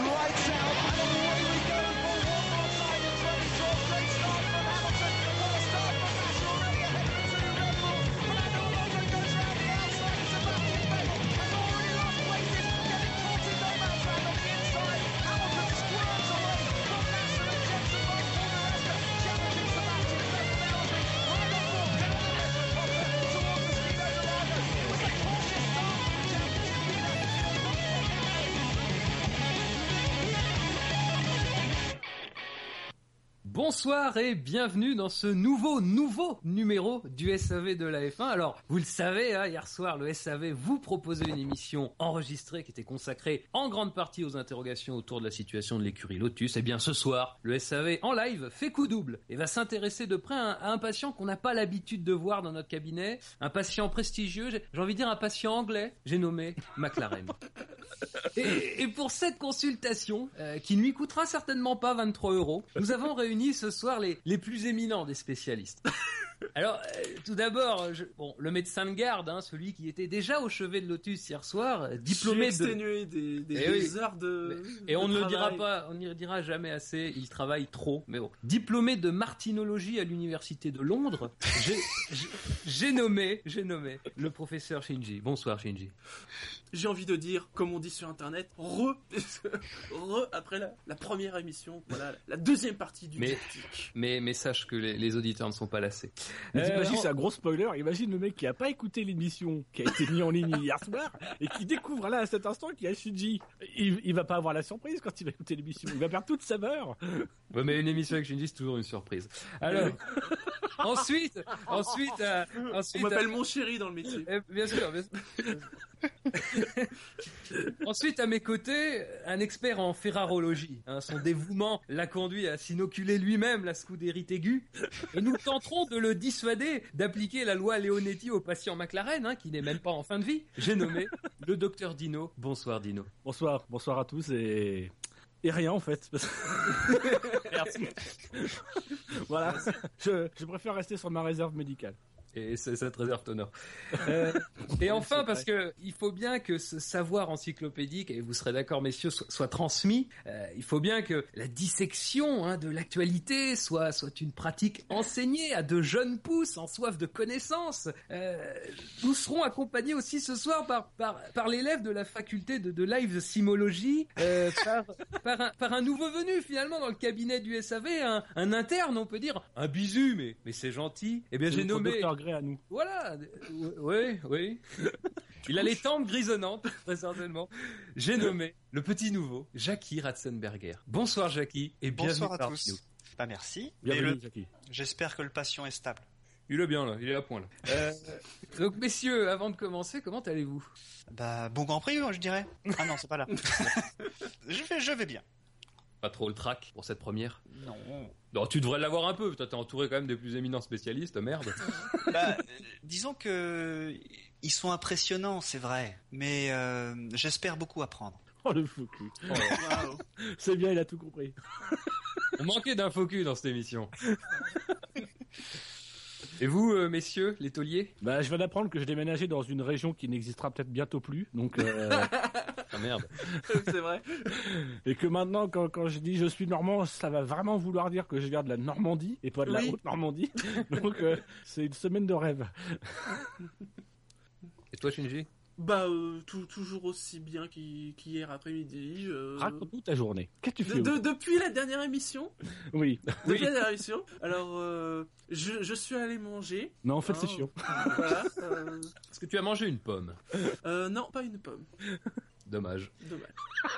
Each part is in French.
lights out, Bonsoir et bienvenue dans ce nouveau, nouveau numéro du SAV de la F1. Alors, vous le savez, hein, hier soir, le SAV vous proposait une émission enregistrée qui était consacrée en grande partie aux interrogations autour de la situation de l'écurie Lotus. Et bien, ce soir, le SAV en live fait coup double et va s'intéresser de près à un, patient qu'on n'a pas l'habitude de voir dans notre cabinet. Un patient prestigieux, j'ai envie de dire un patient anglais, j'ai nommé McLaren. Et, et pour cette consultation, euh, qui ne lui coûtera certainement pas 23 euros, nous avons réuni ce soir les, les plus éminents des spécialistes. Alors, euh, tout d'abord, je- bon, le médecin de garde, hein, celui qui était déjà au chevet de Lotus hier soir, euh, diplômé de... exténué des, des, Eh oui. des heures de. Et on ne le dira pas, on ne le dira jamais assez, il travaille trop, mais bon. Diplômé de martinologie à l'université de Londres, j'ai- nommé, j'ai nommé le professeur Shinji. Bonsoir Shinji. J'ai envie de dire, comme on dit sur internet, re, re après la, la première émission, voilà, la deuxième partie du Mais-. Mais, mais sache que les, les auditeurs ne sont pas lassés. Mais Euh, t'imagines, c'est un gros spoiler. Imagine le mec qui a pas écouté l'émission qui a été mise en ligne hier soir et qui découvre là à cet instant qu'il y a Shinji. Il, il va pas avoir la surprise quand il va écouter l'émission. Il va perdre toute saveur. Ouais, mais une émission avec Shinji, c'est toujours une surprise. Alors, ensuite, ensuite, euh, On m'appelle euh, mon chéri dans le métier. eh, bien sûr, bien sûr. Ensuite, à mes côtés, un expert en ferrarologie. hein. son dévouement l'a conduit à s'inoculer lui-même la Scuderie aiguë. Et nous tenterons de le dissuader d'appliquer la loi Leonetti au patient McLaren, hein, qui n'est même pas en fin de vie. J'ai nommé le docteur Dino. Bonsoir Dino. Bonsoir, bonsoir à tous et et rien en fait. Merci. voilà. Je, je préfère rester sur ma réserve médicale. Et c'est cette réserve d'honneur. Euh, et enfin, parce que il faut bien que ce savoir encyclopédique, et vous serez d'accord, messieurs, soit, soit transmis. euh, il faut bien que la dissection hein, de l'actualité soit soit une pratique enseignée à de jeunes pousses en soif de connaissances. Euh, nous serons accompagnés aussi ce soir par par, par l'élève de la faculté de, de live simologie, euh, par par un, par un nouveau venu finalement dans le cabinet du SAV, un, un interne, on peut dire, un bisu, mais mais c'est gentil. Eh bien, j'ai nommé. À nous. Voilà, euh, oui, oui. Il a les tempes grisonnantes, très certainement. J'ai nommé le petit nouveau, Jackie Ratzenberger. Bonsoir Jackie, et bienvenue Bonsoir à parmi tous. nous. Bah merci. Bienvenue, le- Jackie. J'espère que le patient est stable. Il est bien là, il est à point là. Euh, donc messieurs, avant de commencer, comment allez-vous? Bah bon Grand Prix, je dirais. Ah non, c'est pas là. je vais, je vais bien. Pas trop le trac pour cette première Non. Non, tu devrais l'avoir un peu, toi t'es entouré quand même des plus éminents spécialistes, merde. Bah, euh, disons que ils sont impressionnants, c'est vrai, mais euh, j'espère beaucoup apprendre. Oh le fou cul. Waouh. C'est bien, il a tout compris. On manquait d'un faux cul dans cette émission. Et vous, euh, messieurs, les tauliers Bah, je viens d'apprendre que j'ai déménagé dans une région qui n'existera peut-être bientôt plus. Donc, euh, Ah merde. c'est vrai. et que maintenant, quand, quand je dis je suis normand, ça va vraiment vouloir dire que je viens de la Normandie et pas de la Oui. haute Normandie. Donc, euh, c'est une semaine de rêve. Et toi Shinji? Bah, euh, tout, toujours aussi bien qu'hi- qu'hier après-midi. euh, Raconte-nous ta journée. Qu'as-tu fait de- depuis la dernière émission, Oui. depuis la dernière émission. Alors, euh, je, je suis allé manger. Non, en fait, c'est Oh. chiant. Voilà. euh, Est-ce que tu as mangé une pomme? Euh, non, pas une pomme. Dommage. Dommage.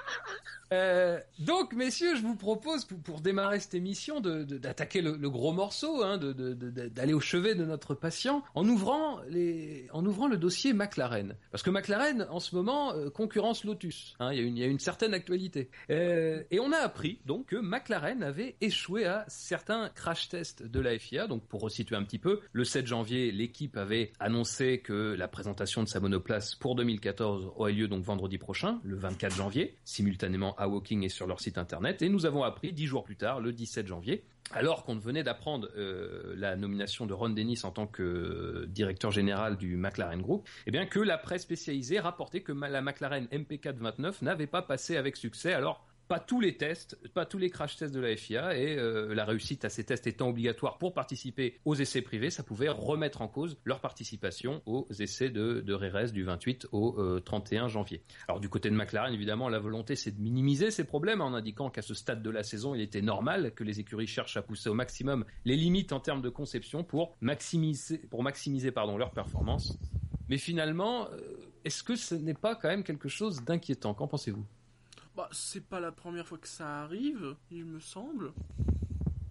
Euh, donc, messieurs, je vous propose pour, pour démarrer cette émission de de- d'attaquer le, le gros morceau, hein, de- de- de- d'aller au chevet de notre patient en ouvrant les, en ouvrant le dossier McLaren, parce que McLaren en ce moment euh, concurrence Lotus. Hein, il y a une, il y a une certaine actualité. Euh, et on a appris donc que McLaren avait échoué à certains crash tests de la FIA. Donc, pour resituer un petit peu, le 7 janvier, l'équipe avait annoncé que la présentation de sa monoplace pour 2014 aurait lieu donc vendredi prochain, le 24 janvier, simultanément à Woking et sur leur site internet. Et nous avons appris dix jours plus tard, le 17 janvier, alors qu'on venait d'apprendre euh, la nomination de Ron Dennis en tant que euh, directeur général du McLaren Group, eh bien que la presse spécialisée rapportait que la McLaren MP429 n'avait pas passé avec succès. Alors pas tous les tests, pas tous les crash tests de la FIA et euh, la réussite à ces tests étant obligatoire pour participer aux essais privés, ça pouvait remettre en cause leur participation aux essais de, de RRS du 28 au euh, 31 janvier. Alors du côté de McLaren, évidemment, la volonté c'est de minimiser ces problèmes en indiquant qu'à ce stade de la saison, il était normal que les écuries cherchent à pousser au maximum les limites en termes de conception pour maximiser, pour maximiser leur performance. Mais finalement, euh, est-ce que ce n'est pas quand même quelque chose d'inquiétant? Qu'en pensez-vous? Bah, c'est pas la première fois que ça arrive, il me semble,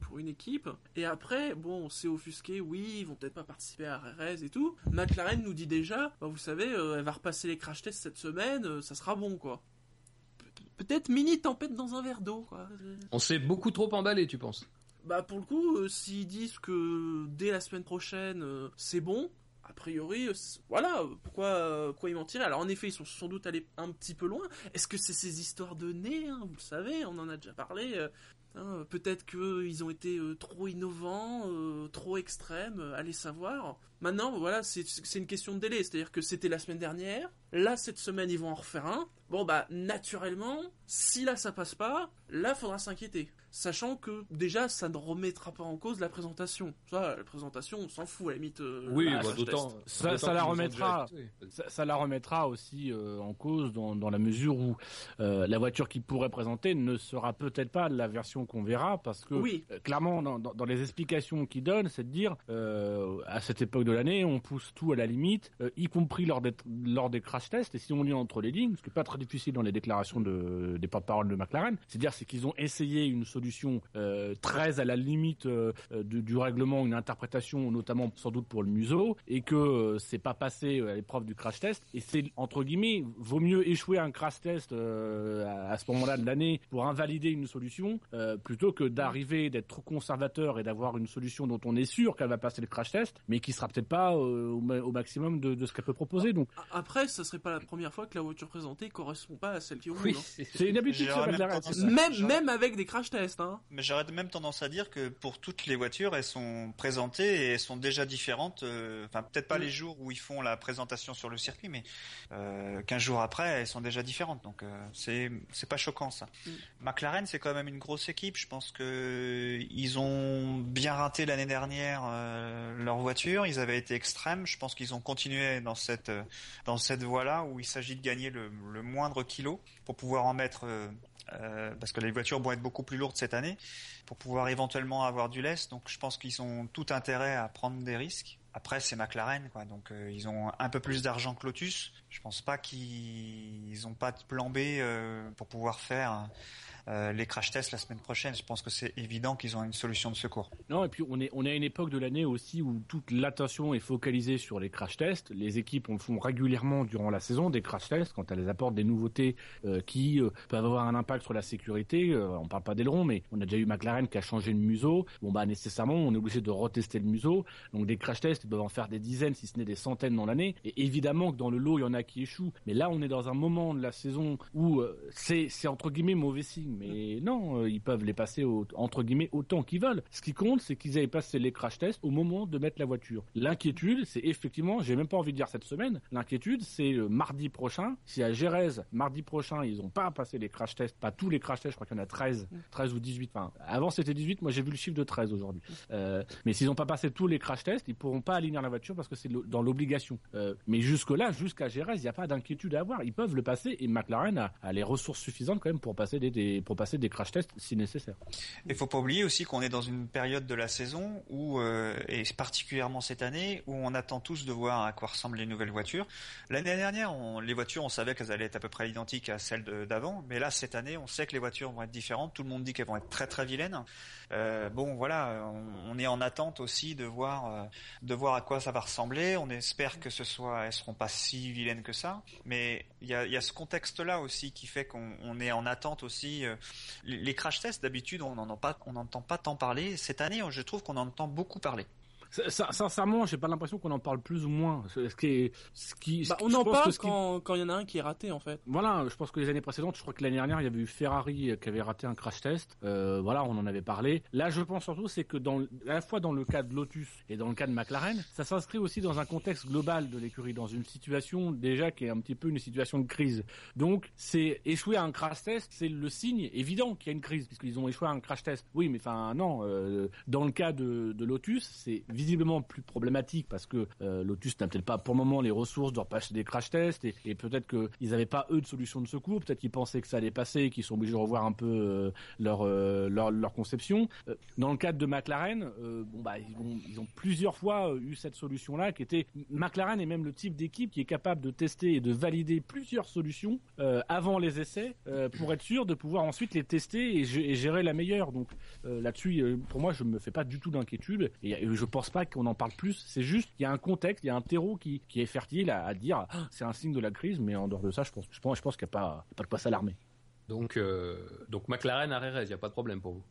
pour une équipe. Et après, bon, c'est offusqué, oui, ils vont peut-être pas participer à RRS et tout. McLaren nous dit déjà, bah, vous savez, euh, elle va repasser les crash tests cette semaine, euh, ça sera bon, quoi. Pe- Peut-être mini tempête dans un verre d'eau, quoi. On s'est beaucoup trop emballé, tu penses? Bah pour le coup, euh, s'ils disent que dès la semaine prochaine c'est bon, a priori, euh, voilà, euh, pourquoi, euh, pourquoi ils mentiraient? Alors en effet, ils sont sans doute allés un petit peu loin. Est-ce que c'est ces histoires de nez hein, Vous le savez, on en a déjà parlé. hein, Peut-être qu'ils ont été trop innovants, trop extrêmes, allez savoir. Maintenant, voilà, c'est une question de délai. C'est-à-dire que c'était la semaine dernière. Là, cette semaine, ils vont en refaire un. Bon, bah, naturellement, si là, ça passe pas, là, faudra s'inquiéter. Sachant que, déjà, ça ne remettra pas en cause la présentation. Ça, la présentation, on s'en fout, à la limite. euh, Oui, bah, bah, d'autant. Ça- la qu'ils remettra. Ça, ça la remettra aussi euh, en cause dans, dans la mesure où euh, la voiture qui pourrait présenter ne sera peut-être pas la version qu'on verra parce que Oui. euh, clairement dans, dans- dans les explications qu'il donne, c'est de dire euh, à cette époque de l'année on pousse tout à la limite, euh, y compris lors des, lors des crash tests et si on lit entre les lignes, ce qui est pas très difficile dans les déclarations de, des porte-parole de McLaren, c'est dire c'est qu'ils ont essayé une solution euh, très à la limite euh, du, règlement, une interprétation notamment sans doute pour le museau et que c'est pas passé à l'épreuve du crash test et c'est entre guillemets vaut mieux échouer un crash test à, ce moment-là de l'année pour invalider une solution plutôt que d'arriver d'être trop conservateur et d'avoir une solution dont on est sûr qu'elle va passer le crash test mais qui sera peut-être pas euh, au, ma- au maximum de, de ce qu'elle peut proposer donc Après, ça serait pas la première fois que la voiture présentée correspond pas à celle qui roule. Oui, hein. c'est- c'est une habitude même même avec des crash tests, hein. Mais j'aurais même tendance à dire que pour toutes les voitures, elles sont présentées et elles sont déjà différentes. euh, Enfin, peut-être pas Mm. les jours où ils font la présentation sur le circuit, mais euh, 15 jours après, elles sont déjà différentes. Donc euh, c'est c'est pas choquant ça. Mm. McLaren, c'est quand même une grosse équipe. Je pense que ils ont bien raté l'année dernière euh, leur voiture. Ils avaient été extrêmes. Je pense qu'ils ont continué dans cette euh, dans cette voie-là où il s'agit de gagner le, moindre kilo pour pouvoir en mettre. euh, euh, parce que les voitures vont être beaucoup plus lourdes cette année pour pouvoir éventuellement avoir du lest. Donc je pense qu'ils ont tout intérêt à prendre des risques. Après c'est McLaren donc ils ont un peu plus d'argent que Lotus. Je pense pas qu'ils ont pas de plan B euh, pour pouvoir faire euh, les crash tests la semaine prochaine. Je pense que c'est évident qu'ils ont une solution de secours. Non, et puis on est, on est à une époque de l'année aussi où toute l'attention est focalisée sur les crash tests. Les équipes en font régulièrement durant la saison des crash tests quand elles apportent des nouveautés euh, qui euh, peuvent avoir un impact sur la sécurité. Euh, on parle pas d'aileron, mais on a déjà eu McLaren qui a changé le museau. Bon bah nécessairement, on est obligé de retester le museau. Donc des crash tests, ils peuvent en faire des dizaines, si ce n'est des centaines dans l'année. Et évidemment que dans le lot, il y en a qui échouent. Mais là, on est dans un moment de la saison où euh, c'est, entre guillemets mauvais signe. Mais non, euh, ils peuvent les passer au- entre guillemets autant qu'ils veulent. Ce qui compte, c'est qu'ils aient passé les crash tests au moment de mettre la voiture. L'inquiétude, c'est effectivement, j'ai même pas envie de dire cette semaine, l'inquiétude, c'est mardi prochain. Si à Gérèse, mardi prochain, ils ont pas passé les crash tests, pas tous les crash tests, je crois qu'il y en a 13, 13 ou 18. Enfin, avant c'était 18, moi j'ai vu le chiffre de 13 aujourd'hui. Euh, mais s'ils n'ont pas passé tous les crash tests, ils pourront pas aligner la voiture parce que c'est dans l'obligation. Mais jusque-là, jusqu'à Gérèse, il n'y a pas d'inquiétude à avoir. Ils peuvent le passer et McLaren a, a les ressources suffisantes quand même pour passer des, des- pour passer des crash tests si nécessaire. Il faut pas oublier aussi qu'on est dans une période de la saison où, euh, et particulièrement cette année, où on attend tous de voir à quoi ressemblent les nouvelles voitures. L'année dernière, on- les voitures, on savait qu'elles allaient être à peu près identiques à celles d'avant, mais là, cette année, on sait que les voitures vont être différentes. Tout le monde dit qu'elles vont être très très vilaines. Euh, bon, voilà, on, on est en attente aussi de voir, euh, de voir à quoi ça va ressembler. On espère que ce soit, elles seront pas si vilaines que ça, mais il y a, ce contexte-là aussi qui fait qu'on on est en attente aussi. euh, les, crash tests, d'habitude, on n'en pas, on n'entend pas tant parler. Cette année, je trouve qu'on en entend beaucoup parler. Sincèrement, j'ai pas l'impression qu'on en parle plus ou moins. Ce qui est, ce qui, Bah, qui- on en parle qui- quand il y en a un qui est raté en fait. Voilà, je pense que les années précédentes, je crois que l'année dernière, il y avait eu Ferrari euh, qui avait raté un crash test. Euh, voilà, on en avait parlé. Là, je pense surtout, c'est que dans, à la fois dans le cas de Lotus et dans le cas de McLaren, ça s'inscrit aussi dans un contexte global de l'écurie, dans une situation déjà qui est un petit peu une situation de crise. Donc, c'est échouer à un crash test, c'est le signe évident qu'il y a une crise, puisqu'ils ont échoué à un crash test. Oui, mais enfin non. euh, dans le cas de, de Lotus, c'est visiblement plus problématique parce que euh, Lotus n'a peut-être pas pour le moment les ressources de repasser des crash tests et, peut-être qu'ils n'avaient pas eux de solution de secours. Peut-être qu'ils pensaient que ça allait passer et qu'ils sont obligés de revoir un peu euh, leur, euh, leur leur conception. Euh, dans le cadre de McLaren, bon bah ils ont, plusieurs fois eu cette solution-là qui était McLaren est même le type d'équipe qui est capable de tester et de valider plusieurs solutions avant les essais pour être sûr de pouvoir ensuite les tester et, gé- et gérer la meilleure. Donc là-dessus, pour moi, je me fais pas du tout d'inquiétude et je pense pas qu'on en parle plus. C'est juste il y a un contexte, il y a un terreau qui, qui est fertile à, à dire Ah, c'est un signe de la crise, mais en dehors de ça, je pense, je pense, je pense qu'il n'y a pas, pas de quoi s'alarmer. Donc, euh, donc McLaren à Rérez, il n'y a pas de problème pour vous?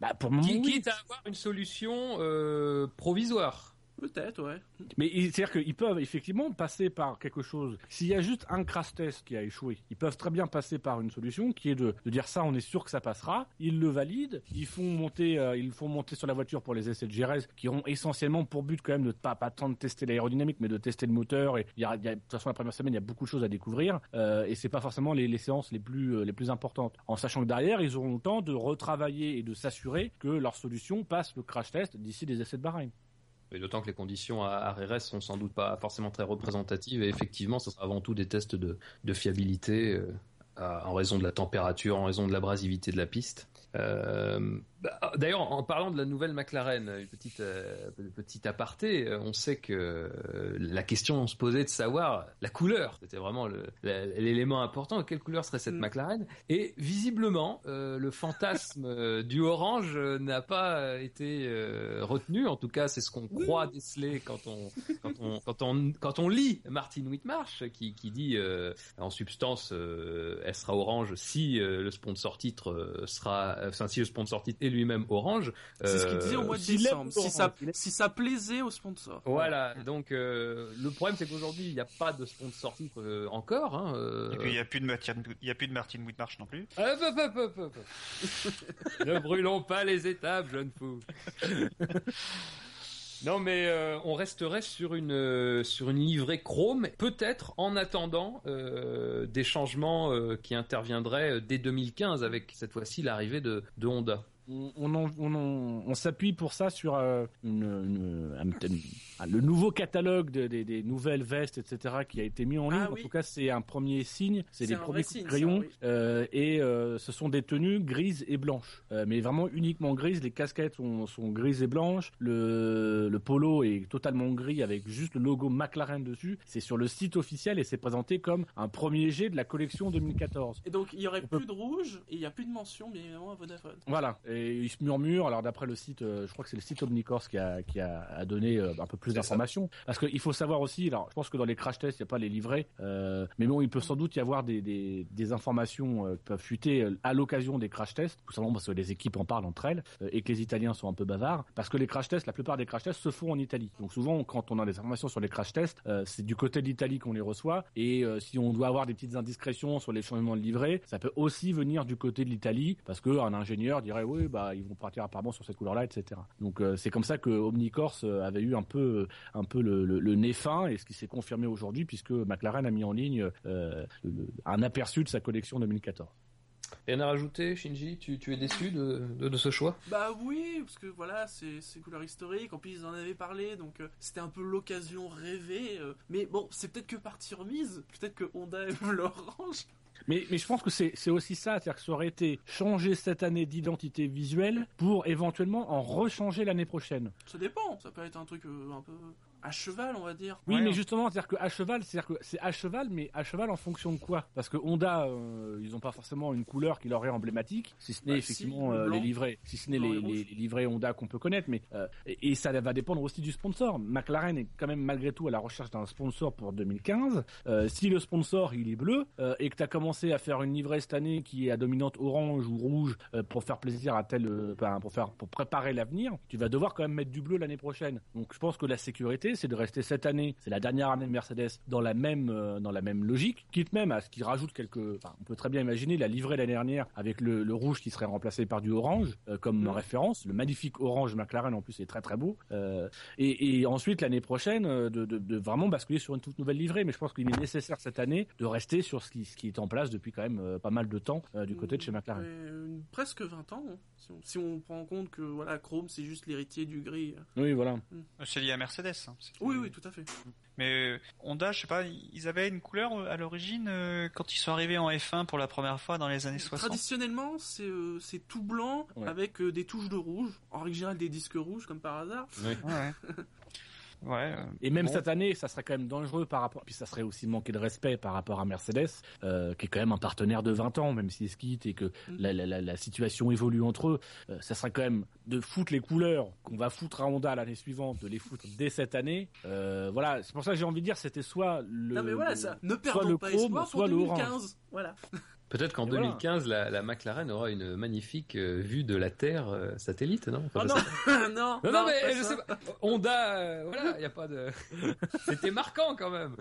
Bah, pour oui. Quitte à avoir une solution euh, provisoire. Peut-être, ouais. Mais c'est-à-dire qu'ils peuvent effectivement passer par quelque chose. S'il y a juste un crash test qui a échoué, ils peuvent très bien passer par une solution qui est de, dire ça, on est sûr que ça passera. Ils le valident, ils font monter, euh, ils font monter sur la voiture pour les essais de GRS, qui ont essentiellement pour but quand même de pas pas tant de tester l'aérodynamique, mais de tester le moteur. Et de toute façon la première semaine, il y a beaucoup de choses à découvrir, euh, et c'est pas forcément les, les séances les plus euh, les plus importantes. En sachant que derrière, ils auront le temps de retravailler et de s'assurer que leur solution passe le crash test d'ici les essais de Bahreïn. Et D'autant que les conditions à, à RRS sont sans doute pas forcément très représentatives et effectivement, ce sera avant tout des tests de, fiabilité euh, en raison de la température, en raison de l'abrasivité de la piste. Euh, D'ailleurs, en parlant de la nouvelle McLaren, une petite euh, petite aparté, euh, on sait que euh, la question se posait de savoir la couleur. C'était vraiment l'élément important. Quelle couleur serait cette Mm. McLaren? Et visiblement, euh, le fantasme du orange n'a pas été retenu. En tout cas, c'est ce qu'on croit déceler quand on quand on quand on quand on lit Martin Whitmarsh qui qui dit en substance, elle sera orange si le sponsor titre sera, enfin si le sponsor titre est lui-même orange. C'est ce qu'il Euh, disait au mois de décembre. Si ça, si plaisait aux sponsors. Voilà, donc euh, le problème c'est qu'aujourd'hui il n'y a pas de sponsor titre euh, encore. Hein, euh, Et puis il n'y a plus de Martin, il y a plus de Martin Whitmarsh non plus. Hop, hop, hop, hop, hop, hop. ne brûlons pas les étapes, jeune fou. Non, mais euh, on resterait sur une euh, sur une livrée chrome, peut-être en attendant euh, des changements euh, qui interviendraient dès 2015 avec cette fois-ci l'arrivée de, de Honda. On, on, en- on, en- on s'appuie pour ça sur euh, une, une- un- un- le nouveau catalogue de- des- des nouvelles vestes, etc., qui a été mis en ligne. Ah En oui. tout cas, c'est un premier signe, c'est des premiers coups de crayon, ça, oui. euh, et euh, ce sont des tenues grises et blanches, mais vraiment uniquement grises. Les casquettes sont, sont grises et blanches. Le, le polo est totalement gris avec juste le logo McLaren dessus. C'est sur le site officiel et c'est présenté comme un premier jet de la collection 2014. Et donc, il y aurait peut- plus de rouge et il y a plus de mention, bien évidemment, à Vodafone. Voilà, et il se murmure. Alors d'après le site, euh, je crois que c'est le site Omnicourse qui a qui a, donné euh, un peu plus d'informations. Parce qu'il faut savoir aussi. Alors je pense que dans les crash tests, il n'y a pas les livrets, euh, mais bon, il peut sans doute y avoir des des, des informations qui peuvent fuiter à l'occasion des crash tests. Tout simplement parce que les équipes en parlent entre elles et que les Italiens sont un peu bavards. Parce que les crash tests, la plupart des crash tests se font en Italie. Donc souvent, quand on a des informations sur les crash tests, euh, c'est du côté de l'Italie qu'on les reçoit. Et euh, si on doit avoir des petites indiscrétions sur les changements de livret, ça peut aussi venir du côté de l'Italie, parce que un ingénieur dirait oui, bah ils vont partir apparemment sur cette couleur-là, etc. Donc euh, c'est comme ça que Omnicorse euh, avait eu un peu, un peu le, le, le nez fin, et ce qui s'est confirmé aujourd'hui, puisque McLaren a mis en ligne euh, un aperçu de sa collection 2014. Rien à rajouter, Shinji? Tu, tu es déçu de, de, de ce choix? Bah oui, parce que voilà, c'est c'est couleur historique. En plus, ils en avaient parlé, donc euh, c'était un peu l'occasion rêvée. euh. mais bon, c'est peut-être que partie remise. Peut-être que Honda aime l'orange. Mais, je pense que c'est c'est aussi ça, c'est-à-dire que ça aurait été changer cette année d'identité visuelle pour éventuellement en rechanger l'année prochaine. Ça dépend. Ça peut être un truc euh, un peu. À cheval, on va dire. Oui, Ouais, mais on- justement, c'est-à-dire que à cheval, c'est-à-dire que c'est à cheval, mais à cheval en fonction de quoi? Parce que Honda, euh, ils ont pas forcément une couleur qui leur est emblématique, si ce n'est Bah, effectivement si, le euh, les livrets, si ce n'est les, livrets Honda qu'on peut connaître, mais euh, et, et ça va dépendre aussi du sponsor. McLaren est quand même malgré tout à la recherche d'un sponsor pour 2015. Euh, si le sponsor il est bleu et que tu as commencé à faire une livrée cette année qui est à dominante orange ou rouge pour faire plaisir à tel, pour faire pour préparer l'avenir, tu vas devoir quand même mettre du bleu l'année prochaine. Donc je pense que la sécurité, c'est de rester cette année, c'est la dernière année de Mercedes dans la même euh, dans la même logique, quitte même à ce qu'ils rajoutent quelques. Enfin, on peut très bien imaginer la livrée l'année dernière avec le, le rouge qui serait remplacé par du orange euh, comme Mhm. référence. Le magnifique orange McLaren en plus est très très beau. Euh, et, et ensuite l'année prochaine de, de, de vraiment basculer sur une toute nouvelle livrée. Mais je pense qu'il est nécessaire cette année de rester sur ce qui, ce qui est en place depuis quand même euh, pas mal de temps euh, du côté de chez McLaren. Ouais, euh, presque 20 ans, hein, si, on, si on prend en compte que voilà, Chrome c'est juste l'héritier du gris. Oui, voilà. C'est lié à Mercedes. hein. Oui, oui, tout à fait. Mais euh, Honda, je sais pas, ils avaient une couleur euh, à l'origine euh, quand ils sont arrivés en F1 pour la première fois dans les années 60. Traditionnellement, c'est euh, c'est tout blanc Ouais. avec euh, des touches de rouge. En règle générale, des disques rouges comme par hasard. Ouais. ouais. Euh, Et même bon. cette année, ça serait quand même dangereux par rapport. Puis ça serait aussi manquer de respect par rapport à Mercedes, euh, qui est quand même un partenaire de 20 ans, même s'ils se quittent et que la, la, la, la situation évolue entre eux. euh, ça serait quand même de foutre les couleurs qu'on va foutre à Honda l'année suivante, de les foutre dès cette année. Euh, voilà, c'est pour ça que j'ai envie de dire, c'était soit le. non mais voilà, ça. Ne perdons le pas chrome, espoir soit pour le orange. 2015. Voilà. Peut-être qu'en Et voilà. 2015, la, la McLaren aura une magnifique euh, vue de la Terre euh, satellite, non? Enfin, Oh non, non, non, non, mais pas je ça. sais pas. Honda, euh, voilà, il y a pas de. C'était marquant quand même.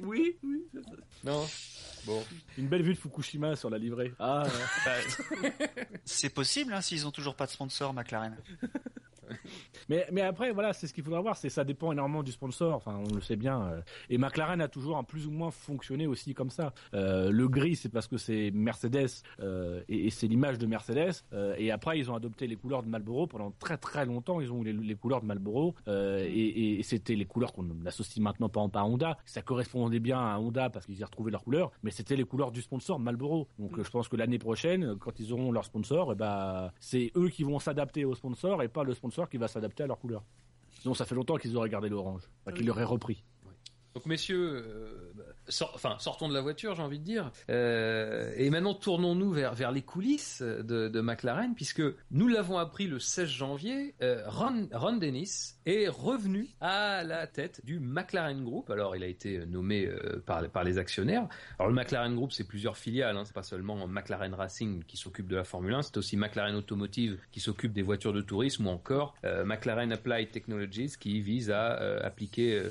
Oui, oui. c'est ça. Non. Bon. Une belle vue de Fukushima sur la livrée. Ah, ouais. C'est possible hein, s'ils ont toujours pas de sponsor McLaren. Mais, après, voilà, c'est ce qu'il faudra voir. Ça dépend énormément du sponsor. Enfin, on le sait bien. euh. Et McLaren a toujours un plus ou moins fonctionné aussi comme ça. Euh, le gris, c'est parce que c'est Mercedes euh, et, et c'est l'image de Mercedes. Et après, ils ont adopté les couleurs de Marlboro pendant très très longtemps. Ils ont eu les, couleurs de Marlboro et, et c'était les couleurs qu'on associe maintenant par à Honda. Ça correspondait bien à Honda parce qu'ils y retrouvaient leurs couleurs, mais c'était les couleurs du sponsor Marlboro. Donc, je pense que l'année prochaine, quand ils auront leur sponsor, eh ben, c'est eux qui vont s'adapter au sponsor et pas le sponsor qui va s'adapter à leur couleur. Sinon, ça fait longtemps qu'ils auraient gardé l'orange, enfin, qu'ils l'auraient repris. Donc messieurs, euh, enfin sortons de la voiture, j'ai envie de dire. Euh, et maintenant tournons-nous vers vers les coulisses de, McLaren, puisque nous l'avons appris le 16 janvier. euh, Ron, Dennis est revenu à la tête du McLaren Group. Alors il a été nommé euh, par par les actionnaires. Alors le McLaren Group c'est plusieurs filiales, hein, c'est pas seulement McLaren Racing qui s'occupe de la Formule 1, c'est aussi McLaren Automotive qui s'occupe des voitures de tourisme ou encore McLaren Applied Technologies qui vise à appliquer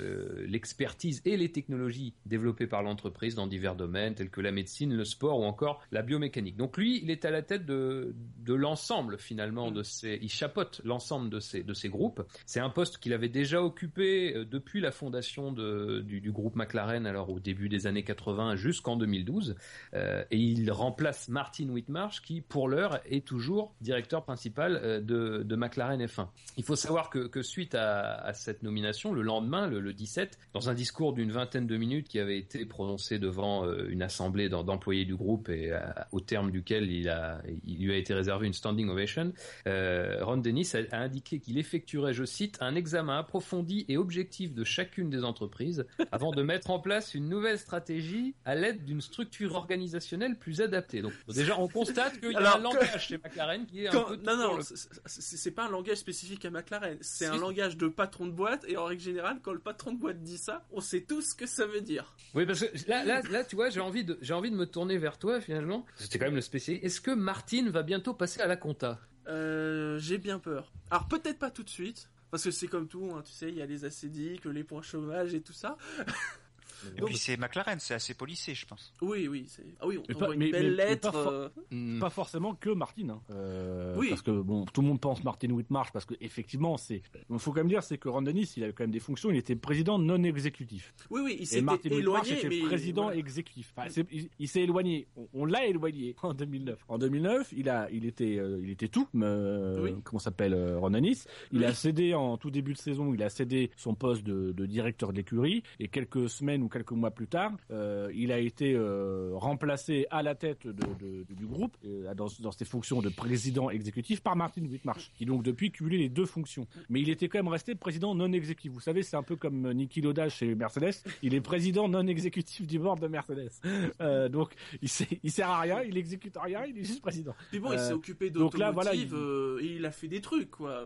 l'expertise et les technologies développées par l'entreprise dans divers domaines tels que la médecine, le sport ou encore la biomécanique. Donc lui, il est à la tête de, de l'ensemble finalement de ces, il chapeaute l'ensemble de ces, de ces groupes. C'est un poste qu'il avait déjà occupé euh, depuis la fondation de, du, groupe McLaren, alors au début des années 80 jusqu'en 2012, euh, et il remplace Martin Whitmarsh qui, pour l'heure, est toujours directeur principal euh, de, de McLaren F1. Il faut savoir que, que suite à, à cette nomination, le lendemain, le, le 17, dans un discours d'une vingtaine de minutes qui avait été prononcé devant euh, une assemblée d'em- d'employés du groupe et euh, au terme duquel il, a, il lui a été réservé une standing ovation, euh, Ron Dennis a, a indiqué qu'il effectuerait, je cite, un examen approfondi et objectif de chacune des entreprises avant de mettre en place une nouvelle stratégie à l'aide d'une structure organisationnelle plus adaptée. Donc déjà, on constate qu'il y a Alors, un langage chez McLaren qui est un Quand- peu non, non, le- c'est- pas un langage spécifique à McLaren. C'est un langage de patron de boîte, et en règle générale, quand le patron de boîte dit ça, on sait tous ce que ça veut dire. Oui, parce que là, là, là, tu vois, j'ai envie de, j'ai envie de me tourner vers toi finalement. C'était quand même le spécialiste. Est-ce que Martine va bientôt passer à la compta? Euh, J'ai bien peur. Alors peut-être pas tout de suite, parce que c'est comme tout, hein, tu sais, il y a les acédiques, les points chômage et tout ça. Et puis c'est McLaren, c'est assez policé, je pense. Oui, oui, c'est. Ah oui, on Mais pas- une mais- belle mais- mais lettre. pas for- euh, Hmm. Pas forcément que Martin, hein. Euh, Oui. parce que bon, tout le monde pense Martin Whitmarsh parce que effectivement, c'est. Il faut quand même dire, c'est que Ron Dennis, il avait quand même des fonctions. Il était président non exécutif. Oui, oui, il Et s'était Martin Whitmarsh éloigné, était mais président voilà. exécutif. Enfin, il il s'est éloigné. On, on l'a éloigné en 2009. En 2009, il a, il était, euh, il était tout. mais, euh, Oui. Comment s'appelle euh, Ron Dennis Il Oui. a cédé en tout début de saison. Il a cédé son poste de, de directeur de l'écurie et quelques semaines ou quelques mois plus tard, euh, il a été euh, remplacé à la tête de, de- du groupe, euh, dans, dans ses fonctions de président exécutif, par Martin Whitmarsh, qui donc depuis cumulé les deux fonctions. Mais il était quand même resté président non exécutif. Vous savez, c'est un peu comme Niki Loda chez Mercedes. Il est président non exécutif du board de Mercedes. Donc, il, il sert à rien, il exécute rien, il est juste président. Puis bon, il s'est occupé là, voilà, d'automotive il- et il a fait des trucs, quoi,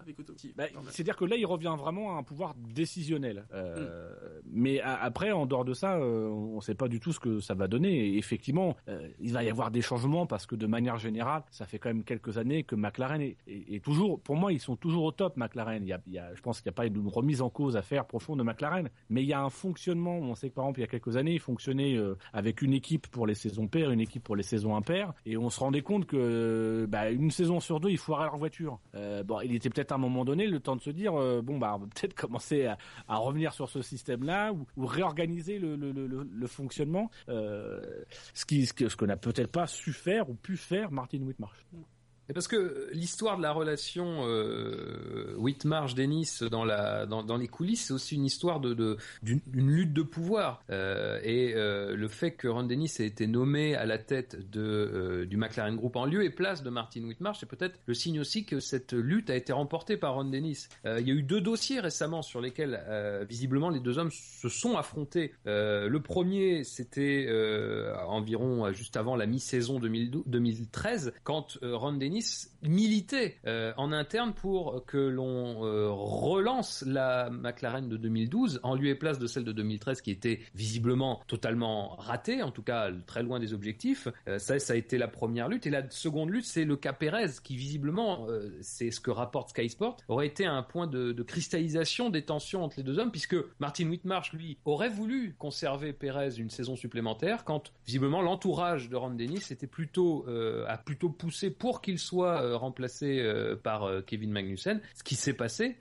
avec automotive. Bah. C'est-à-dire que là, il revient vraiment à un pouvoir décisionnel. Euh, Mais a- après, en dehors de ça, euh, on ne sait pas du tout ce que ça va donner. Et effectivement, euh, il va y avoir des changements parce que de manière générale, ça fait quand même quelques années que McLaren est, toujours, pour moi, ils sont toujours au top, McLaren. Il y a, je pense qu'il n'y a pas une remise en cause à faire profonde de McLaren, mais il y a un fonctionnement. On sait que par exemple, il y a quelques années, ils fonctionnaient euh, avec une équipe pour les saisons paires, une équipe pour les saisons impaires, et on se rendait compte que bah, une saison sur deux, ils foiraient leur voiture. Bon, il était peut-être à un moment donné le temps de se dire bon bah on va peut-être commencer à, revenir sur ce système-là réorganiser le, fonctionnement, euh, ce qui ce que n'a peut-être pas su faire ou pu faire Martin Whitmarsh. Parce que l'histoire de la relation euh, Whitmarsh-Dennis dans, la, dans, dans les coulisses, c'est aussi une histoire de, d'une lutte de pouvoir. Euh, et euh, le fait que Ron Dennis ait été nommé à la tête de, euh, du McLaren Group en lieu et place de Martin Whitmarsh, c'est peut-être le signe aussi que cette lutte a été remportée par Ron Dennis. Il y a eu deux dossiers récemment sur lesquels visiblement les deux hommes se sont affrontés. Le premier, c'était environ juste avant la mi-saison 2012 2013, quand Ron Dennis militait euh, en interne pour que l'on euh, relance la McLaren de 2012 en lieu et place de celle de 2013 qui était visiblement totalement ratée, en tout cas très loin des objectifs. Euh, ça, ça a été la première lutte. Et la seconde lutte, c'est le cas Perez qui visiblement, c'est ce que rapporte Sky Sport, aurait été un point de, cristallisation des tensions entre les deux hommes, puisque Martin Whitmarsh, lui, aurait voulu conserver Perez une saison supplémentaire, quand visiblement l'entourage de Ron Dennis était plutôt a plutôt poussé pour qu'il soit euh, remplacé euh, par euh, Kevin Magnussen. Ce qui s'est passé,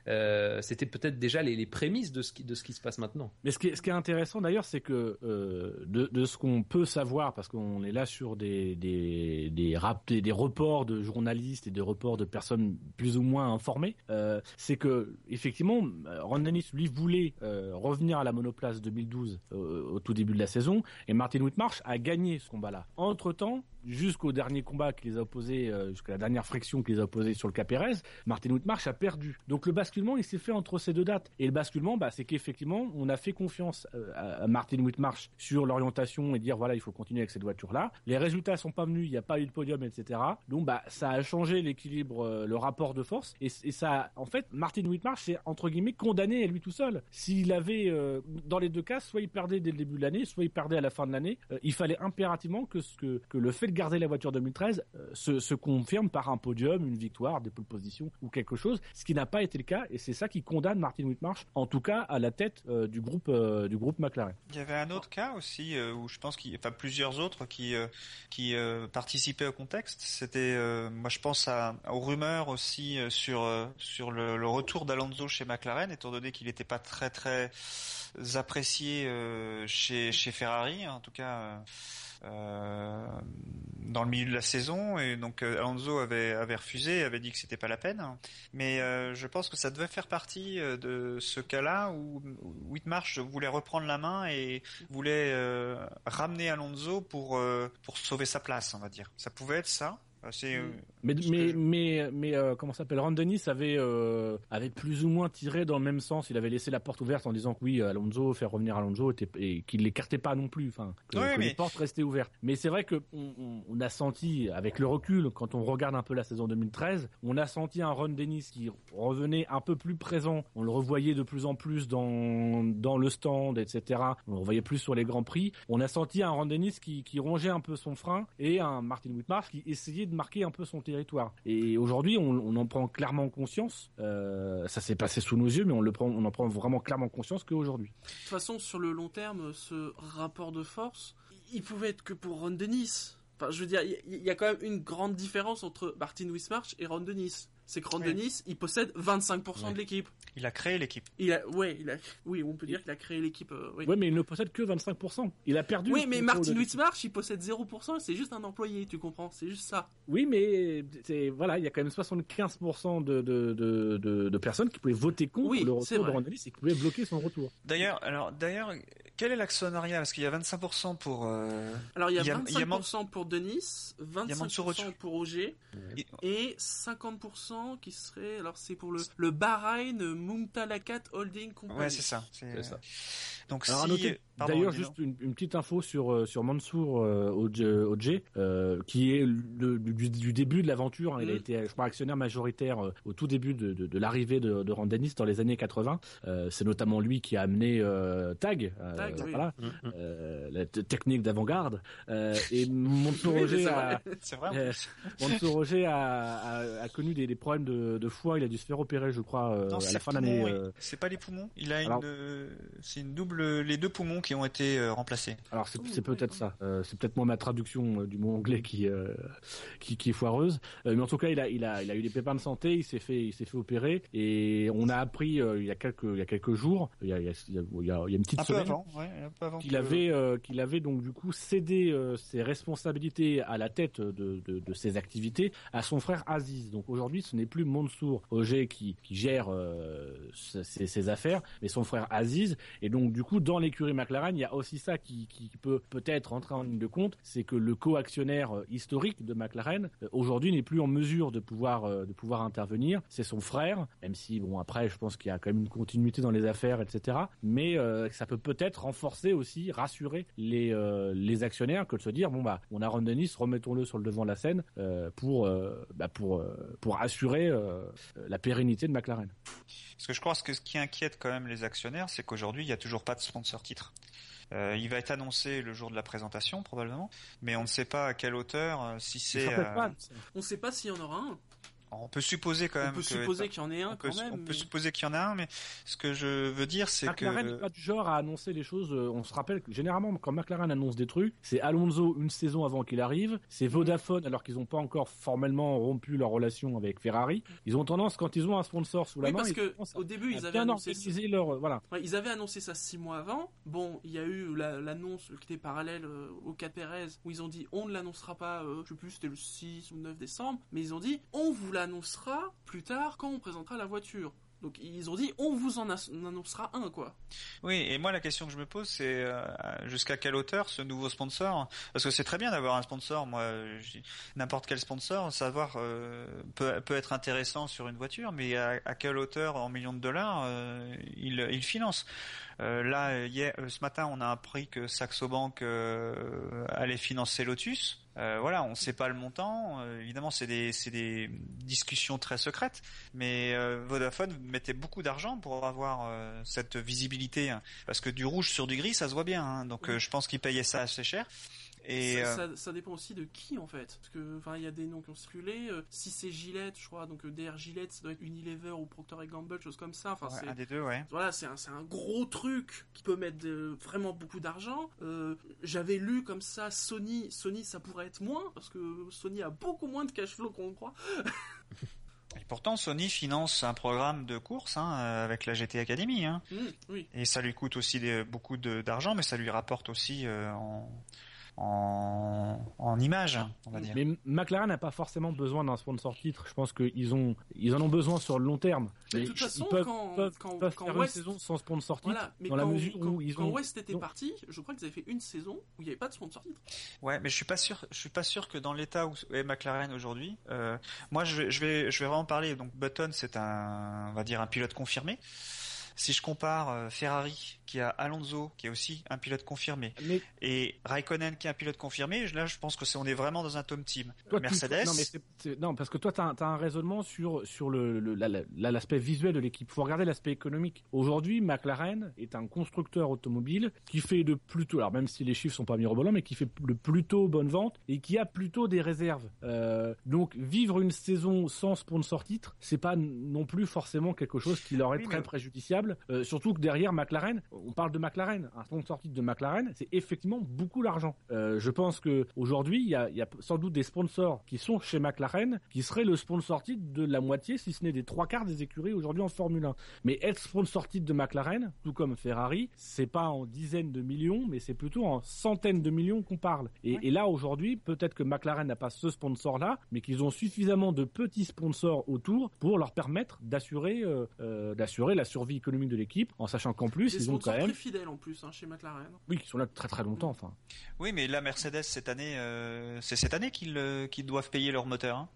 c'était peut-être déjà les, prémices de ce qui se passe maintenant. Mais ce qui est, intéressant d'ailleurs, c'est que de, ce qu'on peut savoir, parce qu'on est là sur des des des, reports de journalistes et des reports de personnes plus ou moins informées, c'est que effectivement, Ron Dennis lui voulait revenir à la monoplace 2012 euh, au tout début de la saison, et Martin Whitmarsh a gagné ce combat-là. Entre temps, jusqu'au dernier combat qui les a opposés, euh, jusqu'à la dernière friction qui les a opposés sur le cas Pérez, Martin Whitmarsh a perdu. Donc le basculement, il s'est fait entre ces deux dates. Et le basculement, bah, c'est qu'effectivement, on a fait confiance euh, à, Martin Whitmarsh sur l'orientation et dire voilà, il faut continuer avec cette voiture-là. Les résultats sont pas venus, il n'y a pas eu de podium, etc. Donc bah, ça a changé l'équilibre, euh, le rapport de force. Et, ça, en fait, Martin Whitmarsh s'est entre guillemets condamné à lui tout seul. S'il avait, dans les deux cas, soit il perdait dès le début de l'année, soit il perdait à la fin de l'année. Il fallait impérativement que, ce que, que le fait de garder la voiture 2013 euh, se, confirme par un podium, une victoire, des pole positions ou quelque chose, ce qui n'a pas été le cas. Et c'est ça qui condamne Martin Whitmarsh, en tout cas à la tête euh, du groupe euh, du groupe McLaren. Il y avait un autre cas aussi où je pense qu'il, enfin plusieurs autres qui qui participaient au contexte. C'était, moi je pense aux rumeurs aussi sur sur le, le retour d'Alonso chez McLaren, étant donné qu'il n'était pas très très apprécié chez chez Ferrari, en tout cas. Euh, dans le milieu de la saison et donc euh, Alonso avait avait refusé, avait dit que c'était pas la peine. Mais euh, je pense que ça devait faire partie euh, de ce cas-là où où Whitmarsh voulait reprendre la main et voulait euh, ramener Alonso pour euh, pour sauver sa place, on va dire. Ça pouvait être ça. C'est euh, Mais mais mais mais euh, comment ça s'appelle Ron Dennis avait euh, avait plus ou moins tiré dans le même sens. Il avait laissé la porte ouverte en disant que oui, Alonso faire revenir Alonso était, et qu'il l'écartait pas non plus. Enfin, que, Oui, que mais- les portes restaient ouvertes. Mais c'est vrai que on a senti avec le recul quand on regarde un peu la saison 2013, on a senti un Ron Dennis qui revenait un peu plus présent. On le revoyait de plus en plus dans dans le stand, etc. On le revoyait plus sur les grands prix. On a senti un Ron Dennis qui qui rongeait un peu son frein et un Martin Whitmarsh qui essayait de marquer un peu son territoire. Et aujourd'hui, on, en prend clairement conscience. Euh, ça s'est passé sous nos yeux, mais on le prend, on en prend vraiment clairement conscience qu'aujourd'hui. De toute façon, sur le long terme, ce rapport de force, il pouvait être que pour Ron Dennis. Enfin, je veux dire, il y, il y a quand même une grande différence entre Martin Wismarch et Ron Dennis. C'est que Ron Oui. Dennis, il possède 25% Ouais. de l'équipe. il a créé l'équipe. Il a, ouais, il a, oui, on peut dire qu'il a créé l'équipe. euh, oui. Ouais, mais il ne possède que 25%. Il a perdu. Oui, mais Martin Wismarch, il possède 0%, c'est juste un employé, tu comprends C'est juste ça. Oui, mais c'est voilà, il y a quand même 75% de, de, de, de, de personnes qui pouvaient voter contre Oui, le retour de. Ron Dennis et qui pouvaient bloquer son retour. D'ailleurs, alors d'ailleurs, Quel est l'actionnariat? Parce qu'il y a 25% pour. euh, Alors il y a, Il y a- il y a 25% pour Denis, 25% Mansour pour Auger et- et 50% qui serait alors c'est pour le le Bahreïn Mumtalakat Holding Company. Ouais, c'est ça. C'est C'est ça. Donc Alors, si. noter, D'ailleurs, juste une, une petite info sur euh, sur Mansour euh, euh, qui est le, du, du début de l'aventure. hein. Il a Mhm. été, je crois, actionnaire majoritaire euh, au tout début de, de, de l'arrivée de, de Randanis dans les années 80. Euh, c'est notamment lui qui a amené Tag, Tag, oui. voilà, Mhm. euh, la technique d'avant-garde. Et Mansour Oui, c'est a, vrai. Mansour connu des, des problèmes de, de foie. Il a dû se faire opérer, je crois, Non, à la fin oui. euh, C'est pas les poumons. Il a Alors- une. C'est une double. Les deux poumons qui ont été euh, remplacés. Alors c'est c'est peut-être ça. Euh, c'est peut-être moi ma traduction euh, du mot anglais qui, euh, qui qui est foireuse. Euh, mais en tout cas, il a il a il a eu des pépins de santé. Il s'est fait il s'est fait opérer et on a appris euh, il y a quelques il y a quelques jours, il y a il y a, il y a, il y a- il y a une petite Un peu semaine. avant. Ouais, un peu avant. Qu'il que- avait, euh, qu'il avait donc du coup cédé euh, ses responsabilités à la tête de, de, de ses activités à son frère Aziz. Donc aujourd'hui, ce n'est plus Mansour Oger qui, qui gère euh, ses, ses affaires, mais son frère Aziz. Et donc du coup, dans l'écurie McLaren, il y a aussi ça qui, peut peut-être entrer en ligne de compte, c'est que le co-actionnaire euh, historique de McLaren euh, aujourd'hui n'est plus en mesure de pouvoir euh, de pouvoir intervenir. C'est son frère, même si bon après, je pense qu'il y a quand même une continuité dans les affaires, etc. Mais ça peut peut-être renforcer aussi, rassurer les les actionnaires que de se dire bon bah on a Ron Dennis, remettons-le sur le devant de la scène pour bah, pour pour assurer la pérennité de McLaren. Parce que je crois que ce qui inquiète quand même les actionnaires, c'est qu'aujourd'hui, il n'y a toujours pas de sponsor titre. Euh, il va être annoncé le jour de la présentation, probablement, mais on ne sait pas à quelle hauteur, euh, si c'est... euh. On sait pas s'il y en aura un. On peut supposer quand même On peut que... supposer qu'il y en ait un on peut, quand même. on peut mais- supposer qu'il y en a un, mais ce que je veux dire, c'est que... McLaren n'est pas du genre à annoncer les choses. euh, On se rappelle que généralement, quand McLaren annonce des trucs, c'est Alonso une saison avant qu'il arrive, c'est Vodafone alors qu'ils n'ont pas encore formellement rompu leur relation avec Ferrari. Ils ont tendance, quand ils ont un sponsor sous la Oui, main, parce que au début ils avaient annoncé. organiser leur euh, voilà. Ouais, ils avaient annoncé ça six mois avant. Bon, il y a eu la- l'annonce qui était parallèle euh, au cas Perez où ils ont dit on ne l'annoncera pas, euh, je sais plus, c'était le 6 ou 9 décembre, mais ils ont dit on vous l'annoncera plus tard quand on présentera la voiture. Donc ils ont dit on vous en annoncera un quoi. Oui, et moi la question que je me pose, c'est euh, jusqu'à quelle hauteur ce nouveau sponsor? Parce que c'est très bien d'avoir un sponsor. Moi, n'importe quel sponsor, savoir euh, peut, peut être intéressant sur une voiture, mais à, quelle hauteur en millions de dollars euh, il, il finance? Là, hier, euh, ce matin, on a appris que Saxo Bank euh, allait financer Lotus. Euh, voilà, on ne sait pas le montant. Euh, évidemment, c'est des, des discussions très secrètes, mais euh, Vodafone mettait beaucoup d'argent pour avoir euh, cette visibilité, hein. parce que du rouge sur du gris, ça se voit bien. hein. donc, euh, je pense qu'ils payaient ça assez cher. Et ça, euh, ça- ça dépend aussi de qui en fait. Parce que enfin il y a des noms qui ont circulé. euh, si c'est Gillette, je crois, donc euh, DR Gillette, ça doit être Unilever ou Procter Gamble, chose comme ça. Enfin ouais, c'est un des deux, ouais. Voilà, c'est un, un gros truc qui peut mettre de- vraiment beaucoup d'argent. Euh, J'avais lu comme ça Sony, Sony ça pourrait être moins parce que Sony a beaucoup moins de cash flow qu'on le croit. Et pourtant, Sony finance un programme de course hein, avec la GT Academy, hein. Oui. et ça lui coûte aussi des- beaucoup d'argent, mais ça lui rapporte aussi euh, en, en, en image, on va dire. Mais McLaren n'a pas forcément besoin d'un sponsor titre. Je pense qu'ils ont ils en ont besoin sur le long terme. Mais de toute façon, ils peuvent, quand- peuvent- quand- peuvent quand faire West- une saison sans sponsor titre Voilà, mais dans quand, la mesure quand- où ils quand ont West était parti, je crois qu'ils avaient fait une saison où il n'y avait pas de sponsor titre. Ouais, mais je suis pas sûr. Je suis pas sûr que dans l'état où est McLaren aujourd'hui, euh, moi je vais, je vais, je vais vraiment parler. Donc Button, c'est un, on va dire un pilote confirmé. Si je compare euh, Ferrari, qui a Alonso, qui est aussi un pilote confirmé, Mais et Raikkonen, qui est un pilote confirmé, là je pense que c'est, on est vraiment dans un tom team. Toi, Mercedes. non, mais parce que toi, tu as, un raisonnement sur, sur le, le- la- la- la- l'aspect visuel de l'équipe. Il faut regarder l'aspect économique. Aujourd'hui, McLaren est un constructeur automobile qui fait de plutôt, alors même si les chiffres sont pas mirobolants, mais qui fait de plutôt bonne vente et qui a plutôt des réserves. Euh, donc, vivre une saison sans sponsor titre, c'est pas non plus forcément quelque chose qui leur est Oui, très mais- préjudiciable. Euh, surtout que derrière McLaren, on parle de McLaren, un sponsor titre de McLaren, c'est effectivement beaucoup d'argent. Euh, je pense que aujourd'hui, il y a, il y a sans doute des sponsors qui sont chez McLaren qui seraient le sponsor titre de la moitié, si ce n'est des trois quarts des écuries aujourd'hui en Formule 1. Mais être sponsor titre de McLaren, tout comme Ferrari, c'est pas en dizaines de millions, mais c'est plutôt en centaines de millions qu'on parle. Et, Ouais. et là aujourd'hui, peut-être que McLaren n'a pas ce sponsor-là, mais qu'ils ont suffisamment de petits sponsors autour pour leur permettre d'assurer, euh, euh, d'assurer la survie économique économique de l'équipe, en sachant qu'en plus, ils ont quand même, très fidèles en plus hein, chez McLaren. oui, qui sont là très très longtemps. Enfin, Oui, mais là, Mercedes, cette année, euh, c'est cette année qu'ils euh, qu'ils doivent payer leur moteur. hein.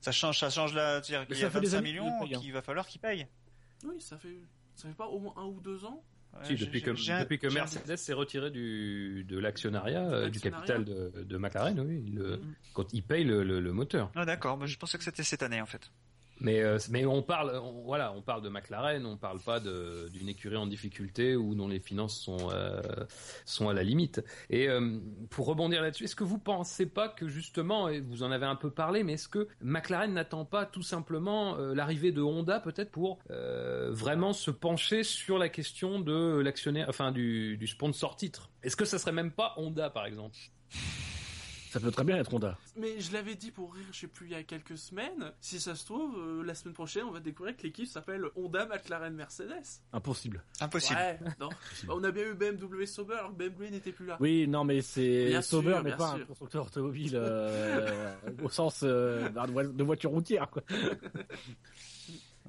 Ça change, ça change là. Qu'il y a ça fait des 25 années qu'ils millions hein. qu'il va falloir qu'ils payent. Oui, ça fait ça fait pas au moins un ou deux ans. Ouais, Si, depuis que, depuis que Mercedes s'est retiré du, de l'actionnariat, euh, du capital de, de McLaren, oui, il, Mhm. quand il paye le, le- le moteur. Ah d'accord, mais je pensais que c'était cette année en fait. Mais, euh, mais on parle, voilà, on parle de McLaren, on parle pas d'une écurie en difficulté ou dont les finances sont euh, sont à la limite. Et euh, pour rebondir là-dessus, est-ce que vous pensez pas que justement, et vous en avez un peu parlé, mais est-ce que McLaren n'attend pas tout simplement l'arrivée de Honda peut-être pour vraiment se pencher sur la question de l'actionnaire, enfin du, du sponsor titre? Est-ce que ça serait même pas Honda par exemple? Ça peut très bien être Honda. Mais je l'avais dit pour rire, je sais plus, il y a quelques semaines. Si ça se trouve, euh, la semaine prochaine, on va découvrir que l'équipe s'appelle Honda McLaren Mercedes. Impossible. Impossible. Ouais, non. Bah, on a bien eu BMW Sauber alors BMW n'était plus là. Oui, non, mais c'est Sauber n'est bien pas un constructeur automobile euh, au sens euh, de voi- de voiture routière. Quoi.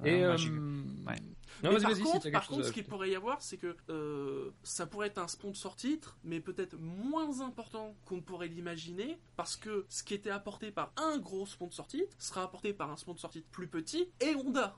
Et Ah, moi, euh, Non, Mais par si contre, par contre, ce qu'il pourrait y avoir, c'est que euh, ça pourrait être un sponsor titre, mais peut-être moins important qu'on pourrait l'imaginer, parce que ce qui était apporté par un gros sponsor titre sera apporté par un sponsor titre plus petit et Honda.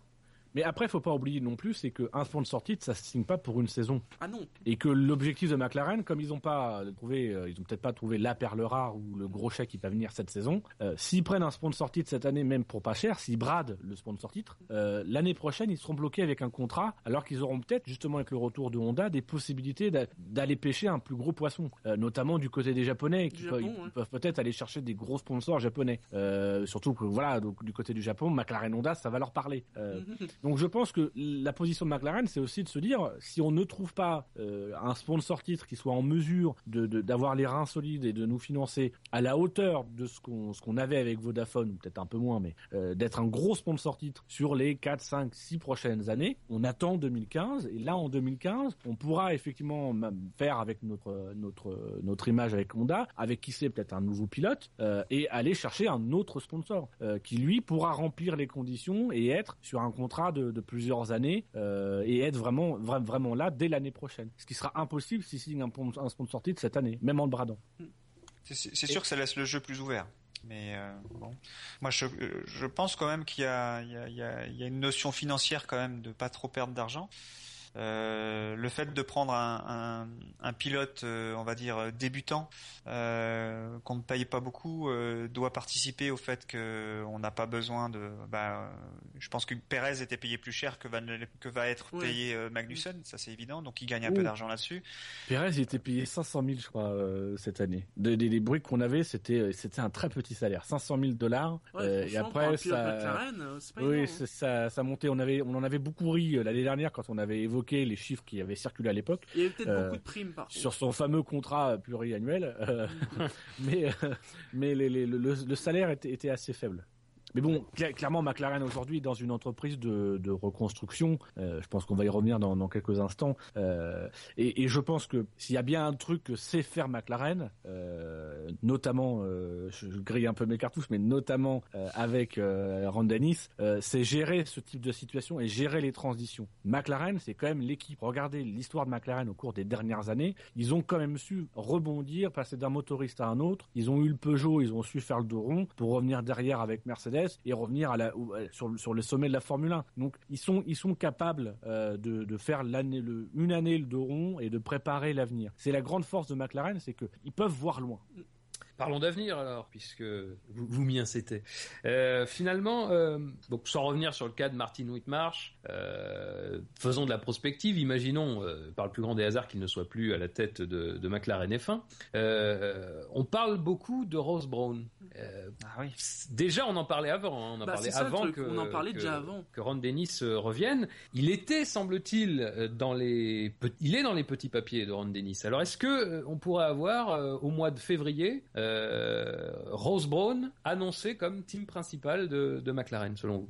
Mais après, faut pas oublier non plus, c'est qu'un sponsor titre, ça se signe pas pour une saison. Ah non, Et que l'objectif de McLaren, comme ils ont pas trouvé, euh, ils ont peut-être pas trouvé la perle rare ou le gros chèque qui va venir cette saison, euh, s'ils prennent un sponsor titre cette année, même pour pas cher, s'ils bradent le sponsor titre, euh, l'année prochaine, ils seront bloqués avec un contrat, alors qu'ils auront peut-être, justement avec le retour de Honda, des possibilités d'a- d'aller pêcher un plus gros poisson, euh, notamment du côté des Japonais, qui peuvent, ouais. peut-être aller chercher des gros sponsors japonais. Euh, surtout que voilà, donc, du côté du Japon, McLaren Honda, ça va leur parler. Donc je pense que la position de McLaren, c'est aussi de se dire, si on ne trouve pas euh, un sponsor titre qui soit en mesure de- d'avoir les reins solides et de nous financer à la hauteur de ce qu'on ce qu'on avait avec Vodafone, ou peut-être un peu moins, mais euh, d'être un gros sponsor titre sur les 4, 5, 6 prochaines années, on attend 2015, et là en 2015, on pourra effectivement faire avec notre, notre, notre image avec Honda, avec qui c'est peut-être un nouveau pilote, euh, et aller chercher un autre sponsor qui lui pourra remplir les conditions et être sur un contrat de, plusieurs années euh, et être vraiment, vra- vraiment là dès l'année prochaine. Ce qui sera impossible s'il signe un, un sponsor titre cette année, même en le bradant. C'est- C'est c'est sûr que ça laisse le jeu plus ouvert. Mais euh, bon, moi je, pense quand même qu'il y y a une notion financière quand même de pas trop perdre d'argent. Euh, le fait de prendre un, un, un pilote, euh, on va dire euh, débutant, euh, qu'on ne paye pas beaucoup, euh, doit participer au fait que on n'a pas besoin de. Bah, euh, je pense que Perez était payé plus cher que va, que va être payé euh, Magnussen, ça c'est évident. Donc il gagne un peu d'argent là-dessus. Perez, il était payé 500 000, je crois, euh, cette année. Des, des, des bruits qu'on avait, c'était c'était un très petit salaire, 500 000 dollars. Ouais, et après, ça, McLaren, c'est pas oui, énorme, c'est- ça, ça montait. On avait, on en avait beaucoup ri l'année dernière quand on avait évoqué les chiffres qui avaient circulé à l'époque Il y avait peut-être euh, beaucoup de primes par contre. sur son fameux contrat pluriannuel, euh, mais euh, mais les- les- le, le- le salaire était, était assez faible. Mais bon, cla- clairement, McLaren aujourd'hui est dans une entreprise de, de reconstruction. Euh, je pense qu'on va y revenir dans, dans quelques instants. Euh, et, et je pense que s'il y a bien un truc que sait faire McLaren, euh, notamment, euh, je, grille un peu mes cartouches, mais notamment euh, avec euh, Ron Dennis, c'est gérer ce type de situation et gérer les transitions. McLaren, c'est quand même l'équipe. Regardez l'histoire de McLaren au cours des dernières années. Ils ont quand même su rebondir, passer d'un motoriste à un autre. Ils ont eu le Peugeot, ils ont su faire le dos rond pour revenir derrière avec Mercedes et revenir euh, sur, le- sommet de la Formule 1. Donc ils sont, capables euh, de, faire une année le dos rond et de préparer l'avenir. C'est la grande force de McLaren, c'est qu'ils peuvent voir loin. Parlons d'avenir alors, puisque vous, vous m'y incitez. Euh, finalement, euh, donc sans revenir sur le cas de Martin Whitmarsh, euh, faisons de la prospective. Imaginons, par le plus grand des hasards, qu'il ne soit plus à la tête de, de McLaren F1. Euh, on parle beaucoup de Rose Brown. Ah oui. déjà, on en parlait avant. hein, on en Bah, parlait c'est ça le avant truc, que on en parlait que- déjà avant. que Ron Dennis revienne. Il était, semble-t-il, dans les il est dans les petits papiers de Ron Dennis. Alors, est-ce que on pourrait avoir au mois de février Rose Brown annoncé comme team principal de, de McLaren, selon vous?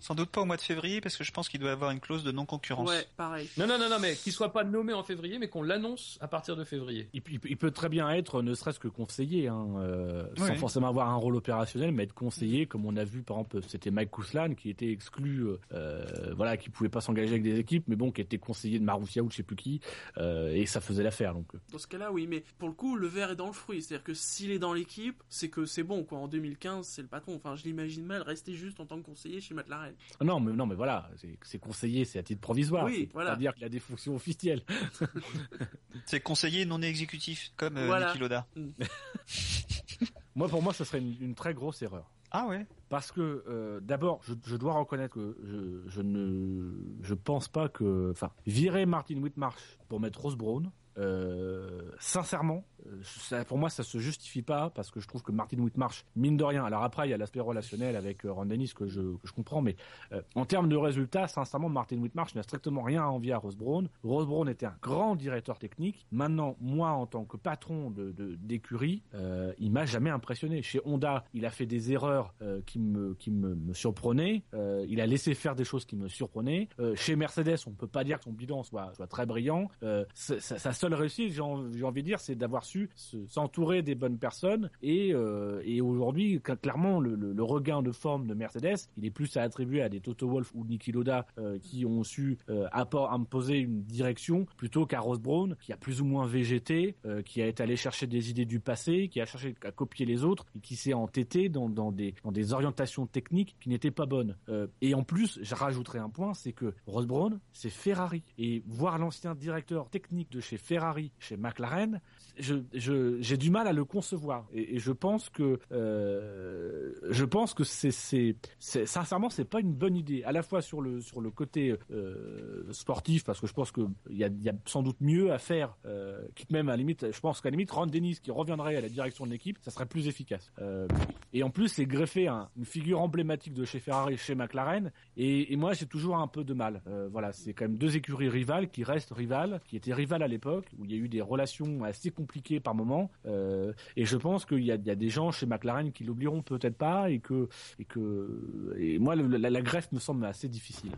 Sans doute pas au mois de février parce que je pense qu'il doit avoir une clause de non-concurrence. Ouais, pareil. Non, non, non, non, mais qu'il soit pas nommé en février, mais qu'on l'annonce à partir de février. Il, il- il peut très bien être, ne serait-ce que conseiller, hein, euh, Oui. sans forcément avoir un rôle opérationnel, mais être conseiller, comme on a vu par exemple, c'était Mike Kouslan qui était exclu, euh, euh, voilà, qui pouvait pas s'engager avec des équipes, mais bon, qui était conseiller de Marussia ou je sais plus qui, euh, et ça faisait l'affaire. Donc. Dans ce cas-là, oui, mais pour le coup, le verre est dans le fruit. C'est-à-dire que s'il est dans l'équipe, c'est que c'est bon, quoi. En 2015, c'est le patron. Enfin, je l'imagine mal rester juste en tant que conseiller chez McLaren. Non, mais non, mais voilà, c'est conseiller, c'est à titre provisoire. Oui, voilà. pas dire qu'il a des fonctions officielles. C'est conseiller non exécutif, comme euh, Voilà. Niki Loda. Moi, pour moi, ce serait une, une très grosse erreur. Ah ouais Parce que euh, d'abord, je, je dois reconnaître que je, je ne, je pense pas que, enfin, virer Martin Whitmarsh pour mettre Rose Brown, euh, sincèrement, ça, pour moi, ça se justifie pas parce que je trouve que Martin Whitmarsh, mine de rien, alors après il y a l'aspect relationnel avec euh, Ron Dennis que je, comprends, mais euh, en termes de résultats, sincèrement, Martin Whitmarsh n'a strictement rien à envier à Rose Brown. Rose Brown était un grand directeur technique. Maintenant, moi, en tant que patron de de- d'écurie, euh, il m'a jamais impressionné. Chez Honda, il a fait des erreurs euh, qui me qui me, me surprenaient. Euh, il a laissé faire des choses qui me surprenaient. Euh, chez Mercedes, on peut pas dire que son bilan soit très brillant. Euh, sa, seule réussite, j'ai envie de dire, c'est d'avoir s'entourer des bonnes personnes. Et euh, et aujourd'hui, cl- clairement, le, regain de forme de Mercedes, il est plus à attribuer à des Toto Wolff ou Niki Loda euh, qui ont su euh, imposer une direction plutôt qu'à Rose Brown qui a plus ou moins végété, euh, qui a été allé chercher des idées du passé, qui a cherché à copier les autres et qui s'est entêté dans, dans des dans des orientations techniques qui n'étaient pas bonnes. Euh, et en plus, je rajouterai un point, c'est que Rose Brown, c'est Ferrari et voir l'ancien directeur technique de chez Ferrari, chez McLaren, je j'ai du mal à le concevoir. Et, je pense que euh, je pense que c'est sincèrement c'est pas une bonne idée à la fois sur le sur le côté euh, sportif parce que je pense que il y a, sans doute mieux à faire euh, quitte même à la limite je pense qu'à limite Ron Dennis qui reviendrait à la direction de l'équipe ça serait plus efficace. Euh, et en plus c'est greffé un- une figure emblématique de chez Ferrari chez McLaren et, et moi j'ai toujours un peu de mal. Euh, voilà c'est quand même deux écuries rivales qui restent rivales qui étaient rivales à l'époque où il y a eu des relations assez compliquées par moment euh, et je pense qu'il y a, il y a des gens chez McLaren qui l'oublieront peut-être pas et que et que et moi la, la greffe me semble assez difficile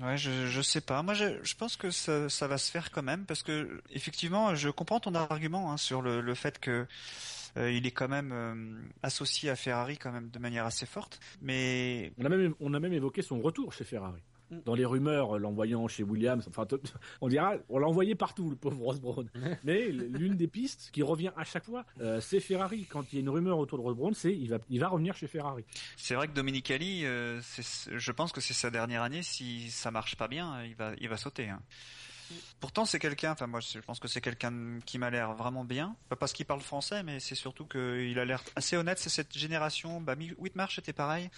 Ouais, je, je sais pas. Moi, je, je pense que ça, ça va se faire quand même parce que effectivement, je comprends ton argument hein, sur le, le fait que euh, il est quand même euh, associé à Ferrari quand même de manière assez forte. Mais On a même, on a même évoqué son retour chez Ferrari. Mm. Dans les rumeurs, l'envoyant chez Williams, enfin, on dira, on l'a envoyé partout, le pauvre Ross Brown. Mais l'une des pistes qui revient à chaque fois, euh, c'est Ferrari. Quand il y a une rumeur autour de Ross Brown, c'est il va, il va revenir chez Ferrari. c'est vrai que Dominicali, euh, je pense que c'est sa dernière année. Si ça marche pas bien, il va, il va sauter. hein. Pourtant, c'est quelqu'un. Enfin, moi, je pense que c'est quelqu'un qui m'a l'air vraiment bien. Pas parce qu'il parle français, mais c'est surtout qu'il a l'air assez honnête. C'est cette génération. Bah, Whitmarsh était pareil.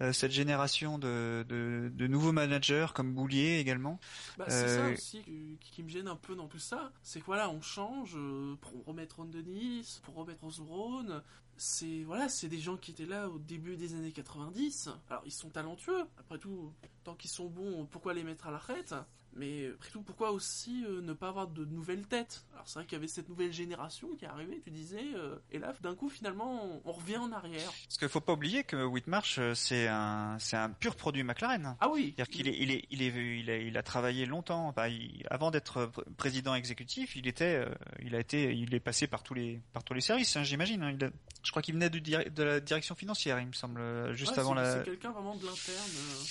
Euh, cette génération de, de, de nouveaux managers comme Boulier également. Bah, c'est ça Euh, aussi qui, qui me gêne un peu dans tout ça. C'est que voilà, on change euh, pour remettre Ron Dennis, pour remettre Osborne. C'est voilà, c'est des gens qui étaient là au début des années 90. Alors ils sont talentueux. Après tout, tant qu'ils sont bons, pourquoi les mettre à la retraite? Mais après tout, pourquoi aussi euh, ne pas avoir de nouvelles têtes? Alors c'est vrai qu'il y avait cette nouvelle génération qui est arrivée. Tu disais, euh, et là, d'un coup, finalement, on, on revient en arrière. Parce qu'il faut pas oublier que Whitmarsh, euh, c'est un, c'est un pur produit McLaren. Ah oui. C'est-à-dire qu'il est, il est, il est, il a, il a travaillé longtemps. Bah, il- avant d'être pr- président exécutif, il était, euh, il a été, il est passé par tous les, par tous les services, hein, j'imagine. hein. Je crois qu'il venait de la direction financière, il me semble, euh, juste Ouais, avant la. C'est quelqu'un vraiment de l'interne. euh.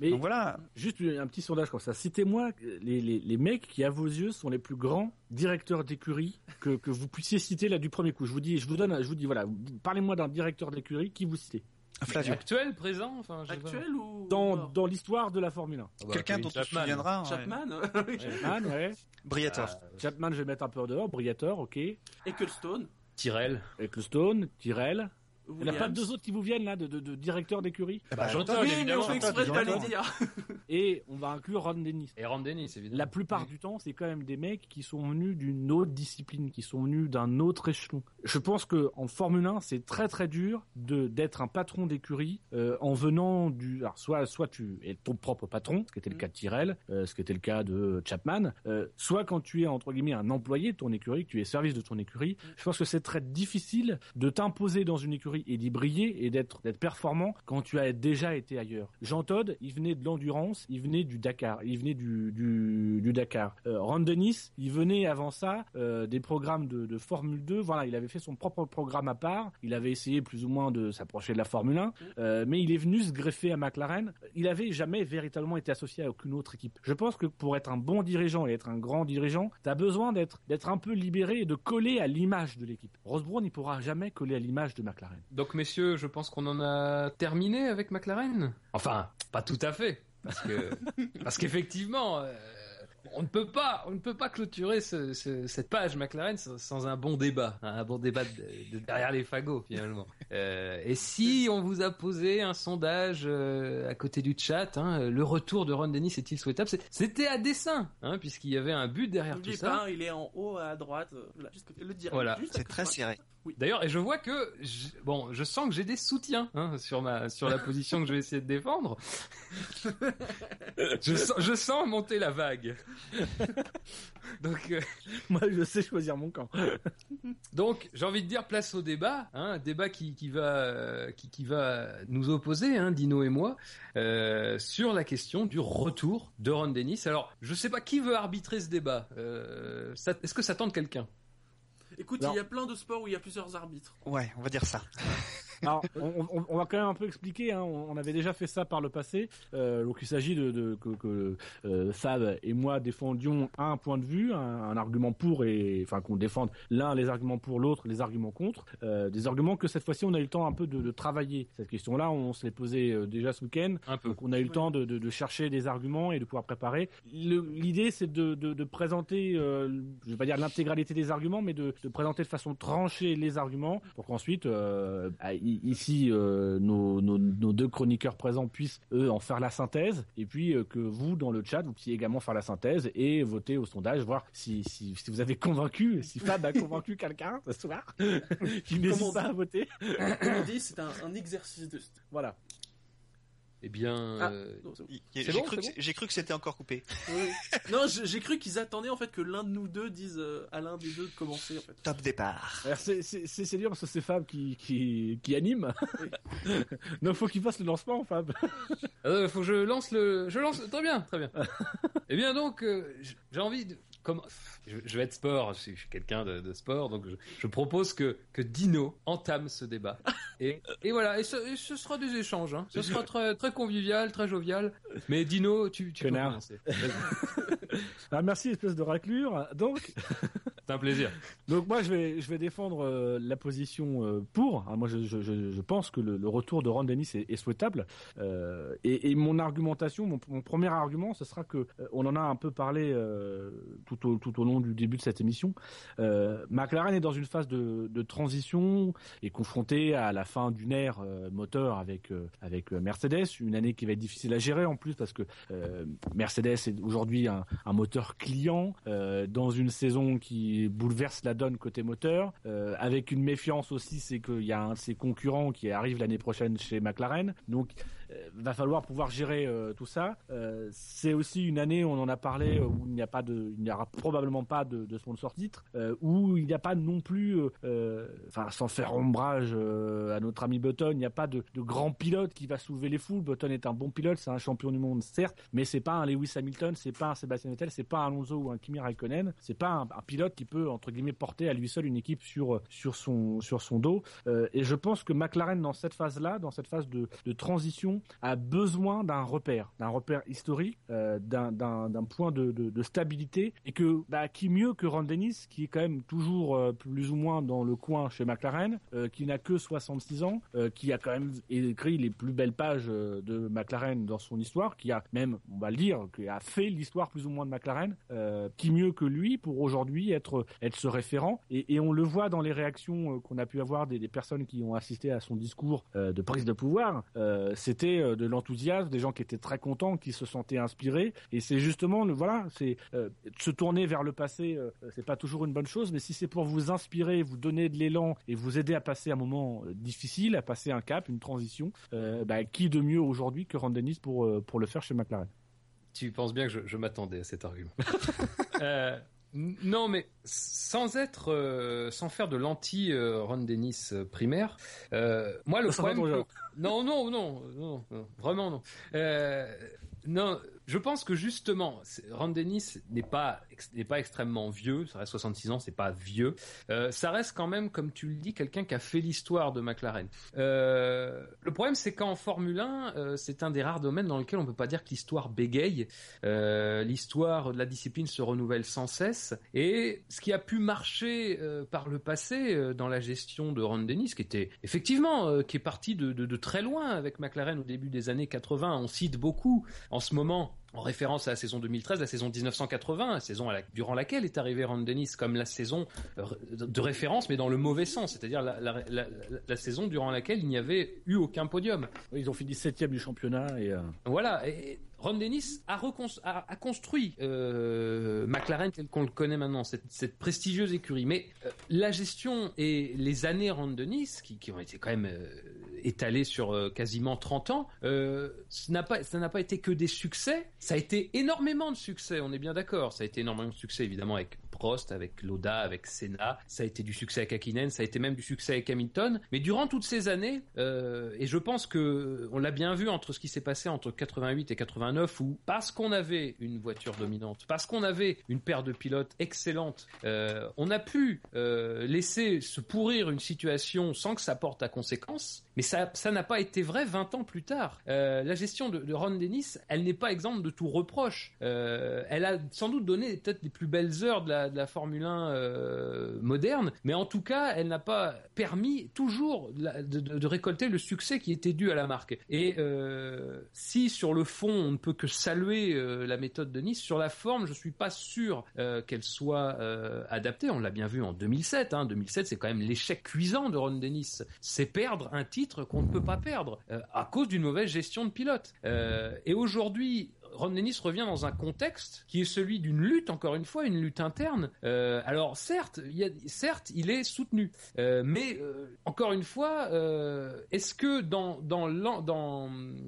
Mais Donc voilà. juste un petit sondage comme ça. Citez-moi les, les, les mecs qui, à vos yeux, sont les plus grands directeurs d'écurie que, que vous puissiez citer là du premier coup. Je vous dis, je vous donne, je vous dis, voilà, parlez-moi d'un directeur d'écurie qui vous citez. Flavio. Actuel, présent, enfin, je sais pas. Actuel ou Dans, dans l'histoire de la Formule 1. Ah bah, Quelqu'un dont on se Chapman. souviendra. ouais. Chapman Chapman, ouais. Briator. Chapman, je vais mettre un peu dehors. Briator, ok. Ecclestone. Tyrell. Ecclestone, Tyrell. Il n'y a pas deux autres qui vous viennent là, de, de, de directeurs d'écurie Bah, Jean mais évidemment. on fait exprès de pas les dire. Et on va inclure Ron Dennis. Et Ron Dennis, évidemment. La plupart du temps, c'est quand même des mecs qui sont venus d'une autre discipline, qui sont venus d'un autre échelon. Je pense que en Formule 1, c'est très très dur de d'être un patron d'écurie euh, en venant du. Alors soit soit tu es ton propre patron, ce qui était le cas de Tyrell, euh, ce qui était le cas de Chapman, euh, soit quand tu es entre guillemets un employé de ton écurie, que tu es service de ton écurie. Je pense que c'est très difficile de t'imposer dans une écurie et d'y briller et d'être performant quand tu as déjà été ailleurs. Jean Todd, il venait de l'endurance, il venait du Dakar, il venait du du, Dakar. Euh, Ron Dennis, il venait avant ça euh, des programmes de, de Formule 2. Voilà, il avait fait son propre programme à part. Il avait essayé plus ou moins de s'approcher de la Formule 1, euh, mais il est venu se greffer à McLaren. Il avait jamais véritablement été associé à aucune autre équipe. Je pense que pour être un bon dirigeant et être un grand dirigeant, tu as besoin d'être d'être un peu libéré et de coller à l'image de l'équipe. Ross Brown, il pourra jamais coller à l'image de McLaren. Donc messieurs, je pense qu'on en a terminé avec McLaren? Enfin, pas tout à fait, parce que parce qu'effectivement, euh, on ne peut pas, on ne peut pas clôturer ce- ce- cette page McLaren sans, sans un bon débat, hein, un bon débat de, de derrière les fagots finalement. Euh, et si on vous a posé un sondage euh, à côté du chat, hein, le retour de Ron Dennis est-il souhaitable? C'est- C'était à dessein, hein, puisqu'il y avait un but derrière tout ça. il est en haut à droite. Là, juste côté- le direct. Voilà. C'est très de serré. D'ailleurs, et je vois que je- bon, je sens que j'ai des soutiens hein, sur ma sur la position que je vais essayer de défendre. je, sens, je sens monter la vague. donc euh, Moi, je sais choisir mon camp. donc j'ai envie de dire place au débat, hein, un débat qui qui va qui qui va nous opposer, hein, Dino et moi, euh, sur la question du retour de Ron Dennis. Alors, je sais pas qui veut arbitrer ce débat. Euh, ça- Est-ce que ça tente quelqu'un? Écoute, Non. il y a plein de sports où il y a plusieurs arbitres. Ouais, on va dire ça. Alors, on, on- on va quand même un peu expliquer. Hein, on on avait déjà fait ça par le passé. Euh, donc, il s'agit de, de- que, que euh, Fab et moi défendions un point de vue, un, un argument pour et enfin qu'on défende l'un les arguments pour, l'autre les arguments contre. Euh, des arguments que cette fois-ci on a eu le temps un peu de, de travailler. Cette question-là, on se l'est posée euh, déjà ce week-end. Un peu. Donc on a eu le temps de, de- de chercher des arguments et de pouvoir préparer. L'idée c'est de, présenter, euh, je vais pas dire l'intégralité des arguments, mais de, présenter de façon tranchée les arguments pour qu'ensuite, euh, i- ici, euh, nos, nos- nos deux chroniqueurs présents puissent eux en faire la synthèse et puis euh, que vous dans le chat vous puissiez également faire la synthèse et voter au sondage, voir si, si, si vous avez convaincu, si Fab a convaincu quelqu'un ce soir, qui n'hésite pas à voter. Comme on dit, c'est un, un exercice de. Voilà. Eh bien, Ah. euh, Non, J'ai bon, cru, que- j'ai cru que c'était encore coupé. Oui. non, j'ai cru qu'ils attendaient en fait que l'un de nous deux dise euh, à l'un des deux de commencer en fait. Top départ. Alors, C'est dur parce que c'est Fab qui, qui, qui anime. Donc faut qu'il fasse le lancement, Fab. Euh, faut que je lance le. Je lance. Très bien, très bien. eh bien donc, euh, j'ai envie de. Comme je, je vais être sport, je suis, quelqu'un de, de sport, donc je, je propose que que Dino entame ce débat. Et, et voilà, et ce, et ce sera des échanges. Hein. Ce sera très très convivial, très jovial. Mais Dino, tu, tu peux commencer. Ah, merci espèce de raclure. Donc C'est un plaisir. donc moi je vais je vais défendre euh, la position euh, pour. Ah, moi je, je, je pense que le, le retour de Ron Dennis est, est souhaitable. Euh, et, et mon argumentation, mon, mon premier argument, ce sera que on en a un peu parlé euh, tout au long du début de cette émission. Euh, McLaren est dans une phase de, transition et confronté à la fin d'une ère euh, moteur avec euh, avec Mercedes, une année qui va être difficile à gérer en plus parce que Mercedes est aujourd'hui un, un moteur client dans une saison qui bouleverse la donne côté moteur, avec une méfiance aussi, c'est qu'il y a un de ses concurrents qui arrive l'année prochaine chez McLaren, donc va falloir pouvoir gérer euh, tout ça. Euh, c'est aussi une année, on en a parlé, euh, où il n'y a pas de, il n'y aura probablement pas de, sponsor titre, euh, où il n'y a pas non plus, euh, euh, enfin sans faire ombrage euh, à notre ami Button, il n'y a pas de, grand pilote qui va soulever les foules. Button est un bon pilote, c'est un champion du monde certes, mais c'est pas un Lewis Hamilton, c'est pas un Sébastien Vettel, c'est pas un Alonso ou un Kimi Raikkonen, c'est pas un, pilote qui peut entre guillemets porter à lui seul une équipe sur sur son sur son dos. Euh, et je pense que McLaren dans cette phase-là, dans cette phase de transition, a besoin d'un repère, d'un repère historique, euh, d'un point de, de, stabilité, et que bah, qui mieux que Ron Dennis, qui est quand même toujours euh, plus ou moins dans le coin chez McLaren, euh, qui n'a que 66 ans, euh, qui a quand même écrit les plus belles pages de McLaren dans son histoire, qui a même, on va le dire, qui a fait l'histoire plus ou moins de McLaren, qui mieux que lui pour aujourd'hui être être ce référent, et, on le voit dans les réactions qu'on a pu avoir des, des personnes qui ont assisté à son discours de prise de pouvoir, c'était euh, de l'enthousiasme, des gens qui étaient très contents, qui se sentaient inspirés, et c'est justement, le- voilà, c'est euh, se tourner vers le passé, euh, c'est pas toujours une bonne chose, mais si c'est pour vous inspirer, vous donner de l'élan et vous aider à passer un moment euh, difficile, à passer un cap, une transition, euh, bah, qui de mieux aujourd'hui que Ron Dennis pour euh, pour le faire chez McLaren? Tu penses bien que je, je m'attendais à cet argument. Euh, Non, mais sans être, euh, sans faire de l'anti euh, Ron Dennis euh, primaire, euh, moi le Ça problème, que- non, non, non, non, non, vraiment non. Non, je pense que justement, Ron Dennis n'est pas n'est pas extrêmement vieux, ça reste 66 ans, c'est pas vieux. Euh, ça reste quand même, comme tu le dis, quelqu'un qui a fait l'histoire de McLaren. Euh, le problème, c'est qu'en Formule 1, euh, c'est un des rares domaines dans lequel on peut pas dire que l'histoire bégaye. L'histoire de la discipline se renouvelle sans cesse. Et ce qui a pu marcher par le passé dans la gestion de Ron Dennis, qui était effectivement qui est parti de- de très loin avec McLaren au début des années 80. On cite beaucoup en ce moment. En référence à la saison 2013, la saison 1980, la saison à la- durant laquelle est arrivé Ron Dennis comme la saison euh, de référence, mais dans le mauvais sens, c'est-à-dire la, saison durant laquelle il n'y avait eu aucun podium. Ils ont fini septième du championnat et euh, Voilà. Et Ron Dennis a, recon- a- a construit euh, McLaren tel qu'on le connaît maintenant, cette, cette prestigieuse écurie. Mais euh, la gestion et les années Ron Dennis, qui, qui ont été quand même euh, étalées sur euh, quasiment 30 ans, euh, ça n'a pas, ça n'a pas été que des succès. Ça a été énormément de succès. On est bien d'accord. Ça a été énormément de succès évidemment avec Prost, avec Loda, avec Senna. Ça a été du succès avec Hakkinen, ça a été même du succès avec Hamilton. Mais durant toutes ces années, euh, et je pense que on l'a bien vu entre ce qui s'est passé entre 88 et 89, où parce qu'on avait une voiture dominante, parce qu'on avait une paire de pilotes excellente, euh, on a pu euh, laisser se pourrir une situation sans que ça porte à conséquence. Mais ça, ça n'a pas été vrai 20 ans plus tard. La gestion de, de Ron Dennis, elle n'est pas exempte de tout reproche. Elle a sans doute donné peut-être les plus belles heures de la, de la Formule 1 euh, moderne, mais en tout cas, elle n'a pas permis toujours de, récolter le succès qui était dû à la marque. Et euh, si sur le fond, on ne peut que saluer euh, la méthode de Nice, sur la forme, je suis pas sûr qu'elle soit adaptée. On l'a bien vu en 2007. Hein. 2007, c'est quand même l'échec cuisant de Ron Dennis. C'est perdre un titre qu'on ne peut pas perdre à cause d'une mauvaise gestion de pilote. Et aujourd'hui, Ron Dennis revient dans un contexte qui est celui d'une lutte, encore une fois, une lutte interne. Euh, alors certes, il certes, il est soutenu, Euh, mais euh, encore une fois, est-ce que dans dans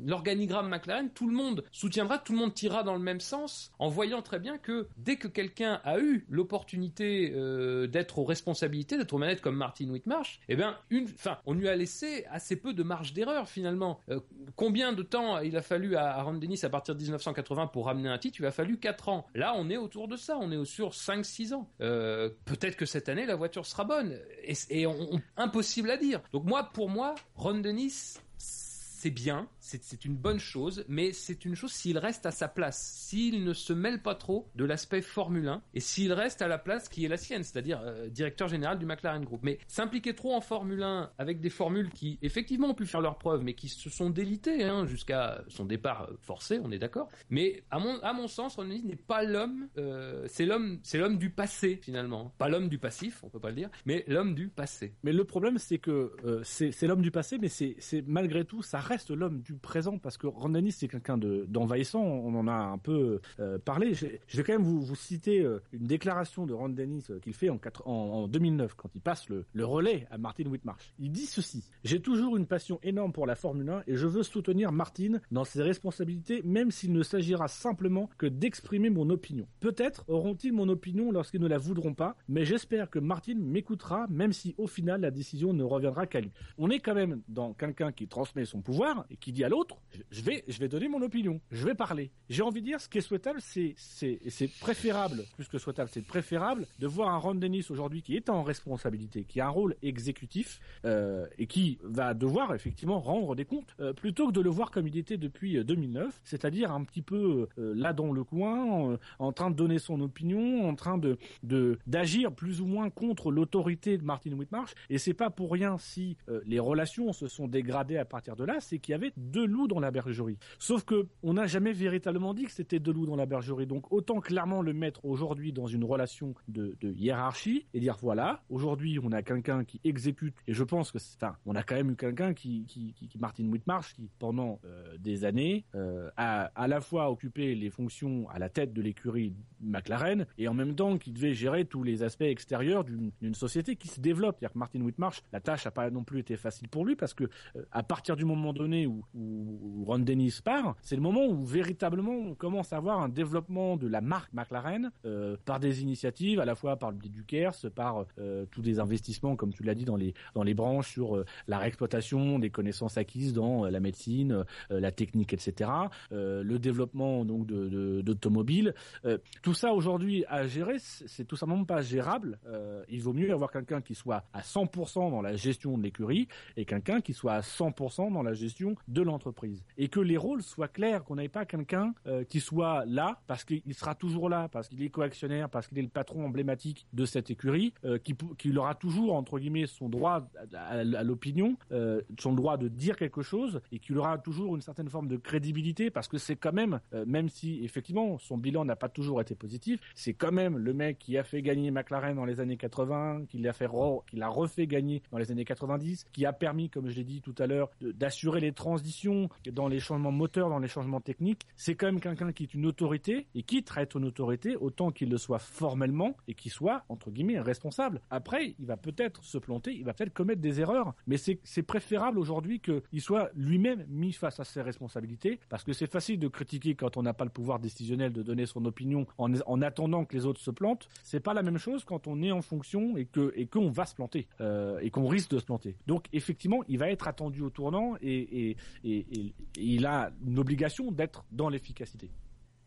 l'organigramme McLaren, tout le monde soutiendra, tout le monde tirera dans le même sens, en voyant très bien que dès que quelqu'un a eu l'opportunité d'être aux responsabilités, d'être aux manettes comme Martin Whitmarsh, eh bien, une, enfin, on lui a laissé assez peu de marge d'erreur finalement. Combien de temps il a fallu à, Ron Dennis à partir de 1980 pour ramener un titre Il a fallu 4 ans. Là, on est autour de ça, on est sur 5-6 ans. Euh, Peut-être que cette année, la voiture sera bonne. Et, et impossible à dire. Donc moi, pour moi, Ron Dennis, c'est bien, c'est une bonne chose, mais c'est une chose s'il reste à sa place, s'il ne se mêle pas trop de l'aspect Formule 1 et s'il reste à la place qui est la sienne, c'est-à-dire euh, directeur général du McLaren Group. Mais s'impliquer trop en Formule 1 avec des formules qui effectivement ont pu faire leurs preuves, mais qui se sont délitées hein, jusqu'à son départ euh, forcé, on est d'accord. Mais à mon à mon sens, Ron n'est pas l'homme, euh, c'est l'homme c'est l'homme du passé finalement, pas l'homme du passif, on peut pas le dire, mais l'homme du passé. Mais le problème, c'est que c'est l'homme du passé, mais c'est malgré tout, ça reste l'homme du présent parce que Ron Dennis, c'est quelqu'un de- d'envahissant. on en a un peu euh, parlé. Je, vais quand même vous, citer euh, une déclaration de Ron Dennis euh, qu'il fait en 2009 quand il passe le, le relais à Martin Whitmarsh. Il dit ceci J'ai toujours une passion énorme pour la Formule 1 et je veux soutenir Martin dans ses responsabilités, même s'il ne s'agira simplement que d'exprimer mon opinion. Peut-être auront-ils mon opinion lorsqu'ils ne la voudront pas, mais j'espère que Martin m'écoutera, même si au final la décision ne reviendra qu'à lui. On est quand même dans quelqu'un qui transmet son pouvoir et qui dit l'autre je- vais, je vais donner mon opinion, je vais parler. J'ai envie de dire, ce qui est souhaitable, c'est, c'est, c'est préférable, plus que souhaitable, c'est préférable de voir un Ron Dennis aujourd'hui qui est en responsabilité, qui a un rôle exécutif euh, et qui va devoir effectivement rendre des comptes, euh, plutôt que de le voir comme il était depuis euh, 2009, c'est-à-dire un petit peu euh, là dans le coin, euh, en train de donner son opinion, en train de, de d'agir plus ou moins contre l'autorité de Martin Whitmarsh. Et c'est pas pour rien si euh, les relations se sont dégradées à partir de là, c'est qu'il y avait deux loups dans la bergerie. Sauf que on n'a jamais véritablement dit que c'était deux loups dans la bergerie. Donc autant clairement le mettre aujourd'hui dans une relation de, hiérarchie et dire voilà, aujourd'hui on a quelqu'un qui exécute. Et je pense que, c'est- enfin, on a quand même eu quelqu'un qui, qui, qui, Martin Whitmarsh, qui pendant euh, des années euh, a à la fois occupé les fonctions à la tête de l'écurie McLaren et en même temps qui devait gérer tous les aspects extérieurs d'une société qui se développe. C'est-à-dire que Martin Whitmarsh, la tâche n'a pas non plus été facile pour lui parce que euh, à partir du moment donné où, où Ron Dennis part, c'est le moment où véritablement on commence à voir un développement de la marque McLaren euh, par des initiatives, à la fois par le biais du par euh, tous des investissements, comme tu l'as dit, dans les les branches sur euh, la réexploitation des connaissances acquises dans la médecine, la technique, etc. le développement donc d'automobiles. Tout ça aujourd'hui à gérer, c'est tout simplement pas gérable. Il vaut mieux avoir quelqu'un qui soit à 100% dans la gestion de l'écurie et quelqu'un qui soit à 100% dans la gestion de l'entreprise. Et que les rôles soient clairs, qu'on n'ait pas quelqu'un euh, qui soit là parce qu'il sera toujours là, parce qu'il est coactionnaire, parce qu'il est le patron emblématique de cette écurie, euh, qui, qui aura toujours, entre guillemets, son droit à, l'opinion, euh, son droit de dire quelque chose, et qu'il aura toujours une certaine forme de crédibilité, parce que c'est quand même, euh, même si effectivement son bilan n'a pas toujours été positif, c'est quand même le mec qui a fait gagner McLaren dans les années 80, qui l'a fait qui l'a refait gagner dans les années 90, qui a permis, comme je l'ai dit tout à l'heure, d'assurer les transitions dans les changements moteurs, dans les changements techniques. C'est quand même quelqu'un qui est une autorité et qui traite une autorité autant qu'il le soit formellement et qui soit entre guillemets responsable. Après, il va peut-être se planter, il va peut-être commettre des erreurs, mais c'est préférable aujourd'hui qu'il soit lui-même mis face à ses responsabilités parce que c'est facile de critiquer quand on n'a pas le pouvoir décisionnel de donner son opinion en, en attendant que les autres se plantent. C'est pas la même chose quand on est en fonction et qu'on va se planter euh, et qu'on risque de se planter. Donc effectivement, il va être attendu au tournant et, et, et, il a une obligation d'être dans l'efficacité.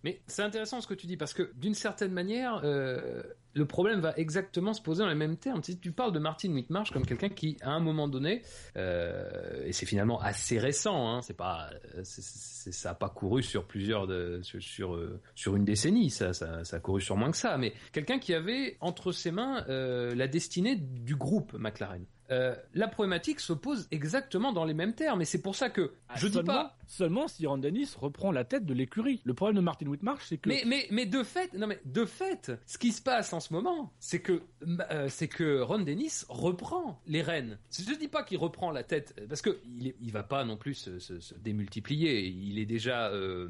Mais c'est intéressant ce que tu dis parce que d'une certaine manière, euh, le problème va exactement se poser dans les mêmes termes. Tu parles de Martin Whitmarsh comme quelqu'un qui, à un moment donné, euh, et c'est finalement assez récent, hein, c'est pas, ça a pas couru sur plusieurs, sur euh, sur une décennie, ça, ça, ça a couru sur moins que ça, mais quelqu'un qui avait entre ses mains la destinée du groupe McLaren. Euh, la problématique se pose exactement dans les mêmes termes, et c'est pour ça que je dis pas. seulement si Ron Dennis reprend la tête de l'écurie. Le problème de Martin Whitmarsh, c'est que Mais, mais, mais de fait, non mais de fait, ce qui se passe en ce moment, c'est que euh, c'est que Ron Dennis reprend les rênes. Je dis pas qu'il reprend la tête parce que il, est- il va pas non plus se, se- se démultiplier. Il est déjà euh,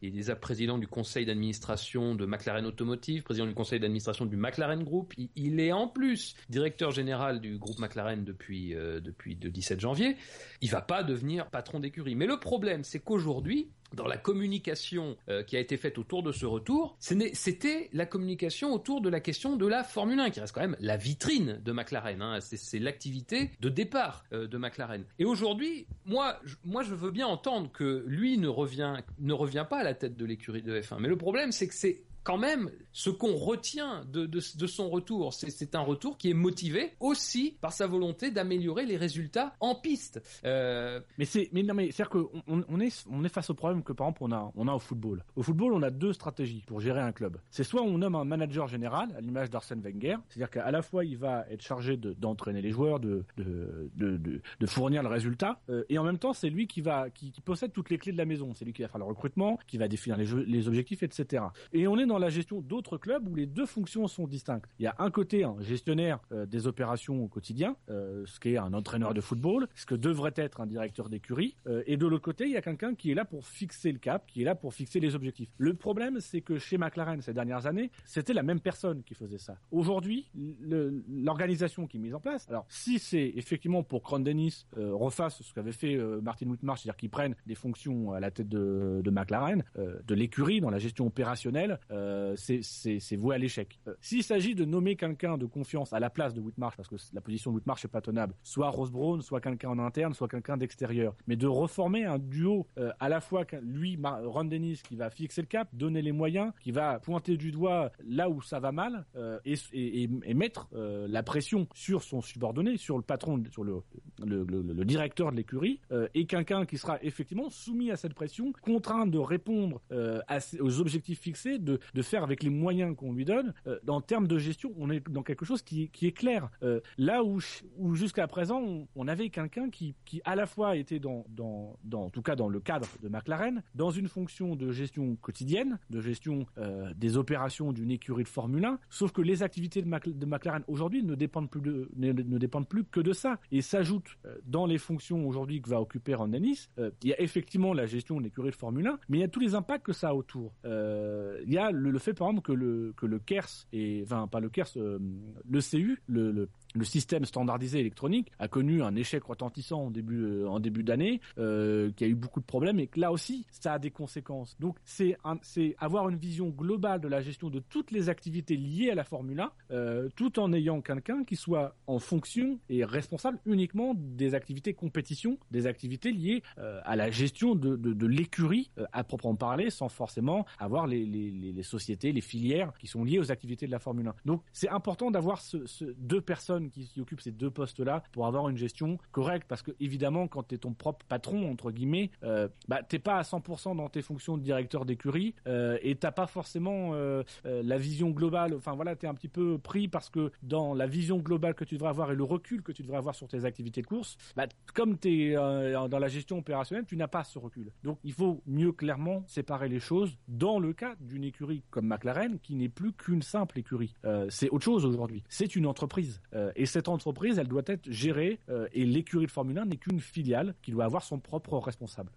il est déjà président du conseil d'administration de McLaren Automotive, président du conseil d'administration du McLaren Group. Il, il est en plus directeur général du groupe McLaren depuis euh, depuis le 17 janvier. Il va pas devenir patron d'écurie. Mais le problème, c'est qu'aujourd'hui dans la communication euh, qui a été faite autour de ce retour, c'était la communication autour de la question de la Formule 1, qui reste quand même la vitrine de McLaren. Hein. C'est, c'est l'activité de départ euh, de McLaren. Et aujourd'hui, moi, je, moi, je veux bien entendre que lui ne revient, ne revient pas à la tête de l'écurie de F1. Mais le problème, c'est que c'est quand même ce qu'on retient de, de, son retour. C'est, un retour qui est motivé aussi par sa volonté d'améliorer les résultats en piste. Euh, Mais c'est, mais non, mais c'est-à-dire qu'on on, est, on est face au problème que par exemple on a, on a au football. Au football, on a deux stratégies pour gérer un club. C'est soit on nomme un manager général, à l'image d'Arsène Wenger, c'est-à-dire qu'à la fois il va être chargé de, d'entraîner les joueurs, de, de, de, fournir le résultat, euh, et en même temps c'est lui qui va, qui, possède toutes les clés de la maison. C'est lui qui va faire le recrutement, qui va définir les, les objectifs, etc. Et on est dans la gestion d'autres clubs où les deux fonctions sont distinctes. Il y a un côté un gestionnaire euh, des opérations au quotidien, euh, ce qui est un entraîneur de football, ce que devrait être un directeur d'écurie, euh, et de l'autre côté, il y a quelqu'un qui est là pour fixer le cap, qui est là pour fixer les objectifs. Le problème, c'est que chez McLaren ces dernières années, c'était la même personne qui faisait ça. Aujourd'hui, l'organisation qui est mise en place, alors si c'est effectivement pour que Ron Dennis euh, refasse ce qu'avait fait Martin Whitmarsh, c'est-à-dire qu'il prenne des fonctions à la tête de, McLaren, de l'écurie dans la gestion opérationnelle, euh, c'est- voué à l'échec. Euh, S'il s'agit de nommer quelqu'un de confiance à la place de Whitmarsh, parce que la position de Whitmarsh est pas tenable, soit Ross Brown, soit quelqu'un en interne, soit quelqu'un d'extérieur, mais de reformer un duo euh, à la fois lui, Mar- Ron Dennis, qui va fixer le cap, donner les moyens, qui va pointer du doigt là où ça va mal et, et- et- et mettre la pression sur son subordonné, sur le patron, sur le, le, directeur de l'écurie, euh, et quelqu'un qui sera effectivement soumis à cette pression, contraint de répondre euh, aux objectifs fixés, de, de faire avec les moyens qu'on lui donne. Euh, en termes de gestion, on est dans quelque chose qui, qui est clair. Euh, là où, où jusqu'à présent, on, avait quelqu'un qui, qui à la fois était dans, dans, dans, en tout cas dans le cadre de McLaren, dans une fonction de gestion quotidienne, de gestion euh, des opérations d'une écurie de Formule 1, sauf que les activités de, McLaren aujourd'hui ne dépendent plus ne, ne dépendent plus que de ça. Et s'ajoute dans les fonctions aujourd'hui que va occuper Ron Dennis, euh, il y a effectivement la gestion de l'écurie de Formule 1, mais il y a tous les impacts que ça a autour. Euh, il y a le, fait par exemple que le que le KERS et enfin pas le KERS, euh, le CU, le, système standardisé électronique a connu un échec retentissant en début euh, en début d'année, euh, qui a eu beaucoup de problèmes et que là aussi ça a des conséquences. Donc c'est c'est avoir une vision globale de la gestion de toutes les activités liées à la Formule 1, euh, tout en ayant quelqu'un qui soit en fonction et responsable uniquement des activités compétition, des activités liées euh, à la gestion de, de, l'écurie euh, à proprement parler, sans forcément avoir les, les, sociétés, les filières qui sont liées aux activités de la Formule 1. Donc c'est important d'avoir ce, deux personnes qui, qui occupent ces deux postes-là pour avoir une gestion correcte, parce que évidemment quand tu es ton propre patron entre guillemets, euh, bah t'es pas à 100% dans tes fonctions de directeur d'écurie euh, et t'as pas forcément euh, la vision globale. Enfin voilà, t'es un petit peu pris parce que dans la vision globale que tu devrais avoir et le recul que tu devrais avoir sur tes activités de course, bah, comme tu es dans la gestion opérationnelle, tu n'as pas ce recul. Donc il faut mieux clairement séparer les choses dans le cas d'une écurie comme McLaren qui n'est plus qu'une simple écurie. Euh, c'est autre chose aujourd'hui. C'est une entreprise. Euh, et cette entreprise, elle doit être gérée euh, et l'écurie de Formule 1 n'est qu'une filiale qui doit avoir son propre responsable.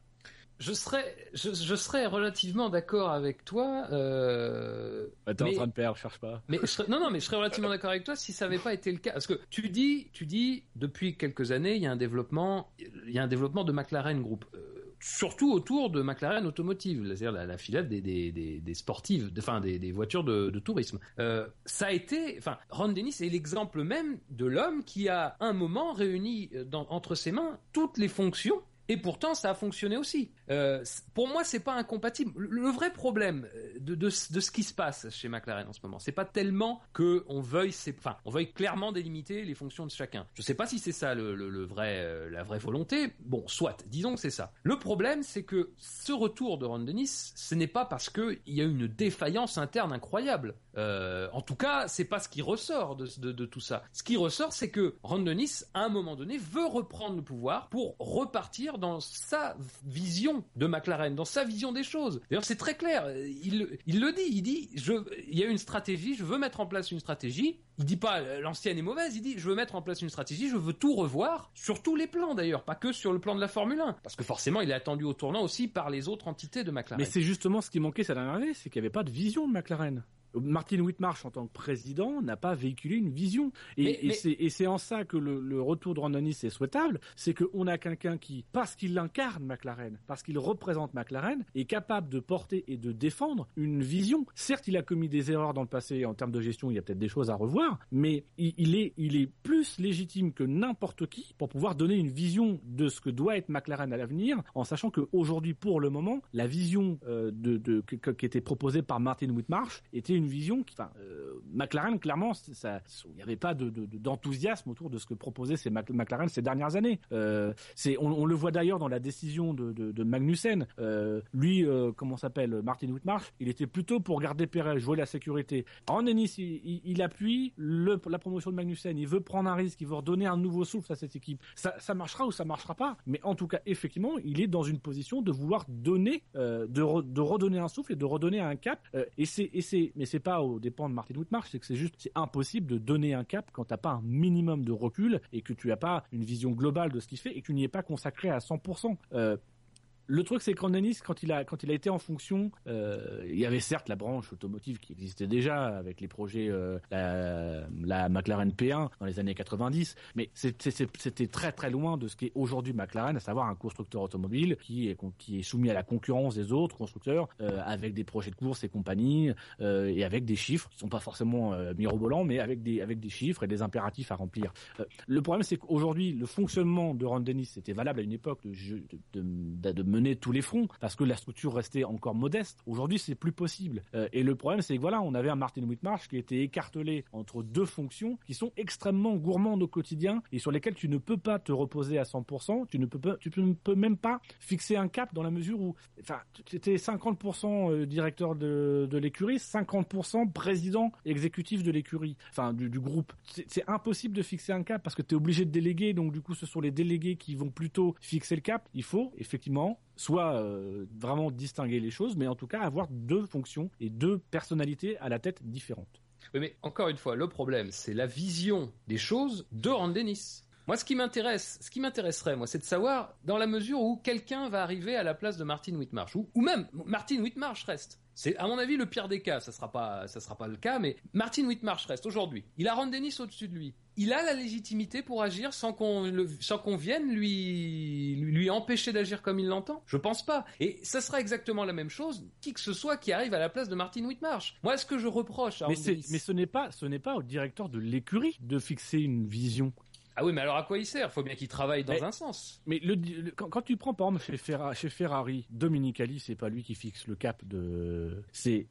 Je serais, je, je serais relativement d'accord avec toi. Euh, Bah, T'es en train de perdre, cherche pas. Mais je serais- non, non, mais je serais relativement d'accord avec toi si ça n'avait pas été le cas. Parce que tu dis, tu dis, depuis quelques années, il y a un développement, il y a un développement de McLaren Group. Euh, Surtout autour de McLaren Automotive, c'est-à-dire la, la filiale des, des, des, des sportives, de- enfin des, des voitures de, de tourisme. Euh, ça a été, enfin, Ron Dennis est l'exemple même de l'homme qui a un moment réuni euh, dans, entre ses mains toutes les fonctions et pourtant, ça a fonctionné aussi. Euh, pour moi, c'est pas incompatible. Le, vrai problème euh, de, de, de ce qui se passe chez McLaren en ce moment, c'est pas tellement que on veuille, enfin, on veuille clairement délimiter les fonctions de chacun. Je sais pas si c'est ça le, le, vrai, euh, la vraie volonté. Bon, soit, disons que c'est ça. Le problème, c'est que ce retour de Ron Dennis, ce n'est pas parce que il y a une défaillance interne incroyable. En tout cas, c'est pas ce qui ressort de, de, de tout ça. Ce qui ressort, c'est que Ron Dennis, à un moment donné, veut reprendre le pouvoir pour repartir dans sa vision de McLaren, dans sa vision des choses. D'ailleurs, c'est très clair. Il, il le dit. Il dit, je, il y a une stratégie. Je veux mettre en place une stratégie. Il dit pas euh, l'ancienne est mauvaise. Il dit, je veux mettre en place une stratégie. Je veux tout revoir sur tous les plans d'ailleurs, pas que sur le plan de la Formule 1, parce que forcément, il est attendu au tournant aussi par les autres entités de McLaren. Mais c'est justement ce qui manquait cette dernière année, c'est qu'il n'y avait pas de vision de McLaren. Martin Whitmarsh, en tant que président, n'a pas véhiculé une vision. Et, et mais- c'est- en ça que le, le retour de Ron Dennis est souhaitable, c'est qu'on a quelqu'un qui, parce qu'il incarne McLaren, parce qu'il représente McLaren, est capable de porter et de défendre une vision. Certes, il a commis des erreurs dans le passé en termes de gestion, il y a peut-être des choses à revoir, mais il, il est, il est plus légitime que n'importe qui pour pouvoir donner une vision de ce que doit être McLaren à l'avenir, en sachant qu'aujourd'hui, pour le moment, la vision euh, de, de, que- que- qui était proposée par Martin Whitmarsh était une vision qui, enfin, euh, McLaren, clairement, il n'y avait pas de- de- de- d'enthousiasme autour de ce que proposait ces McLaren ces dernières années. Euh, c'est, on, le voit d'ailleurs dans la décision de, Magnussen. Euh, lui, comment s'appelle, Martin Whitmarsh, il était plutôt pour garder Perez, jouer la sécurité. En Ennis, il, il- appuie la promotion de Magnussen. Il veut prendre un risque, il veut redonner un nouveau souffle à cette équipe. Ça, marchera ou ça marchera pas. Mais en tout cas, effectivement, il est dans une position de vouloir donner, de, re- de redonner un souffle et de redonner un cap. Et mais c'est pas aux dépens de Martin Whitmarsh, c'est que c'est juste, c'est impossible de donner un cap quand t'as pas un minimum de recul et que tu as pas une vision globale de ce qu'il fait et que tu n'y es pas consacré à 100%. Euh, le truc, c'est qu'en Nice, quand il a quand il a été en fonction, euh, il y avait certes la branche automotive qui existait déjà avec les projets euh, la, la McLaren P1 dans les années 90, mais c'était très très loin de ce qu'est aujourd'hui McLaren, à savoir un constructeur automobile qui est qui est soumis à la concurrence des autres constructeurs euh, avec des projets de course et compagnie euh, et avec des chiffres qui sont pas forcément euh, mirobolants, mais avec des avec des chiffres et des impératifs à remplir. Euh, le problème, c'est qu'aujourd'hui, le fonctionnement de Ron Dennis, c'était valable à une époque de, de, de, de mener tous les fronts, parce que la structure restait encore modeste. Aujourd'hui, c'est plus possible. Euh, et le problème, c'est que voilà, on avait un Martin Whitmarsh qui était écartelé entre deux fonctions qui sont extrêmement gourmandes au quotidien et sur lesquelles tu ne peux pas te reposer à 100%. Tu ne peux pas, tu ne peux même pas fixer un cap dans la mesure où, enfin, tu étais 50% euh, directeur de, l'écurie, 50% président exécutif de l'écurie, enfin du, du groupe. C'est impossible de fixer un cap parce que tu es obligé de déléguer, donc du coup ce sont les délégués qui vont plutôt fixer le cap. Il faut effectivement soit euh, vraiment distinguer les choses, mais en tout cas avoir deux fonctions et deux personnalités à la tête différentes. Oui, mais encore une fois, le problème, c'est la vision des choses de Ron Dennis. Moi, ce qui m'intéresse, ce qui m'intéresserait, moi, c'est de savoir dans la mesure où quelqu'un va arriver à la place de Martin Whitmarsh, ou, ou même Martin Whitmarsh reste. C'est à mon avis le pire des cas. Ça sera pas, ça sera pas le cas, mais Martin Whitmarsh reste aujourd'hui. Il a Ron Dennis au-dessus de lui. Il a la légitimité pour agir sans qu'on le, sans qu'on vienne lui lui empêcher d'agir comme il l'entend. Je pense pas. Et ça sera exactement la même chose qui que ce soit qui arrive à la place de Martin Whitmarsh. Moi, ce que je reproche à Mais, mais ce n'est pas, ce n'est pas au directeur de l'écurie de fixer une vision. ah oui, mais alors à quoi il sert? Faut bien qu'il travaille dans Mais- un sens. Mais le, le- quand, quand tu prends par exemple chez, Ferra- chez Ferrari, Dominicali, c'est pas lui qui fixe le cap de, c'est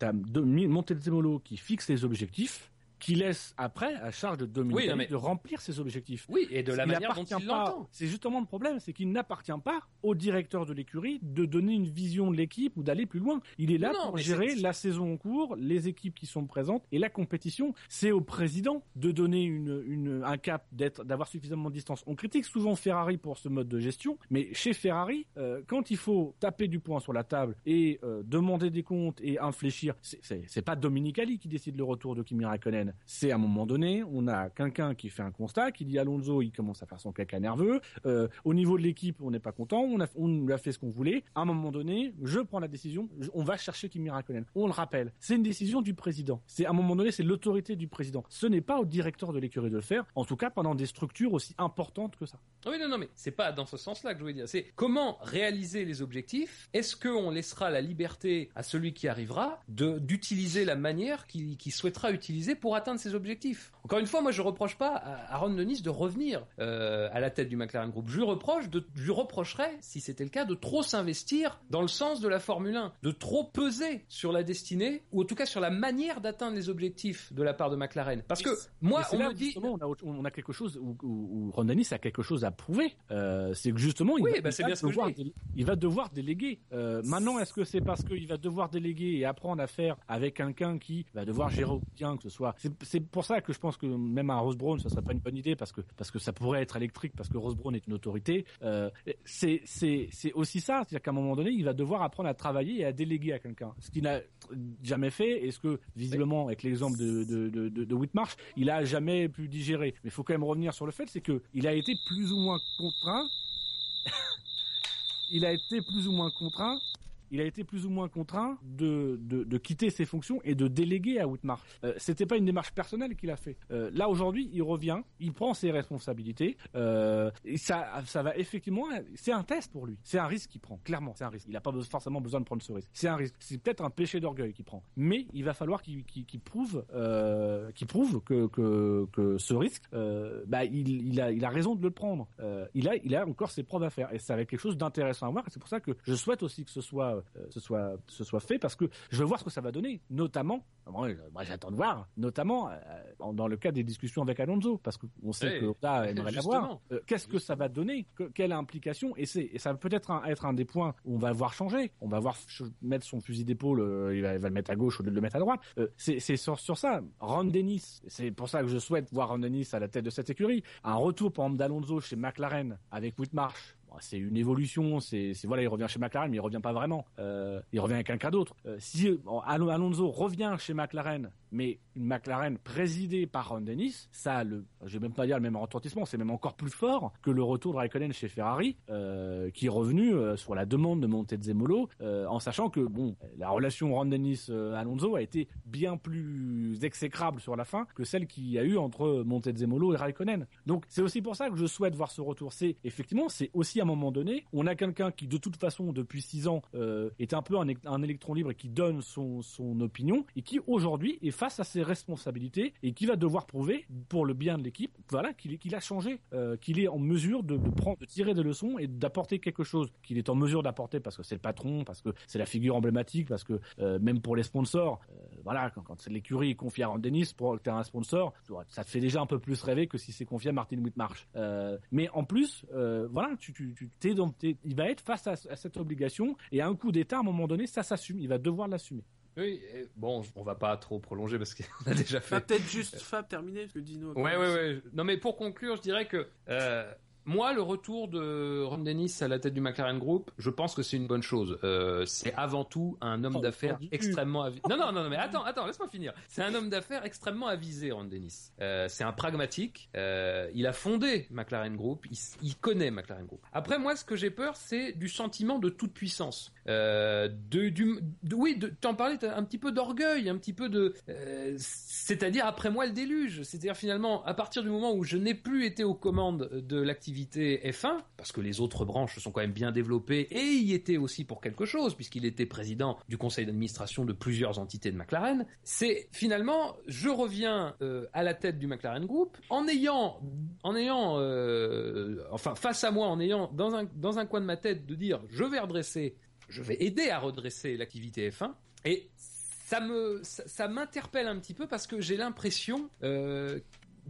Montezemolo qui fixe les objectifs, qui laisse après à charge de Dominicali Oui, mais- de remplir ses objectifs. Oui, et de la Il manière dont appartient il l'entend. C'est justement le problème, c'est qu'il n'appartient pas au directeur de l'écurie de donner une vision de l'équipe ou d'aller plus loin. Il est là Non, pour gérer la saison en cours, les équipes qui sont présentes et la compétition. C'est au président de donner une, une- un cap, d'être, d'avoir suffisamment de distance. On critique souvent Ferrari pour ce mode de gestion, mais chez Ferrari, euh, quand il faut taper du poing sur la table et euh, demander des comptes et infléchir, c'est, pas Dominicali qui décide le retour de Kimi Raikkonen. C'est à un moment donné, on a quelqu'un qui fait un constat, qui dit Alonso, il commence à faire son caca nerveux. Euh, au niveau de l'équipe, on n'est pas content. On a, on a fait ce qu'on voulait. À un moment donné, je prends la décision. on va chercher Kimi Raikkonen. On le rappelle. C'est une décision du président. C'est à un moment donné, c'est l'autorité du président. Ce n'est pas au directeur de l'écurie de le faire. En tout cas, pendant des structures aussi importantes que ça. Oui, non, non, mais c'est pas dans ce sens-là que je voulais dire. C'est comment réaliser les objectifs? Est-ce qu'on laissera la liberté à celui qui arrivera de d'utiliser la manière qu'il qu'il souhaitera utiliser pour atteindre ses objectifs Encore une fois, moi, je reproche pas à, Ron Dennis de revenir euh, à la tête du McLaren Group. Je lui reproche, de, je lui reprocherais, si c'était le cas, de trop s'investir dans le sens de la Formule 1, de trop peser sur la destinée ou en tout cas sur la manière d'atteindre les objectifs de la part de McLaren. Parce que moi, on là me dit. on a, autre- on a quelque chose où, où, où Ron Dennis a quelque chose à prouver. Euh, c'est que justement, il, Oui, va, bah, il c'est va bien ce que je devoir, il va devoir déléguer. Euh, maintenant, est-ce que c'est parce qu'il va devoir déléguer et apprendre à faire avec quelqu'un qui va devoir gérer quotidien, que ce soit. C'est, pour ça que je pense que même à Rose Brown, ça serait pas une bonne idée parce que parce que ça pourrait être électrique parce que Rose Brown est une autorité. Euh, c'est c'est c'est aussi ça, c'est-à-dire qu'à un moment donné, il va devoir apprendre à travailler et à déléguer à quelqu'un, ce qu'il n'a jamais fait et ce que visiblement avec l'exemple de de de, de, de Whitmarsh, il a jamais pu digérer. Mais il faut quand même revenir sur le fait, c'est que il a été plus ou moins contraint. il a été plus ou moins contraint. Il a été plus ou moins contraint de, de, de quitter ses fonctions et de déléguer à Whitmarsh. Euh, C'était pas une démarche personnelle qu'il a fait. Euh, là aujourd'hui, il revient, il prend ses responsabilités. Euh, ça, ça va effectivement, c'est un test pour lui. C'est un risque qu'il prend. Clairement, c'est un risque. Il n'a pas forcément besoin de prendre ce risque. C'est un risque. C'est peut-être un péché d'orgueil qu'il prend. Mais il va falloir qu'il prouve, euh, qu'il prouve que, que, que ce risque, bah, il, il a, il a raison de le prendre. Il a, il a encore ses preuves à faire. Et ça va être quelque chose d'intéressant à voir. C'est pour ça que je souhaite aussi que ce soit, euh, ce soit, ce soit fait parce que je veux voir ce que ça va donner. Notamment, moi, j'attends de voir, notamment euh, dans le cas des discussions avec Alonso, parce qu'on sait Oui, que Honda aimerait l'avoir. Euh, Qu'est-ce que ça va donner? Que- Quelle implication? Et c'est et ça va peut-être être un des points où on va voir changer. On va voir mettre son fusil d'épaule, euh, il, va, il va le mettre à gauche au lieu de le mettre à droite. Euh, c'est c'est sur, sur ça. Ron Dennis, c'est pour ça que je souhaite voir Ron Dennis à la tête de cette écurie. Un retour, par exemple, d'Alonso chez McLaren avec Whitmarsh. Bon, C'est une évolution, c'est voilà, il revient chez McLaren, mais il revient pas vraiment. Euh, il revient avec quelqu'un d'autre. Euh, si Alonso revient chez McLaren, mais une McLaren présidée par Ron Dennis, ça, je vais même pas dire le même retentissement, c'est même encore plus fort que le retour de Raikkonen chez Ferrari, euh, qui est revenu sur la demande de Montezemolo, en sachant que bon, la relation Ron Dennis Alonso a été bien plus exécrable sur la fin que celle qu'il y a eu entre Montezemolo et Raikkonen. Donc c'est aussi pour ça que je souhaite voir ce retour. C'est effectivement, c'est aussi un moment donné, on a quelqu'un qui de toute façon depuis six ans euh, est un peu un, électron libre et qui donne son, son opinion et qui aujourd'hui est face à ses responsabilités et qui va devoir prouver pour le bien de l'équipe, voilà, qu'il qu'il a changé, euh, qu'il est en mesure de, prendre, de tirer des leçons et d'apporter quelque chose qu'il est en mesure d'apporter parce que c'est le patron, parce que c'est la figure emblématique, parce que euh, même pour les sponsors, voilà, quand, quand c'est l'écurie est confiée à Ron Dennis pour tu un sponsor, ça te fait déjà un peu plus rêver que si c'est confié à Martin Whitmarsh. Mais en plus, voilà, tu, tu t'es dans, t'es- il va être face à, à cette obligation et à un coup d'État, à un moment donné, ça s'assume, il va devoir l'assumer. Oui, bon, on va pas trop prolonger parce qu'on a déjà fait. Enfin, peut-être juste Fab terminé, parce que Dino. a Ouais, ouais, commencé. ouais. Non, mais pour conclure, je dirais que euh, moi, le retour de Ron Dennis à la tête du McLaren Group, je pense que c'est une bonne chose. Euh, c'est avant tout un homme Oh, d'affaires extrêmement avisé. Non, non, non, mais attends, attends, laisse-moi finir. C'est un homme d'affaires extrêmement avisé, Ron Dennis. Euh, c'est un pragmatique. Euh, il a fondé McLaren Group. Il, connaît McLaren Group. Après, moi, ce que j'ai peur, c'est du sentiment de toute puissance. De, du, de- oui, de, t'en parlais t'as un petit peu d'orgueil, un petit peu de, c'est-à-dire après moi le déluge. C'est-à-dire finalement, à partir du moment où je n'ai plus été aux commandes de l'activité F1, parce que les autres branches sont quand même bien développées et y étaient aussi pour quelque chose, puisqu'il était président du conseil d'administration de plusieurs entités de McLaren, c'est finalement, je reviens euh, à la tête du McLaren Group en ayant, en ayant, euh, enfin face à moi, en ayant dans un dans un coin de ma tête de dire, je vais redresser je vais aider à redresser l'activité F1 et ça me ça, ça m'interpelle un petit peu parce que j'ai l'impression euh,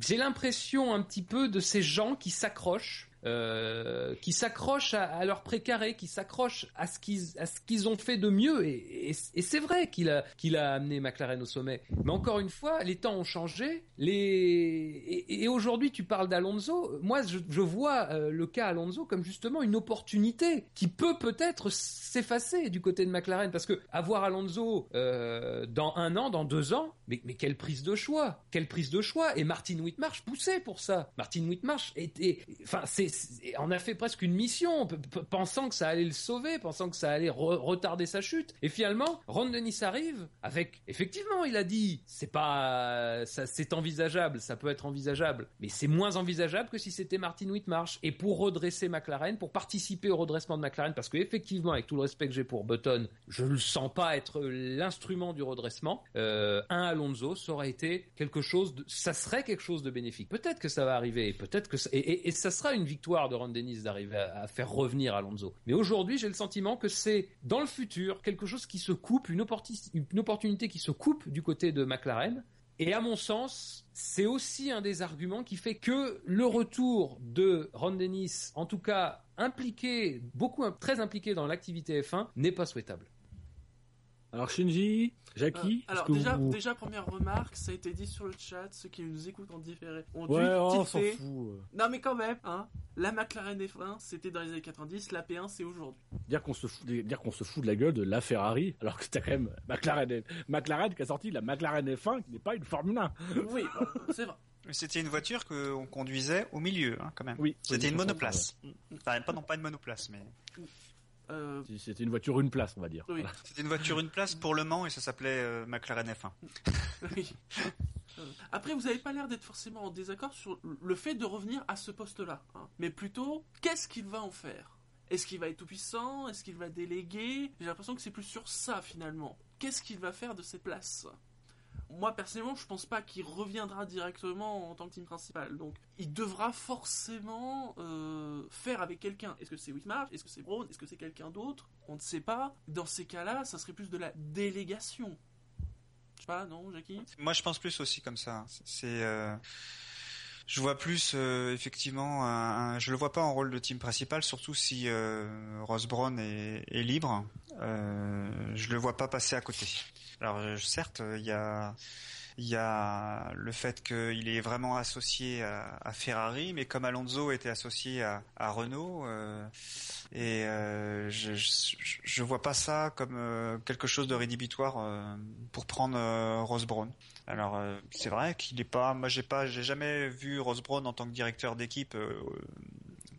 j'ai l'impression un petit peu de ces gens qui s'accrochent euh, qui s'accrochent à, leur précaré, qui s'accrochent à ce qu'ils à ce qu'ils ont fait de mieux et, c'est vrai qu'il a qu'il a amené McLaren au sommet. Mais encore une fois, les temps ont changé. Et, aujourd'hui, tu parles d'Alonso. Moi, je, vois euh, le cas Alonso comme justement une opportunité qui peut peut-être s'effacer du côté de McLaren parce que avoir Alonso euh, dans un an, dans deux ans, mais, mais quelle prise de choix, quelle prise de choix. Et Martin Whitmarsh poussait pour ça. Martin Whitmarsh était, enfin, c'est- on a fait presque une mission, pensant que ça allait le sauver, pensant que ça allait re- retarder sa chute. Et finalement, Ron Dennis arrive avec, effectivement, il a dit, c'est pas, c'est envisageable, ça peut être envisageable, mais c'est moins envisageable que si c'était Martin Whitmarsh. Et pour redresser McLaren, pour participer au redressement de McLaren, parce que effectivement, avec tout le respect que j'ai pour Button, je le sens pas être l'instrument du redressement. Euh, un Alonso, ça aurait été quelque chose, de, ça serait quelque chose de bénéfique. Peut-être que ça va arriver, peut-être que et ça sera une victoire de Ron Dennis d'arriver à, faire revenir Alonso. Mais aujourd'hui, j'ai le sentiment que c'est dans le futur quelque chose qui se coupe, une opportunité qui se coupe du côté de McLaren. Et à mon sens, c'est aussi un des arguments qui fait que le retour de Ron Dennis, en tout cas impliqué, beaucoup très impliqué dans l'activité F1, n'est pas souhaitable. Alors Shinji, Euh, Jackie, est-ce alors déjà, vous... déjà première remarque, ça a été dit sur le chat, ceux qui nous écoutent en différé ont Ouais, dû on s'en fout. euh. Non mais quand même, hein, la McLaren F1 c'était dans les années 90, la P1 c'est aujourd'hui. Dire qu'on se fout, dire qu'on se fout de la gueule de la Ferrari, alors que c'était quand même McLaren, McLaren qui a sorti la McLaren F1 qui n'est pas une Formule 1. Oui, c'est vrai. Mais C'était une voiture qu'on conduisait au milieu, hein, quand même. Oui. C'était une monoplace. Enfin, pas non pas une monoplace, mais Euh, C'était une voiture une place, on va dire. oui, Voilà. c'était une voiture une place pour Le Mans et ça s'appelait euh, McLaren F1. oui. Après, vous n'avez pas l'air d'être forcément en désaccord sur le fait de revenir à ce poste-là, hein. mais plutôt qu'est-ce qu'il va en faire? Est-ce qu'il va être tout puissant Est-ce qu'il va déléguer? J'ai l'impression que c'est plus sur ça finalement. Qu'est-ce qu'il va faire de cette place? Moi personnellement, je pense pas qu'il reviendra directement en tant que team principal. Donc, il devra forcément euh, faire avec quelqu'un. Est-ce que c'est Whitmarsh? Est-ce que c'est Brown? Est-ce que c'est quelqu'un d'autre? On ne sait pas. Dans ces cas-là, ça serait plus de la délégation. Je sais pas, non, Jackie? Moi, je pense plus aussi comme ça. C'est, euh, je vois plus euh, effectivement, un, un- je le vois pas en rôle de team principal, surtout si euh, Ross Brown est, est libre. Euh, je le vois pas passer à côté. Alors euh, certes, il y a il y a le fait qu'il est vraiment associé à, à Ferrari, mais comme Alonso était associé à, à Renault, euh, et euh, je, je je vois pas ça comme euh, quelque chose de rédhibitoire euh, pour prendre euh, Ross Brown. Alors euh, c'est vrai qu'il est pas, moi j'ai pas, j'ai jamais vu Ross Brown en tant que directeur d'équipe euh,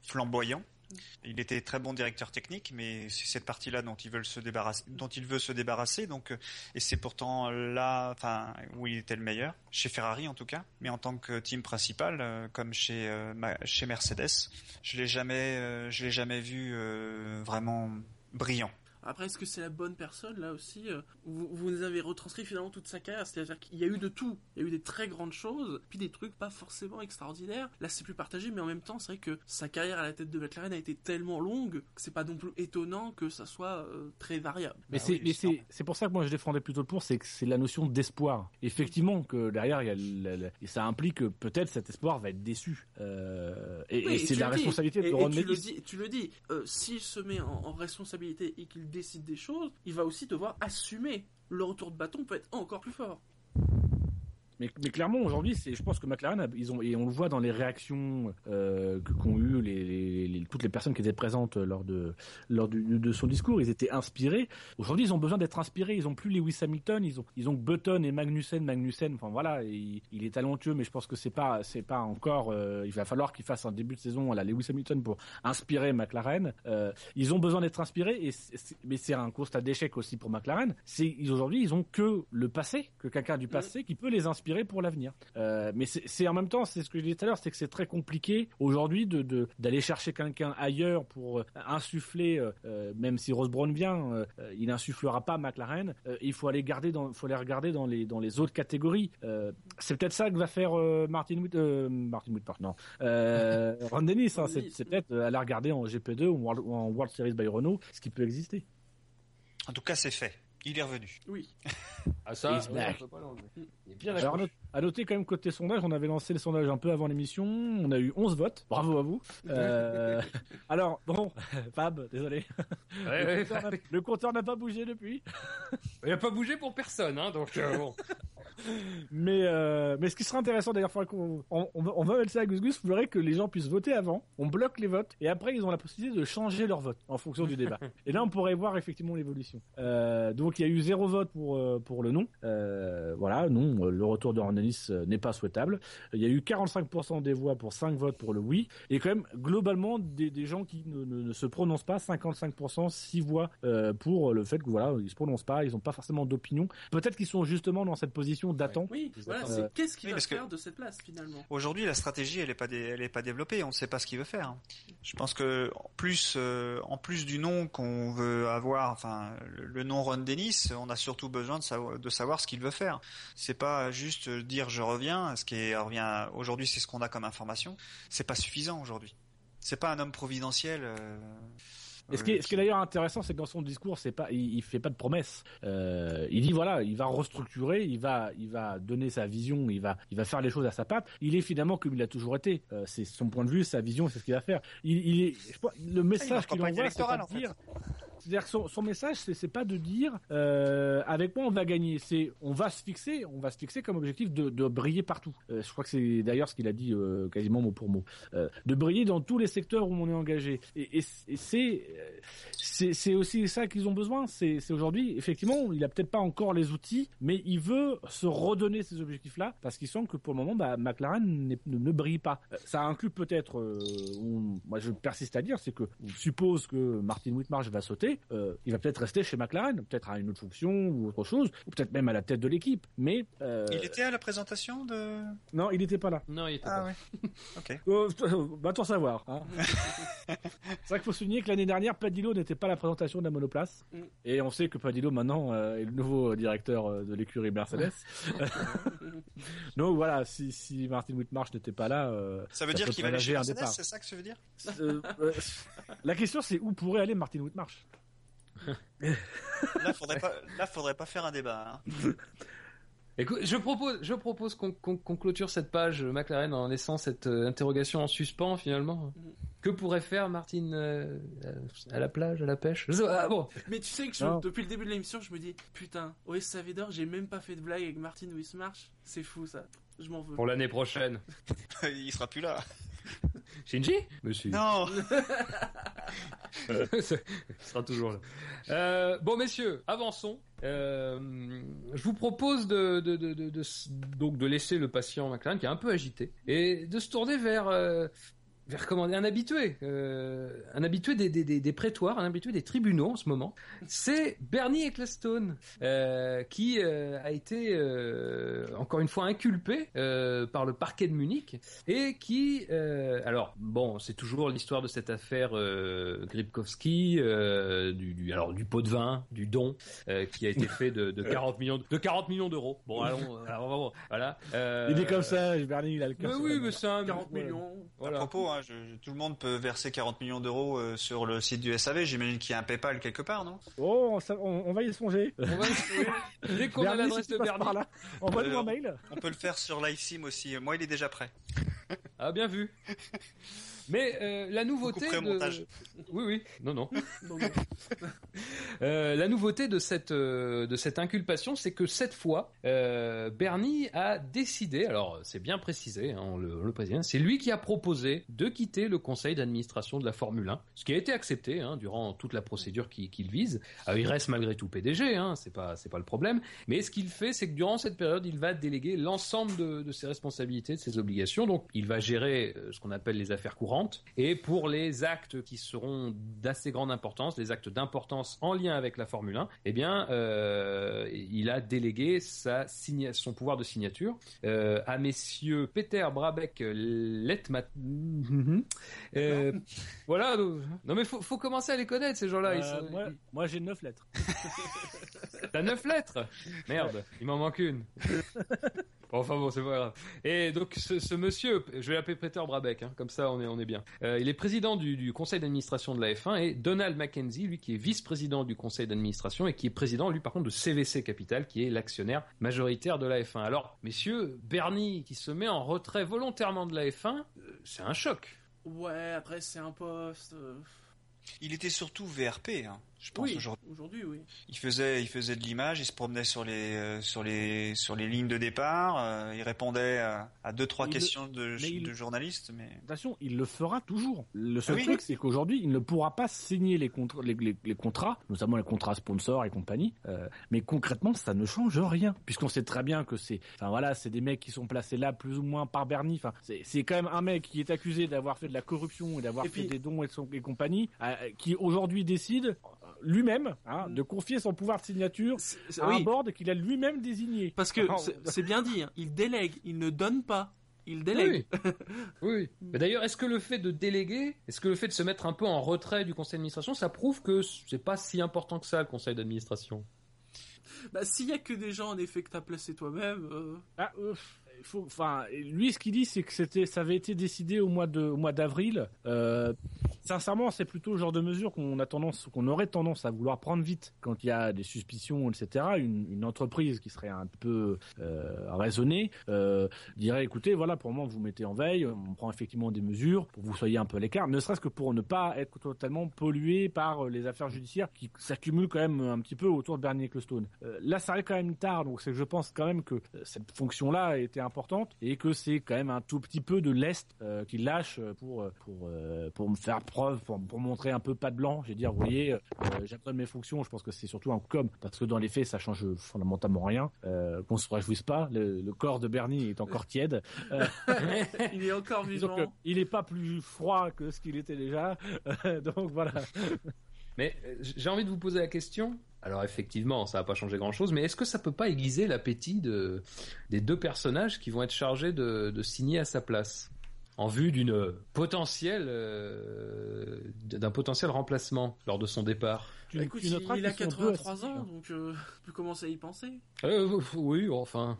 flamboyant. Il était très bon directeur technique, mais c'est cette partie-là dont se débarrasser, dont il veut se débarrasser. Donc, euh, et c'est pourtant là, enfin, où il était le meilleur, chez Ferrari en tout cas. Mais en tant que team principal, euh, comme chez euh, chez Mercedes, je l'ai jamais, je l'ai jamais vu vraiment brillant. Après, est-ce que c'est la bonne personne là aussi euh, vous, vous nous avez retranscrit finalement toute sa carrière, c'est-à-dire qu'il y a eu de tout. Il y a eu des très grandes choses, puis des trucs pas forcément extraordinaires. Là, c'est plus partagé, mais en même temps, c'est vrai que sa carrière à la tête de McLaren a été tellement longue que c'est pas non plus étonnant que ça soit euh, très variable. Mais Bah c'est oui, pour ça que moi je défendais plutôt le pour, c'est que c'est la notion d'espoir. Effectivement que derrière il y a le- le- et ça implique que peut-être cet espoir va être déçu. Euh, et, Oui, et et c'est la dis. responsabilité Et- de et Ron tu le dis, tu le dis. euh, S'il se met en, en responsabilité et qu'il décide des choses, il va aussi devoir assumer. Le retour de bâton peut être encore plus fort. Mais, mais clairement aujourd'hui, c'est, je pense que McLaren, a- ils ont et on le voit dans les réactions euh, qu'ont eu les, les- les- toutes les personnes qui étaient présentes lors de lors du- de son discours, ils étaient inspirés. Aujourd'hui, ils ont besoin d'être inspirés. Ils ont plus Lewis Hamilton, ils ont ils ont Button et Magnussen. Magnussen, enfin voilà, il, il est talentueux, mais je pense que c'est pas c'est pas encore. euh, il va falloir qu'il fasse un début de saison à la Lewis Hamilton pour inspirer McLaren. Euh, ils ont besoin d'être inspirés, et mais c'est un constat d'échec aussi pour McLaren. C'est aujourd'hui, ils ont que le passé, que quelqu'un du passé qui peut les inspirer pour l'avenir. Euh, mais c'est en même temps, c'est ce que je disais tout à l'heure, c'est que c'est très compliqué aujourd'hui de de- d'aller chercher quelqu'un ailleurs pour euh, insuffler, euh, même si Ross Brown vient, euh, il insufflera pas McLaren. Euh, il faut aller garder dans, faut les regarder dans les dans les autres catégories. Euh, c'est peut-être ça que va faire euh, Martin euh, Martin Whitmore, non, euh, Ron Dennis. hein, c'est peut-être euh, aller regarder en GP2 ou en World, ou en World Series by Renault, ce qui peut exister. En tout cas, c'est fait. Il est revenu. Oui. Ah ça, He's ouais, back. on peut pas l'enlever. Il est bien Alors, à noter quand même côté sondage, on avait lancé les sondages un peu avant l'émission, on a eu 11 votes, bravo à vous. Euh, alors bon, Fab, désolé, Ouais, ouais, le compteur n'a- le compteur n'a pas bougé depuis, Il a pas bougé pour personne, hein, donc euh, bon. mais euh, mais ce qui serait intéressant d'ailleurs, on, on va, on va mettre ça à Gus Gus, il faudrait que les gens puissent voter avant, on bloque les votes et après ils ont la possibilité de changer leur vote en fonction du débat. Et là on pourrait voir effectivement l'évolution. Euh, donc il y a eu zéro vote pour euh, pour le non, Euh, voilà non, le retour de Rennes n'est pas souhaitable. Il y a eu 45% des voix pour 5 votes pour le oui. Et quand même, globalement, des, des gens qui ne, ne- ne se prononcent pas, 55%, 6 voix pour le fait que voilà, ils se prononcent pas, ils n'ont pas forcément d'opinion. Peut-être qu'ils sont justement dans cette position d'attente. Oui, voilà, c'est qu'est-ce qu'il Oui, va faire de cette place finalement Aujourd'hui, la stratégie, elle est pas, dé- elle est pas développée. On ne sait pas ce qu'il veut faire. Je pense que en plus, euh, en plus du nom qu'on veut avoir, enfin, le, le nom Ron Dennis, on a surtout besoin de savoir, de savoir ce qu'il veut faire. C'est pas juste dire je reviens. Ce qui est, revient aujourd'hui, c'est ce qu'on a comme information. C'est pas suffisant aujourd'hui. C'est pas un homme providentiel. euh, Et ce qui est, ce qui est d'ailleurs intéressant, c'est que dans son discours, c'est pas, il, il fait pas de promesses. Euh, il dit voilà, il va restructurer, il va, il va donner sa vision, il va, il va faire les choses à sa patte. Il est finalement comme il a toujours été. Euh, c'est son point de vue, sa vision, c'est ce qu'il va faire. Il, il est, je sais pas, le message qu'il envoie, c'est de en fait. Dire. C'est-à-dire que son, son message, c'est, pas de dire euh, avec moi on va gagner. C'est on va se fixer, on va se fixer comme objectif de, briller partout. Euh, je crois que c'est d'ailleurs ce qu'il a dit euh, quasiment mot pour mot, Euh, de briller dans tous les secteurs où on est engagé. Et, et, et c'est euh, c'est aussi ça qu'ils ont besoin. C'est aujourd'hui effectivement, il a peut-être pas encore les outils, mais il veut se redonner ces objectifs-là parce qu'il sent que pour le moment, bah, McLaren ne, brille pas. Ça inclut peut-être, moi je persiste à dire, c'est que on suppose que Martin Whitmarsh va sauter, euh, il va peut-être rester chez McLaren, peut-être à une autre fonction ou autre chose, ou peut-être même à la tête de l'équipe. Mais euh, Il était à la présentation de. non, il n'était pas là. Non, il était Ah pas. ouais. Ok. Euh, va t'en savoir. Hein. c'est vrai qu'il faut souligner que l'année dernière, Padillo n'était pas à la présentation de la monoplace. Mm. Et on sait que Padillo maintenant euh, est le nouveau directeur de l'écurie Mercedes. Donc voilà, si, si Martin Whitmarsh n'était pas là, euh, Ça veut Ça dire qu'il va aller chez un Mercedes, départ. c'est ça que ça veut dire? Euh, euh, la question c'est où pourrait aller Martin Whitmarsh? Là, faudrait pas, là, faudrait pas faire un débat. hein. Écoute, je propose, je propose qu'on qu'on- qu'on clôture cette page euh, McLaren en laissant cette euh, interrogation en suspens finalement. Mhm. Que pourrait faire Martin euh, à la plage, à la pêche? Ah, bon, Mais tu sais que je- depuis le début de l'émission, je me dis putain, OS Savedor, j'ai même pas fait de blague avec Martin Wismarch. C'est fou ça. Je m'en veux. pour l'année prochaine. Il sera plus là. Shinji Monsieur. Non. Il sera toujours là. Euh, bon, messieurs, avançons. Euh, je vous propose de, de, de, de, de s- donc de laisser le patient McLaren qui est un peu agité et de se tourner vers euh, comment dire, un habitué, euh, un habitué des, des, des, des prétoires, un habitué des tribunaux en ce moment. C'est Bernie Ecclestone euh, qui euh, a été euh, encore une fois inculpé euh, par le parquet de Munich et qui, euh, alors bon, c'est toujours l'histoire de cette affaire euh, Gripkowski, euh, du, du, alors du pot de vin, du don euh, qui a été fait de, de 40 millions de 40 millions d'euros. Bon, allons, alors, voilà. Euh, Il est comme ça, Bernie, il a le Mais cœur. oui, sur la mais c'est un 40 voilà. millions. À Voilà. propos, hein, je- je- tout le monde peut verser 40 millions d'euros euh, sur le site du SAV. J'imagine qu'il y a un PayPal quelque part, non? Oh, on, sa- on- on va y songer. On va dès qu'on a l'adresse si de Bernie. par là, envoie-nous Euh, un mail. On peut le faire sur LiveSim aussi. Moi, il est déjà prêt. Ah bien vu. Mais euh, la nouveauté de... montage. Oui, oui, non, non. Non, non. Euh, la nouveauté de cette euh, de cette inculpation, c'est que cette fois, Bernie a décidé. Alors, c'est bien précisé, hein, on le, on le précise. C'est lui qui a proposé de quitter le conseil d'administration de la Formule 1, ce qui a été accepté hein, durant toute la procédure qui- qu'il vise. Alors, il reste malgré tout PDG, hein, c'est pas c'est pas le problème. Mais ce qu'il fait, c'est que durant cette période, il va déléguer l'ensemble de, de ses responsabilités, de ses obligations. Donc, il va gérer ce qu'on appelle les affaires courantes. Et pour les actes qui seront d'assez grande importance, les actes d'importance en lien avec la Formule 1, eh bien, euh, il a délégué sa signa- son pouvoir de signature euh, à messieurs Peter Brabeck Letmat. Euh, voilà. Non mais faut, faut commencer à les connaître ces gens-là. Euh, sont- moi, moi, j'ai neuf lettres. T'as neuf lettres? Merde, il m'en manque une. Bon, enfin bon, c'est pas grave. Et donc ce, ce monsieur, je vais l'appeler Peter Brabeck, hein, comme ça on est on est bien. Euh, il est président du, du conseil d'administration de la F1 et Donald Mackenzie, lui qui est vice-président du conseil d'administration et qui est président lui par contre de CVC Capital, qui est l'actionnaire majoritaire de la F1. Alors messieurs, Bernie qui se met en retrait volontairement de la F1, euh, c'est un choc. Ouais, après c'est un poste. euh, Il était surtout VRP, hein, je pense Oui, aujourd'hui. aujourd'hui, oui. Il faisait, il faisait de l'image, il se promenait sur les, euh, sur les, sur les lignes de départ, euh, il répondait à, à deux trois Il le- questions de, mais il- de journalistes, mais Attention, il le fera toujours. Le seul Ah oui truc, c'est qu'aujourd'hui, il ne pourra pas signer les, contra- les, les- les contrats, notamment les contrats sponsors et compagnie. euh, mais concrètement, ça ne change rien, puisqu'on sait très bien que c'est, enfin voilà, c'est des mecs qui sont placés là plus ou moins par Bernie. Enfin, c'est c'est quand même un mec qui est accusé d'avoir fait de la corruption et d'avoir Et fait puis- des dons et, son- et compagnie, euh, qui aujourd'hui décide euh, lui-même hein, de confier son pouvoir de signature c'est- à un oui, board qu'il a lui-même désigné. parce que c'est- bien dit, hein, il délègue, il ne donne pas, il délègue. Oui. oui. Mais d'ailleurs, est-ce que le fait de déléguer, est-ce que le fait de se mettre un peu en retrait du conseil d'administration, ça prouve que c'est pas si important que ça le conseil d'administration? Bah, s'il y a que des gens en effet que t'as placé toi-même, euh, Ah, il lui, ce qu'il dit, c'est que c'était, ça avait été décidé au mois d'avril. Euh, sincèrement, c'est plutôt le genre de mesure qu'on qu'on aurait tendance à vouloir prendre vite quand il y a des suspicions, etc. Une, entreprise qui serait un peu euh, raisonnée euh, dirait, écoutez, voilà, pour le moment, vous mettez en veille, on prend effectivement des mesures pour que vous soyez un peu à l'écart, ne serait-ce que pour ne pas être totalement pollué par les affaires judiciaires qui s'accumulent quand même un petit peu autour de Bernie Ecclestone. Là, ça arrive quand même tard, donc c'est je pense quand même que cette fonction-là était importante et que c'est quand même un tout petit peu de l'est euh, qu'il lâche pour euh, pour euh, pour me faire preuve, pour, pour montrer un peu pas de blanc. J'ai dire, vous voyez, euh, j'abandonne mes fonctions. Je pense que c'est surtout un com parce que dans les faits, ça change fondamentalement rien. Euh, Qu'on se réjouisse pas, le, le corps de Bernie est encore tiède. Euh, il est encore vivant. que il est pas plus froid que ce qu'il était déjà. donc voilà. Mais euh, j'ai envie de vous poser la question. Alors effectivement, ça va pas changer grand-chose, mais est-ce que ça peut pas aiguiser l'appétit de, des deux personnages qui vont être chargés de, de signer à sa place? En vue d'une potentielle euh, d'un potentiel remplacement lors de son départ Bah, écoute, il, a qu'ils sont deux à 83 signer, ans, donc euh, tu peux commencer à y penser. euh, Oui, enfin,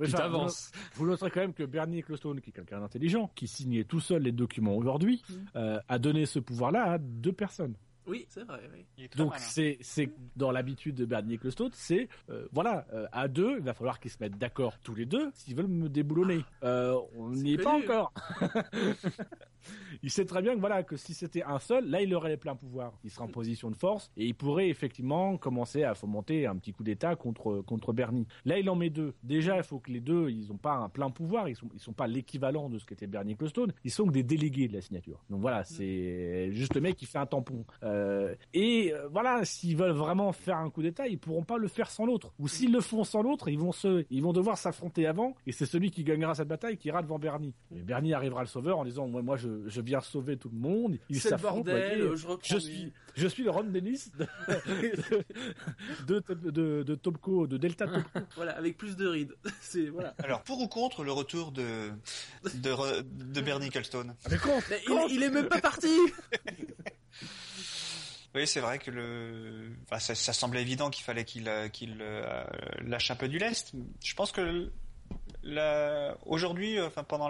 Ouais, tu t'avances. Vous noterez quand même que Bernie Ecclestone, qui est quelqu'un d'intelligent, qui signait tout seul les documents aujourd'hui, Mm. euh, a donné ce pouvoir-là à deux personnes. Oui, c'est vrai. Oui. Donc c'est c'est dans l'habitude de Bernie Ecclestone, c'est euh, voilà euh, à deux, il va falloir qu'ils se mettent d'accord tous les deux s'ils veulent me déboulonner. Euh, on n'y est pas encore. il sait très bien que voilà que si c'était un seul, là il aurait les pleins pouvoirs. Il serait en position de force et il pourrait effectivement commencer à fomenter un petit coup d'État contre contre Bernie. Là il en met deux. Déjà il faut que les deux ils ont pas un plein pouvoir, ils sont ils sont pas l'équivalent de ce qu'était Bernie Ecclestone. Ils sont que des délégués de la signature. Donc voilà c'est juste le mec qui fait un tampon. Euh, et euh, voilà s'ils veulent vraiment faire un coup d'État, ils pourront pas le faire sans l'autre. Ou s'ils le font sans l'autre, ils vont se ils vont devoir s'affronter avant et c'est celui qui gagnera cette bataille qui ira devant Bernie. Et Bernie arrivera le sauveur en disant moi moi je, je viens sauver tout le monde. Ils s'affrontent, je Je suis, je suis le Ron Dennis de, de, de, de Topco, de Delta Topco. Voilà, avec plus de rides. c'est voilà. Alors, pour ou contre le retour de, de, re- de Bernie Mais con, Mais il, il est même pas parti. Oui, c'est vrai que le, enfin, ça, ça semblait évident qu'il fallait qu'il euh, qu'il euh, lâche un peu du lest. Je pense que aujourd'hui, euh, enfin pendant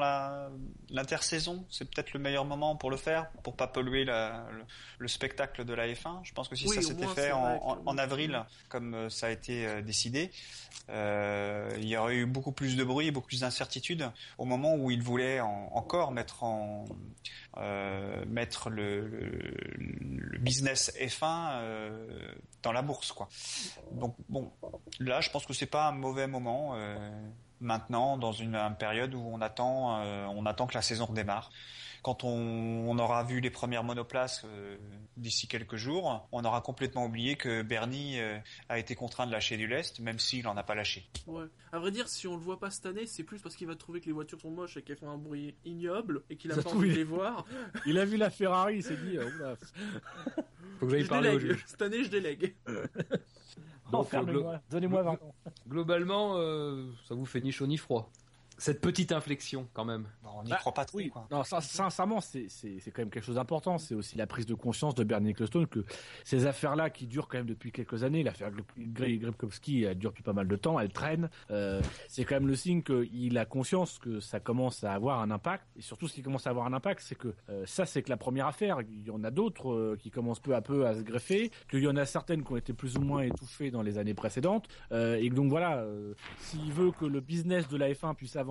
l'intersaison, c'est peut-être le meilleur moment pour le faire, pour pas polluer la- le, le spectacle de la F1. Je pense que si Oui, ça s'était fait en, que- avril, comme euh, ça a été euh, décidé, euh, il y aurait eu beaucoup plus de bruit, beaucoup plus d'incertitude au moment où ils voulaient en- encore mettre en euh, mettre le, le, le business F1 euh, dans la bourse, quoi. Donc bon, là, je pense que c'est pas un mauvais moment. euh, maintenant, dans une, une période où on attend, euh, on attend que la saison redémarre. Quand on, on aura vu les premières monoplaces euh, d'ici quelques jours, on aura complètement oublié que Bernie euh, a été contraint de lâcher du lest, même s'il en a pas lâché. Ouais. À vrai dire, si on le voit pas cette année, c'est plus parce qu'il va trouver que les voitures sont moches et qu'elles font un bruit ignoble et qu'il a Ça pas envie de les voir. Il a vu la Ferrari, il s'est dit, euh, oula, Faut que j'aille Je parler au juge. Cette année, je délègue. Donc, enfermez-moi, donnez-moi 20 ans. Globalement, euh, ça vous fait ni chaud ni froid. Cette petite inflexion, quand même. Bon, on n'y Bah, croit pas trop. Oui, quoi. non, ça, sincèrement, c'est c'est- c'est quand même quelque chose d'important. C'est aussi la prise de conscience de Bernie Ecclestone que ces affaires-là, qui durent quand même depuis quelques années, l'affaire Greg Gripkowski, elle dure depuis pas mal de temps, elle traîne. euh, c'est quand même le signe qu'il a conscience que ça commence à avoir un impact. Et surtout, ce qui commence à avoir un impact, c'est que euh, ça, c'est que la première affaire. Il y en a d'autres euh, qui commencent peu à peu à se greffer. Qu'il y en a certaines qui ont été plus ou moins étouffées dans les années précédentes. Euh, et donc voilà, euh, s'il veut que le business de la F1 puisse avancer,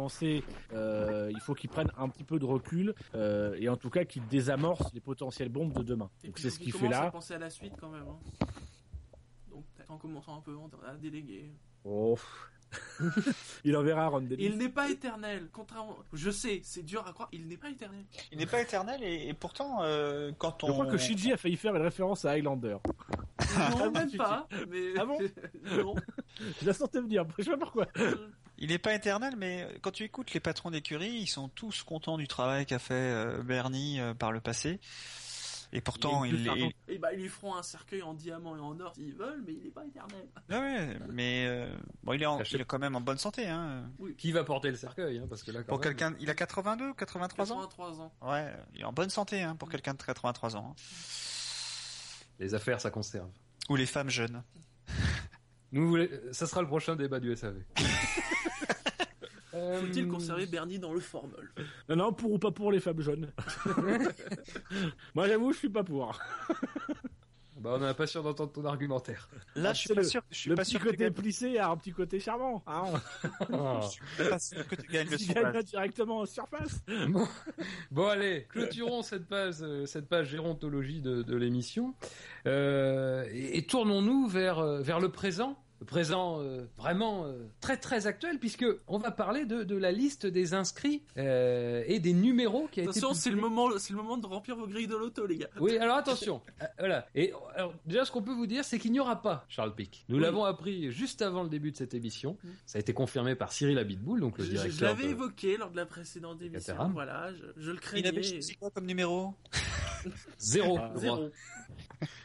euh, il faut qu'il prenne un petit peu de recul euh, et en tout cas qu'il désamorce les potentielles bombes de demain. Et Donc c'est ce qu'il fait commence à là. penser à la suite quand même. hein. Donc, en commençant un peu à déléguer. Oh. il enverra Ron Dennis. Il n'est pas éternel, contrairement. Je sais, c'est dur à croire. Il n'est pas éternel. Il n'est pas éternel et, et pourtant, euh, quand on. Je crois que Shinji a failli faire une référence à Highlander. Non, même tu pas. Mais Ah bon non. Je la sentais venir, je sais pas pourquoi. Il n'est pas éternel, mais quand tu écoutes les patrons d'écurie, ils sont tous contents du travail qu'a fait euh, Bernie euh, par le passé. Et pourtant, Il est il, plus il- certain. Et bah, ils lui feront un cercueil en diamant et en or s'ils veulent, mais il n'est pas éternel. Ah ouais, mais euh, bon, il est, en- il est quand même en bonne santé. Hein. Qui va porter le cercueil hein, Parce que là, quand Pour même- quelqu'un, il a 82, 83 ans? 83 ans. Ouais, il est en bonne santé hein, pour quelqu'un de 83 ans. hein. Les affaires, ça conserve. Ou les femmes jeunes. Nous, ça sera le prochain débat du SAV. Euh, Faut-il conserver Bernie dans le formol Non, non, pour ou pas pour les femmes jeunes. Moi j'avoue, je suis pas pour. Bah, on n'a pas sûr d'entendre ton argumentaire. Là, Ah, je suis pas le- sûr. Je suis Le pas petit sûr que tu côté gagnes, plissé a un petit côté charmant. Hein je suis pas sûr que tu gagnes le directement en surface. Bon allez, clôturons cette page, euh, cette page gérontologie de, de l'émission Euh, et, et tournons-nous vers euh, vers le présent, présent euh, vraiment euh, très très actuel puisque on va parler de, de la liste des inscrits euh, et des numéros qui a été Attention, c'est le moment, c'est le moment de remplir vos grilles de loto, les gars. Oui, alors attention. Euh, voilà. Et alors, déjà, ce qu'on peut vous dire, c'est qu'il n'y aura pas Charles Pic. Nous Oui. l'avons appris juste avant le début de cette émission. Mm. Ça a été confirmé par Cyril Abitboul, donc le Je, je directeur. l'avais de- évoqué lors de la précédente émission. Voilà, je, je le Il avait craignais. quoi comme numéro? Zéro. Ah. Zéro.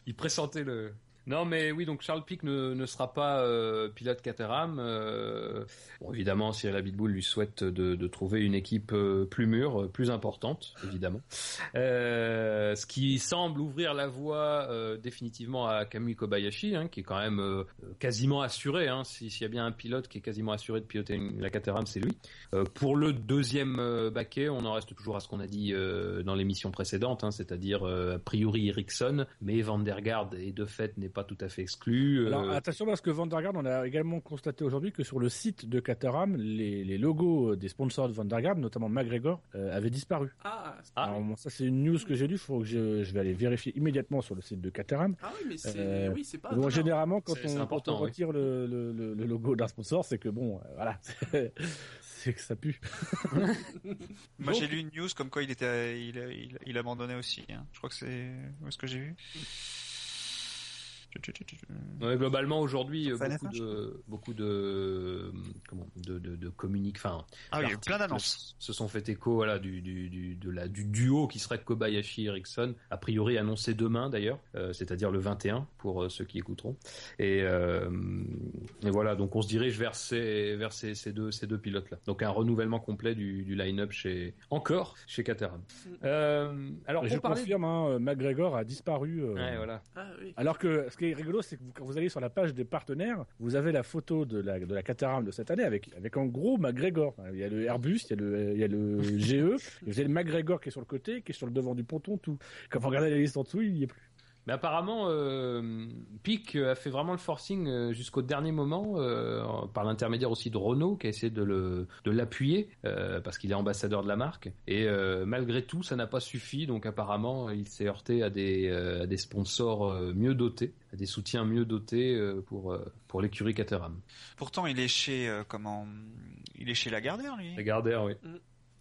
Il pressentait le. Non, mais oui, donc Charles Pic ne, ne sera pas euh, pilote Caterham. Euh, bon, évidemment, Cyril Abitboul lui souhaite de, de trouver une équipe euh, plus mûre, euh, plus importante, évidemment. Ce qui semble ouvrir la voie définitivement à Kamui Kobayashi, hein, qui est quand même quasiment assuré. Hein, si- S'il y a bien un pilote qui est quasiment assuré de piloter la Caterham, c'est lui. Pour le deuxième baquet, on en reste toujours à ce qu'on a dit dans l'émission précédente, hein, c'est-à-dire a priori Ericsson, mais Van der Garde et de fait n'est pas tout à fait exclu. Alors Euh, attention parce que Vandergaard, on a également constaté aujourd'hui que sur le site de Caterham, les, les logos des sponsors de Vandergaard, notamment McGregor, euh, avaient disparu. Ah, Ah. Alors bon, ça c'est une news que j'ai lue, faut que je, je vais aller vérifier immédiatement sur le site de Caterham. ah oui, mais c'est Euh, oui, c'est pas. Étonnant. généralement, quand on, quand oui. retire le, le, le- le logo d'un sponsor, c'est que bon, euh, voilà, c'est que ça pue. Moi, j'ai lu une news comme quoi il était, il, il, il abandonnait aussi. hein. Je crois que c'est où est-ce que j'ai vu? Ouais, globalement aujourd'hui beaucoup de beaucoup de comment de de, de communique enfin Ah oui, plein d'annonces. se sont fait écho voilà du du du de la du duo qui serait Kobayashi Ericsson a priori annoncé demain d'ailleurs euh, c'est-à-dire le 21 pour euh, ceux qui écouteront et euh, et voilà donc on se dirige vers ces vers ces, ces deux ces deux pilotes là donc un renouvellement complet du du line-up chez encore chez Caterham euh, alors Et je confirme, hein, McGregor a disparu. euh, ouais, voilà Ah oui. Alors que ce qui qui est rigolo, c'est que vous- quand vous allez sur la page des partenaires, vous avez la photo de la, de la Caterham de cette année avec, avec en gros McGregor. Il y a le Airbus, il y a le, il y a le GE, et vous avez le McGregor qui est sur le côté, qui est sur le devant du ponton, tout. Quand vous regardez la liste en dessous, il y est plus. Mais apparemment, euh, Pic a fait vraiment le forcing euh, jusqu'au dernier moment, euh, par l'intermédiaire aussi de Renault, qui a essayé de le de l'appuyer euh, parce qu'il est ambassadeur de la marque. Et euh, malgré tout, ça n'a pas suffi. Donc apparemment, il s'est heurté à des euh, à des sponsors euh, mieux dotés, à des soutiens mieux dotés euh, pour euh, pour l'écurie Caterham. Pourtant, il est chez euh, comment Il est chez Lagardère, lui. Lagardère, oui.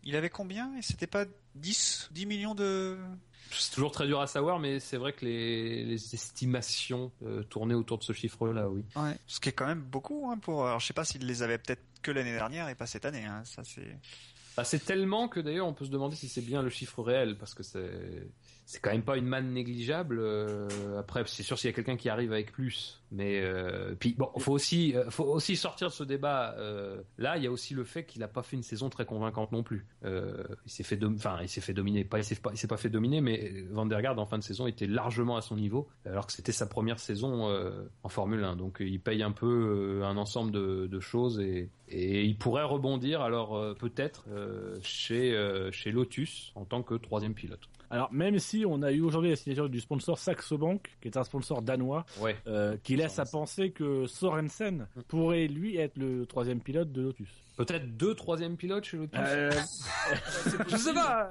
Il avait combien? Et c'était pas 10 10 millions de C'est toujours très dur à savoir, mais c'est vrai que les, les estimations euh, tournaient autour de ce chiffre-là, oui. Ouais. Ce qui est quand même beaucoup hein, pour. Alors, je sais pas s'il les avait peut-être que l'année dernière et pas cette année. Hein. Ça c'est. Bah, c'est tellement que d'ailleurs on peut se demander si c'est bien le chiffre réel parce que c'est c'est quand même pas une manne négligeable. euh, après c'est sûr s'il y a quelqu'un qui arrive avec plus, mais euh, puis bon faut aussi euh, faut aussi sortir de ce débat. euh, là il y a aussi le fait qu'il a pas fait une saison très convaincante non plus. Euh, il s'est fait enfin il s'est fait dominer pas il s'est pas il s'est pas fait dominer mais Van der Garde en fin de saison était largement à son niveau alors que c'était sa première saison en Formule 1 donc il paye un peu un ensemble de, de choses et et il pourrait rebondir alors peut-être chez chez Lotus en tant que troisième pilote. Alors, même si on a eu aujourd'hui la signature du sponsor Saxo Bank, qui est un sponsor danois, Ouais. euh, qui laisse à penser que Sorensen pourrait lui être le troisième pilote de Lotus. Peut-être deux troisième pilotes chez Lotus. Euh, je sais pas.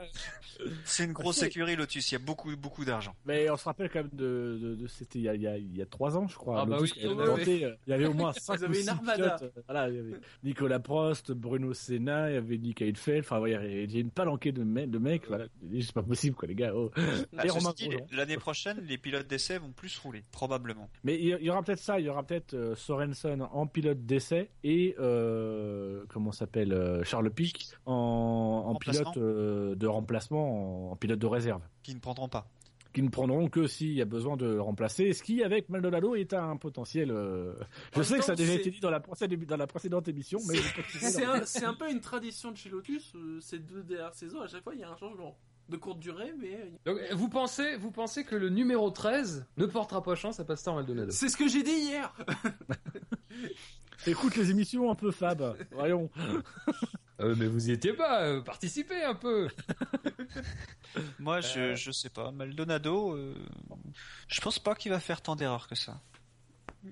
C'est une grosse écurie Lotus. Il y a beaucoup beaucoup d'argent. mais on se rappelle quand même de, de, de- c'était il y a, il y a il y a trois ans, je crois. Ah bah Lotus oui, qui avait inventé, euh, Il y avait au moins cinq ou six pilotes. euh, Voilà, il y avait Nicolas Prost, Bruno Senna, il y avait Nick Heidfeld. Enfin, il y avait- il y a une palanquée de, me- de mecs. Voilà, c'est pas possible quoi, les gars. oh. Ah, l'année prochaine, les pilotes d'essai vont plus rouler, probablement. Mais il y- il y aura peut-être ça, il y aura peut-être euh, Sorensen en pilote d'essai et euh, comment s'appelle euh, Charles Pic en, pilote euh, de remplacement, en, en pilote de réserve, Qui ne prendront pas. qui ne prendront que s'il y a besoin de remplacer. Ce qui, avec Maldonado, est un potentiel. euh, Je sais que ça a déjà été dit dans la, précédente- dans la précédente émission, mais C'est un, peu une tradition de chez Lotus, euh, ces deux dernières saisons, à chaque fois il y a un changement. De courte durée, mais. euh, Donc, vous pensez vous pensez que le numéro 13 ne portera pas chance à Pastor Maldonado? C'est ce que j'ai dit hier Écoute les émissions un peu fab. Voyons. Euh, Mais vous y étiez pas. euh, participez un peu. Moi, je je sais pas. Maldonado, euh, je pense pas qu'il va faire tant d'erreurs que ça.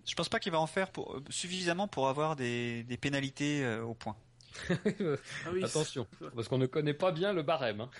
Je pense pas qu'il va en faire pour, euh, suffisamment pour avoir des, des pénalités euh, au point. Ah oui, Attention, parce qu'on ne connaît pas bien le barème. hein.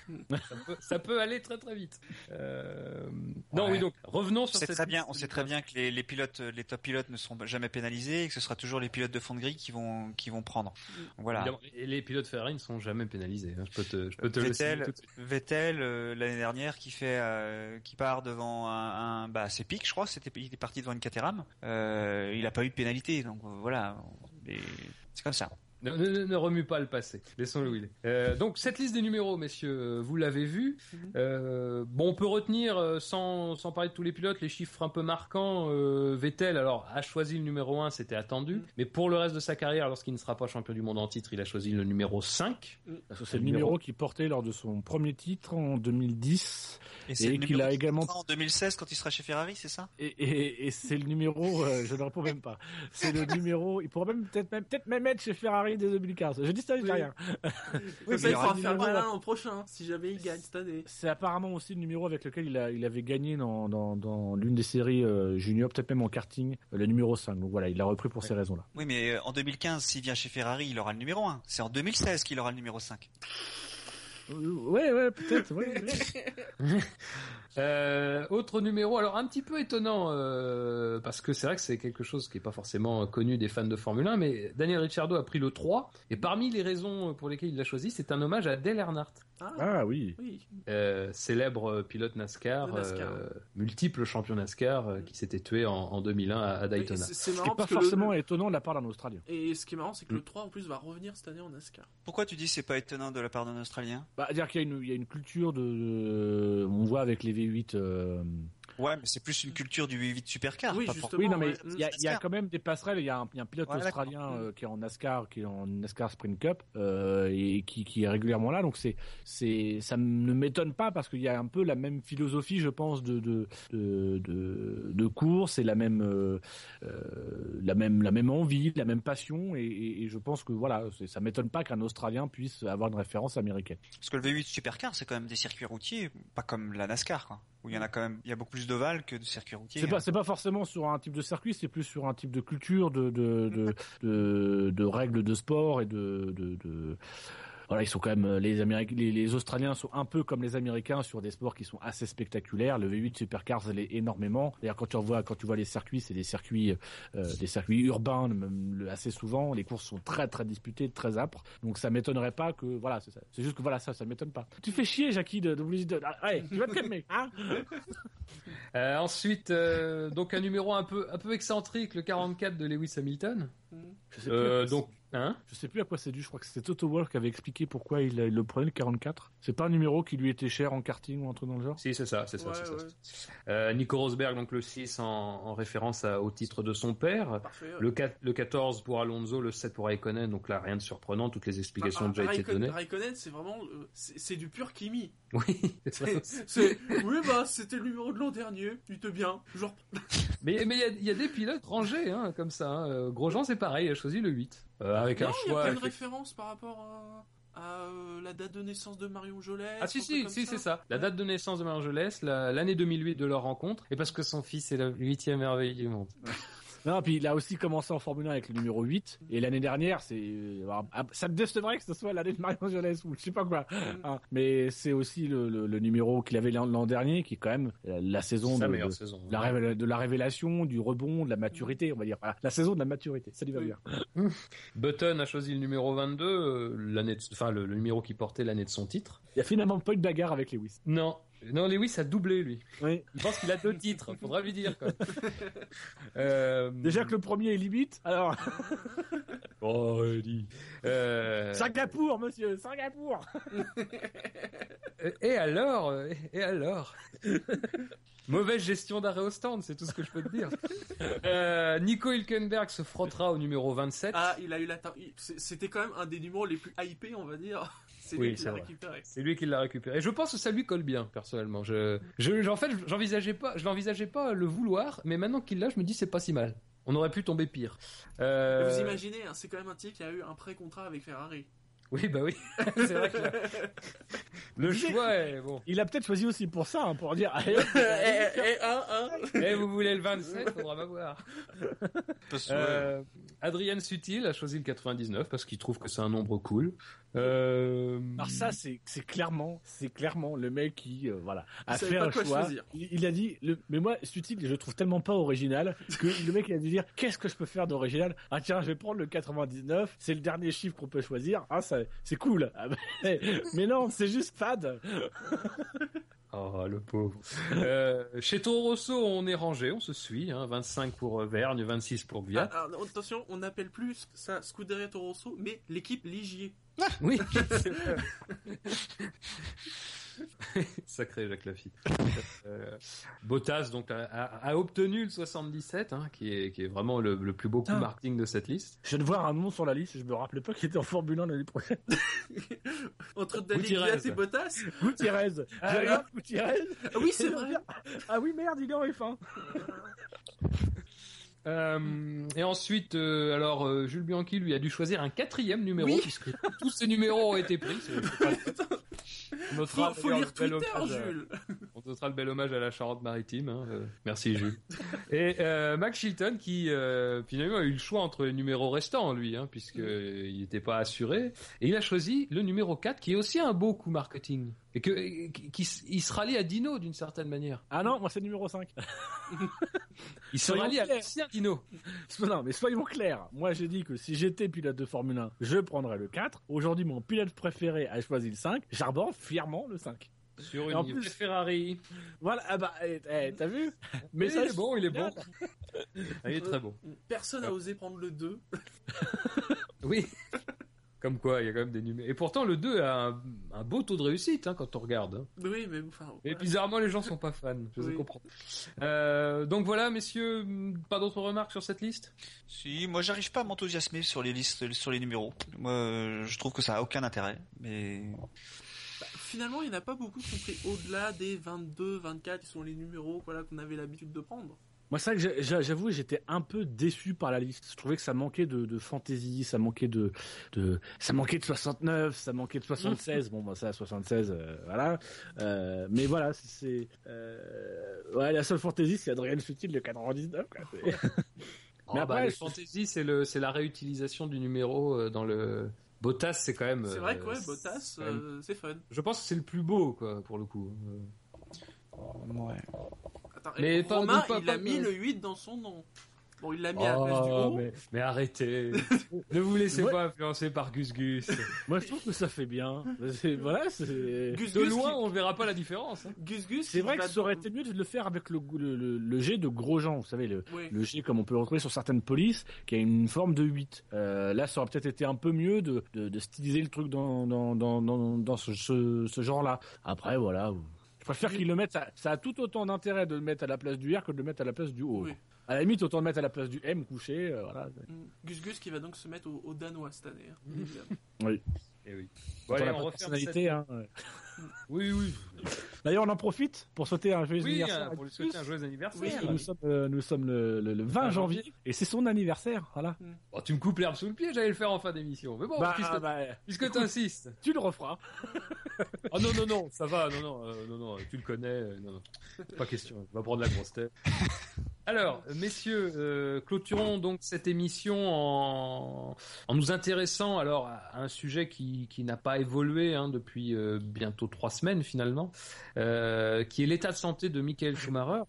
ça, peut, ça peut aller très très vite. Euh, Non, Ouais. oui, donc revenons On sur sait cette très bien, on sait très bien que les, les pilotes, les top pilotes ne seront jamais pénalisés et que ce sera toujours les pilotes de fond de grille qui vont, qui vont prendre. Voilà. Évidemment. Et les pilotes Ferrari ne sont jamais pénalisés. hein. Je peux te, je peux te le Vettel. Vettel euh, l'année dernière qui fait, euh, qui part devant un, un bah c'est Pic, je crois, c'était il est parti devant une Caterham. Euh, il a pas eu de pénalité, donc voilà. C'est comme ça. Ne, ne- ne- ne remue pas le passé. Laissons-le où il est. Euh, donc cette liste des numéros, messieurs, euh, vous l'avez vu. Mhm. Euh, bon, on peut retenir euh, sans, sans parler de tous les pilotes les chiffres un peu marquants. Euh, Vettel, alors a choisi le numéro 1, c'était attendu. Mhm. Mais pour le reste de sa carrière, lorsqu'il ne sera pas champion du monde en titre, il a choisi le numéro 5. Parce que C'est le numéro qu'il portait lors de son premier titre en 2010. c'est Et le qu'il numéro a également- en 2016 quand il sera chez Ferrari, c'est ça? Et, et, et c'est le numéro, euh, je ne réponds même pas. C'est le numéro, il pourrait même peut-être même, peut-être même être chez Ferrari dès 2015. Je dis ça, je dis rien. Oui, il ça, il faudra un faire numéro- malin l'an prochain, si jamais il gagne cette année. C'est apparemment aussi le numéro avec lequel il, a, il avait gagné dans, dans, dans l'une des séries euh, junior, peut-être même en karting, euh, le numéro 5. Donc voilà, il l'a repris pour ces raisons-là. Oui, mais euh, en 2015, s'il vient chez Ferrari, il aura le numéro 1. C'est en 2016 qu'il aura le numéro 5. Ouais, ouais, peut-être. ouais, ouais. Euh, autre numéro, alors un petit peu étonnant euh, parce que c'est vrai que c'est quelque chose qui est pas forcément connu des fans de Formule 1, mais Daniel Ricciardo a pris le 3 et parmi les raisons pour lesquelles il l'a choisi, c'est un hommage à Dale Earnhardt. Ah, Ah oui. oui. Euh, célèbre pilote NASCAR, euh, multiple champion NASCAR euh, qui s'était tué en, en 2001 à, Daytona. C'est c'est Ce qui marrant est pas parce le- forcément étonnant de la part d'un Australien. Et ce qui est marrant, c'est que Mm. le 3 en plus va revenir cette année en NASCAR. Pourquoi tu dis c'est pas étonnant de la part d'un Australien? Bah, dire qu'il y a une, il y a une culture de, on voit avec les V8, euh, Ouais, mais c'est plus une culture du 8 supercar. Oui, pas justement. Oui, non, mais ouais. il y, a- y quand même des passerelles. Il y, a un il y a un pilote Ouais, australien euh, qui est en NASCAR, qui est en NASCAR Sprint Cup euh, et qui, qui est régulièrement là. Donc c'est, c'est, ça ne m'étonne pas parce qu'il y a un peu la même philosophie, je pense, de de de, de, de course et la même euh, la même la même envie, la même passion. Et, et- et je pense que voilà, ça m'étonne pas qu'un Australien puisse avoir une référence américaine. Parce que le V8 supercar, c'est quand même des circuits routiers, pas comme la NASCAR, quoi. Où il y en a quand même, il y a beaucoup plus d'ovales que de circuits routiers. C'est pas, c'est pas forcément sur un type de circuit, c'est plus sur un type de culture, de, de, de, de, de règles de sport et de, de, de- voilà, ils sont quand même les Américains, les, les Australiens sont un peu comme les Américains sur des sports qui sont assez spectaculaires. Le V8 Supercars, ça l'est énormément. D'ailleurs, quand tu vois, quand tu vois les circuits, c'est des circuits, euh, des circuits urbains, même le- assez souvent. Les courses sont très très disputées, très âpres. Donc ça m'étonnerait pas que, voilà, c'est ça. C'est juste que voilà, ça, ça m'étonne pas. Tu fais chier, Jackie, de, de, de, ah, ouais, tu vas te calmer, hein Euh, ensuite, euh, donc un numéro un peu, un peu excentrique, le 44 de Lewis Hamilton. Je sais plus Euh, donc, hein Je sais plus à quoi c'est dû, je crois que c'était Toto Wolff qui avait expliqué pourquoi il, il le prenait le 44. C'est pas un numéro qui lui était cher en karting ou un truc dans le genre Si, c'est ça, c'est ça, Ouais, c'est ça. Euh, Nico Rosberg, donc le 6 en, en référence à- au titre de son père. Parfait. Le, 4, le 14 pour Alonso, le 7 pour Raikkonen, donc là rien de surprenant, toutes les explications ont Bah, déjà été données. Raikkonen, c'est vraiment, euh, c'est du pur Kimi. Oui, c'est. C'est, oui bah c'était le numéro de l'an dernier, il était bien. Genre, Mais mais il y a- y, a des pilotes rangés hein, comme ça. hein. Euh, Grosjean c'est pareil, il a choisi le 8 euh, avec non, un il y a choix. pas une qui- référence par rapport à, à, euh, la date de naissance de Marion Jolet. Ah si si si c'est ça. La date de naissance de Marie Angeles, la- l'année 2008 de leur rencontre, et parce que son fils est la huitième merveille du monde. Non, puis il a aussi commencé en Formule 1 avec le numéro 8. Et l'année dernière, c'est, euh, ah, ça me décevrait que ce soit l'année de Mario Angeles ou je sais pas quoi. Hein. Mais c'est aussi le, le- le numéro qu'il avait l'an dernier, qui est quand même la saison Sa de, meilleure de- saison. la révéla- de la révélation, du rebond, de la maturité, on va dire. Voilà, la saison de la maturité, ça lui va bien. Button a choisi le numéro 22, euh, l'année, de- enfin le, le numéro qui portait l'année de son titre. Il y a finalement pas eu de bagarre avec Lewis. Non, non Lewis a doublé lui. Oui. Il pense qu'il a deux titres, faudra lui dire quoi. Euh, Déjà que le premier est limite, alors Oh, Eddie. Euh, Singapour, monsieur, Singapour. Et alors Et alors? Mauvaise gestion d'arrêt au stand, c'est tout ce que je peux te dire. Euh, Nico Hülkenberg se frottera au numéro 27. Ah, il a eu la. C'était quand même un des numéros les plus hypés, on va dire. C'est Oui, lui qui l'a récupéré. C'est lui qui l'a récupéré. Je pense que ça lui colle bien, personnellement. Je, je, en fait, j'envisageais pas, je l'envisageais pas le vouloir, mais maintenant qu'il l'a, je me dis c'est pas si mal. On aurait pu tomber pire. Euh, Vous imaginez, hein, c'est quand même un type qui a eu un pré-contrat avec Ferrari. Oui, bah oui. c'est vrai que là- le choix est bon. Il a peut-être choisi aussi pour ça, hein, pour dire. allez, hop, Eh, eh, hein, hein. Eh, vous voulez le 27, faudra m'avoir. Euh, Adrien Sutil a choisi le 99 parce qu'il trouve que c'est un nombre cool. Euh, Alors ça, c'est c'est clairement, c'est clairement le mec qui, euh, voilà, a fait pas un quoi choix. choisir. Il, il a dit, le, mais moi, c'est utile, je le trouve tellement pas original que le mec il a dû dire, qu'est-ce que je peux faire d'original? Ah tiens, je vais prendre le 99, c'est le dernier chiffre qu'on peut choisir. Ah ça, c'est cool. Ah, mais, mais non, c'est juste fade. Oh, le pauvre. Euh, chez Toro Rosso, on est rangé, on se suit. Hein, 25 pour euh, Vergne, 26 pour Ah, Gviat. alors, attention, on n'appelle plus ça Scuderia Toro Rosso, mais l'équipe Ligier. Oui, c'est vrai. Sacré Jacques Lafitte. Euh, Bottas donc a, a- a obtenu le 77, hein, qui est qui est vraiment le, le plus beau coup Ah. marketing de cette liste. Je viens de voir un nom sur la liste, je me rappelais pas qu'il était en Formule 1 l'année prochaine. Entre Daniel et Bottas. Gutiérrez. Ah, Gutiérrez. Ah oui, c'est vrai. Ah oui, merde, il est en F1. Euh, et ensuite, euh, alors euh, Jules Bianchi lui a dû choisir un quatrième numéro Oui. puisque tous ces numéros ont été pris. C'est- c'est pas- On notera Faut, faut d'ailleurs lire le bel Twitter, hommage à- Jules. On notera le bel hommage à la Charente-Maritime. hein, euh, merci Jules. Et euh, Max Chilton qui euh, finalement a eu le choix entre les numéros restants lui, hein, puisque il n'était pas assuré, et il a choisi le numéro 4 qui est aussi un beau coup marketing et que et qui, qui il se rallie à Dino d'une certaine manière. Ah non, moi c'est le numéro 5. Il se Soyons rallie à Dino. Non, mais soyons clairs. Moi, j'ai dit que si j'étais pilote de Formule 1, je prendrais le 4. Aujourd'hui, mon pilote préféré a choisi le 5. J'arbore fièrement le 5. Sur en une plus- Ferrari. Voilà, ah bah, eh, eh, t'as vu? Mais il est bon, il est bon. Ah, il est très bon. Personne n'a osé prendre le 2. Oui. Comme quoi, il y a quand même des numéros. Et pourtant, le 2 a un, un beau taux de réussite hein, quand on regarde. hein. Oui, mais enfin. Et bizarrement, les gens sont pas fans. Je Oui. les comprends. Euh, donc voilà, messieurs, pas d'autres remarques sur cette liste? Si, moi j'arrive pas à m'enthousiasmer sur les listes, sur les numéros. Moi, je trouve que ça a aucun intérêt. Mais Bah, finalement, il n'y en a pas beaucoup qui sont pris au-delà des 22, 24 qui sont les numéros voilà, qu'on avait l'habitude de prendre. Moi, c'est vrai que j'avoue, j'étais un peu déçu par la liste. Je trouvais que ça manquait de, de fantaisie, ça manquait de, de, ça manquait de 69, ça manquait de 76. bon, bah, ça, 76, euh, voilà. Euh, mais voilà, c'est, euh, ouais, la seule fantaisie, c'est Adrien Sutil, le 99, quoi. C'est- Mais Mais après, je- fantasy, c'est le, c'est la réutilisation du numéro euh, dans le. Bottas, c'est quand même. C'est vrai euh, que ouais, c'est Bottas, euh, c'est fun. Je pense que c'est le plus beau, quoi, pour le coup. Euh, ouais. Attends, Mais et pas- Romain, pas- il pas- a mis le 8 dans son nom. Bon, il l'a mis à la place du Oh, haut. mais, mais arrêtez. ne vous laissez Ouais. pas influencer par Gus Gus. Moi, je trouve que ça fait bien. Voilà, c'est. Gus De Gus loin, qui- on verra pas la différence. hein. Gus Gus. C'est vrai que ça aurait été mieux de le faire avec le, le, le, le G de Grosjean, vous savez, le, Oui. le G comme on peut le retrouver sur certaines polices, qui a une forme de 8. Euh, là, ça aurait peut-être été un peu mieux de, de, de styliser le truc dans, dans, dans, dans, dans ce, ce, ce genre-là. Après, voilà. Préfère qu'ils le mettent, ça, ça a tout autant d'intérêt de le mettre à la place du R que de le mettre à la place du O. Oui. À la limite, autant le mettre à la place du M couché, euh, voilà. Mm. Gus Gus qui va donc se mettre au, au Danois cette année. hein, Mm. Oui. Eh oui. Pour allez, la on referme personnalité, cette- hein, ouais. Oui, oui. D'ailleurs, on en profite pour souhaiter un joyeux Oui, anniversaire. hein, à pour lui souhaiter un joyeux anniversaire. Oui, Parce que nous sommes, euh, nous sommes le, le, le 20 20 janvier, et c'est son anniversaire, voilà. Bon, tu me coupes l'herbe sous le pied, j'allais le faire en fin d'émission. Mais bon, bah, puisque, bah, puisque t'insistes. tu le referas. Oh non, non, non, ça va, non, non, euh, non, non, tu le connais, euh, non, non. Pas question, on va prendre la grosse tête. Alors, messieurs, euh, clôturons donc cette émission en, en nous intéressant alors à un sujet qui, qui n'a pas évolué hein, depuis euh, bientôt trois semaines finalement, euh, qui est l'état de santé de Michael Schumacher.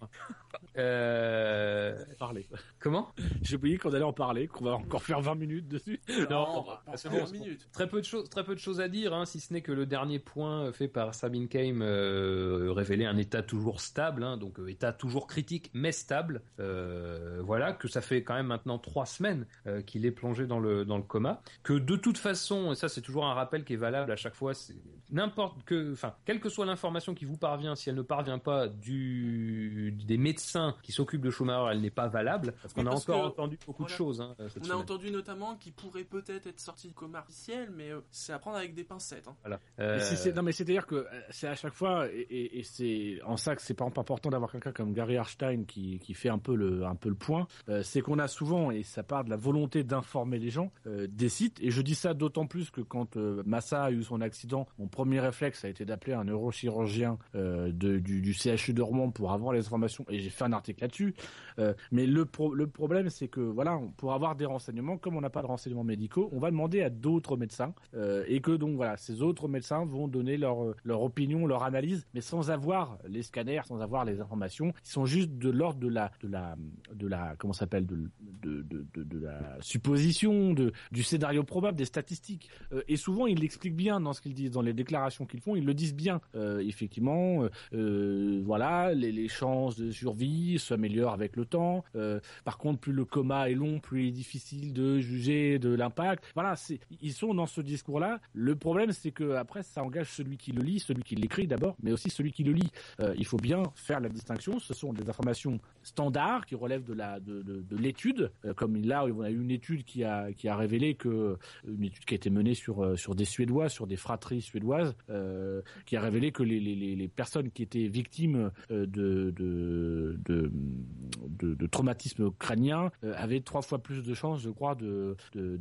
Parler. comment? J'ai oublié qu'on allait en parler, qu'on va encore faire 20 minutes dessus. Non, on va pas c'est faire bon, une c'est bon. minute. Très peu de choses, très peu de choses à dire, hein, si ce n'est que le dernier point fait par Sabine Keim révélait un état toujours stable, hein, donc état toujours critique mais stable. Euh, voilà, que ça fait quand même maintenant trois semaines euh, qu'il est plongé dans le dans le coma. Que de toute façon, et ça c'est toujours un rappel qui est valable à chaque fois, n'importe que, enfin, quelle que soit l'information qui vous parvient, si elle ne parvient pas du des médecins qui s'occupent de Schumacher, elle n'est pas valable. Parce qu'on Oui, a encore que- entendu beaucoup voilà. de choses. Hein, cette On a entendu notamment qu'il pourrait peut-être être sorti du coma artificiel, mais euh, c'est à prendre avec des pincettes. hein. Voilà. Mais Euh, non, mais c'est-à-dire que euh, c'est à chaque fois, et, et- et c'est en ça que c'est exemple important d'avoir quelqu'un comme Gary Harstein qui, qui fait un peu le, un peu le point. Euh, c'est qu'on a souvent, et ça part de la volonté d'informer les gens, euh, des sites. Et je dis ça d'autant plus que quand euh, Massa a eu son accident, mon premier réflexe a été d'appeler un neurochirurgien euh, du, du CHU de Rouen pour avoir les informations. Et j'ai fait un article là-dessus. Euh, mais le, pro- le problème, c'est que voilà, pour avoir des renseignements, comme on n'a pas de renseignements médicaux, on va demander à d'autres médecins euh, et que donc voilà, ces autres médecins vont donner leur opinion, leur analyse, mais sans avoir les scanners, sans avoir les informations, ils sont juste de l'ordre de la de la de la comment s'appelle de, la supposition, de du scénario probable, des statistiques. Et souvent, ils l'expliquent bien dans ce qu'ils disent, dans les déclarations qu'ils font, ils le disent bien. Euh, effectivement, euh, euh, voilà, les, chances de survie s'améliorent avec le temps. Par contre, plus le coma est long, plus il est difficile de juger de l'impact. Voilà, ils sont dans ce discours-là. Le problème, c'est que après, ça engage celui qui le lit, celui qui l'écrit d'abord, mais aussi celui qui le lit. Il faut bien faire la distinction. Ce sont des informations standards qui relèvent de l'étude. Comme là, on a eu une étude qui a révélé que une étude qui a été menée sur sur des Suédois, sur des fratries suédoises, euh, qui a révélé que les, personnes qui étaient victimes euh, de de de, de, de traumatisme crânien euh, avaient trois fois plus de chances, je crois, de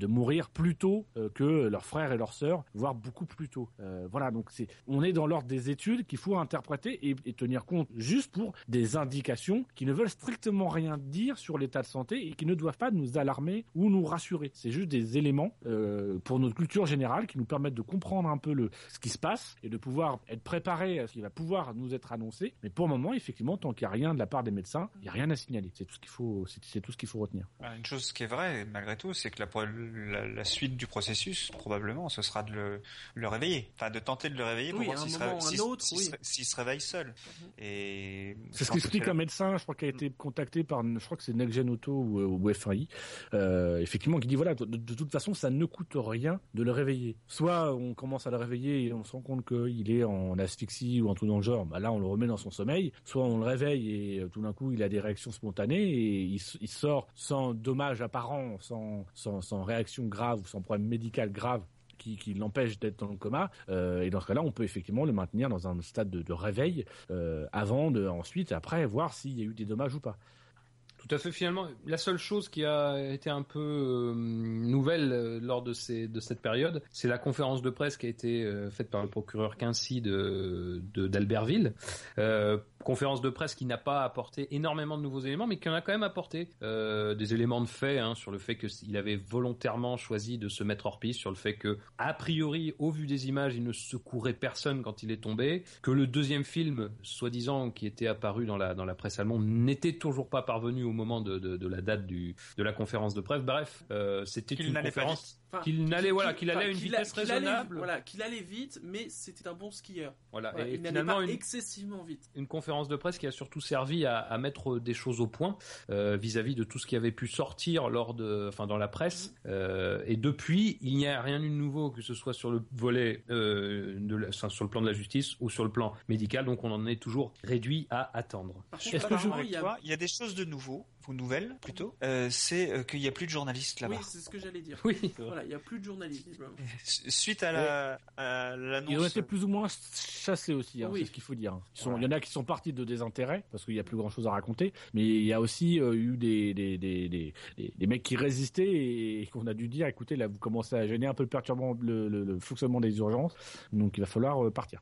mourir plus tôt que leurs frères et leurs sœurs, voire beaucoup plus tôt. Voilà, donc on est dans l'ordre des études qu'il faut interpréter et, tenir compte juste pour des indications qui ne veulent strictement rien dire sur l'état de santé et qui ne doivent pas nous alarmer ou nous rassurer. C'est juste des éléments pour notre culture générale qui nous permettent de comprendre un peu le ce qui se passe et de pouvoir être préparé à ce qui va pouvoir nous être annoncé. Mais pour le moment, effectivement, tant qu'il n'y a rien de la part des médecins, il n'y a rien à signaler. C'est tout ce qu'il faut, c'est c'est tout ce qu'il faut retenir. Ah, Une chose qui est vraie, malgré tout, c'est que la, la, la suite du processus, probablement, ce sera de le, le réveiller. Enfin, de tenter de le réveiller pour Oui, voir s'il se, moment ré- ou un s'il- autre, s'il oui. se, s'il se réveille seul. Et C'est ce qu'explique un médecin, je crois, qui a été contacté par, je crois que c'est Next Gen Auto ou, ou FAI, euh, effectivement, qui dit voilà, de, de toute façon, ça ne coûte rien de le réveiller. Soit on commence à le réveiller et on se rend compte qu'il est en asphyxie ou en tout dans le genre, bah là on le remet dans son sommeil. Soit on le réveille et euh, tout d'un coup il a des réactions spontanées et il, sort sans dommage apparent, sans, sans, réaction grave ou sans problème médical grave qui, l'empêche d'être dans le coma. Euh, et dans ce cas-là, on peut effectivement le maintenir dans un stade de, de réveil euh, avant de ensuite après voir s'il y a eu des dommages ou pas. Tout à fait. Finalement, la seule chose qui a été un peu euh, nouvelle euh, lors de, cette période, c'est la conférence de presse qui a été euh, faite par le procureur Quincy d'Albertville. Conférence de presse qui n'a pas apporté énormément de nouveaux éléments, mais qui en a quand même apporté euh, des éléments de fait hein, sur le fait qu'il avait volontairement choisi de se mettre hors piste, sur le fait que, a priori, au vu des images, il ne secourait personne quand il est tombé, que le deuxième film, soi-disant, qui était apparu dans la dans la presse allemande, n'était toujours pas parvenu au moment de, de, de la date du de la conférence de presse. Bref, euh, c'était une conférence Enfin, qu'il n'allait voilà qu'il allait à une vitesse allait- raisonnable. voilà, qu'il allait vite, mais c'était un bon skieur. Voilà. Voilà, Et il n'allait finalement pas une, excessivement vite. une conférence de presse qui a surtout servi à, à mettre des choses au point euh, vis-à-vis de tout ce qui avait pu sortir lors de, enfin dans la presse. Euh, et depuis, il n'y a rien eu de nouveau, que ce soit sur le volet euh, de la- enfin, sur le plan de la justice ou sur le plan médical. Donc on en est toujours réduit à attendre. Par Je contre, suis avec il y a... toi. Il y a des choses de nouveau, ou nouvelles plutôt. Euh, c'est euh, qu'il n'y a plus de journalistes là-bas. Oui, c'est ce que j'allais dire. Oui. Voilà, il n'y a plus de journalisme. visiblement. Suite à la à l'annonce. Ils ont été plus ou moins chassés aussi, hein, Oui. c'est ce qu'il faut dire. Il y en a qui sont partis de désintérêt parce qu'il y a plus grand chose à raconter, mais il y a aussi euh, eu des des, des, des, des- des mecs qui résistaient et, qu'on a dû dire écoutez là vous commencez à gêner un peu le perturbant le, le- le fonctionnement des urgences, donc il va falloir euh, partir.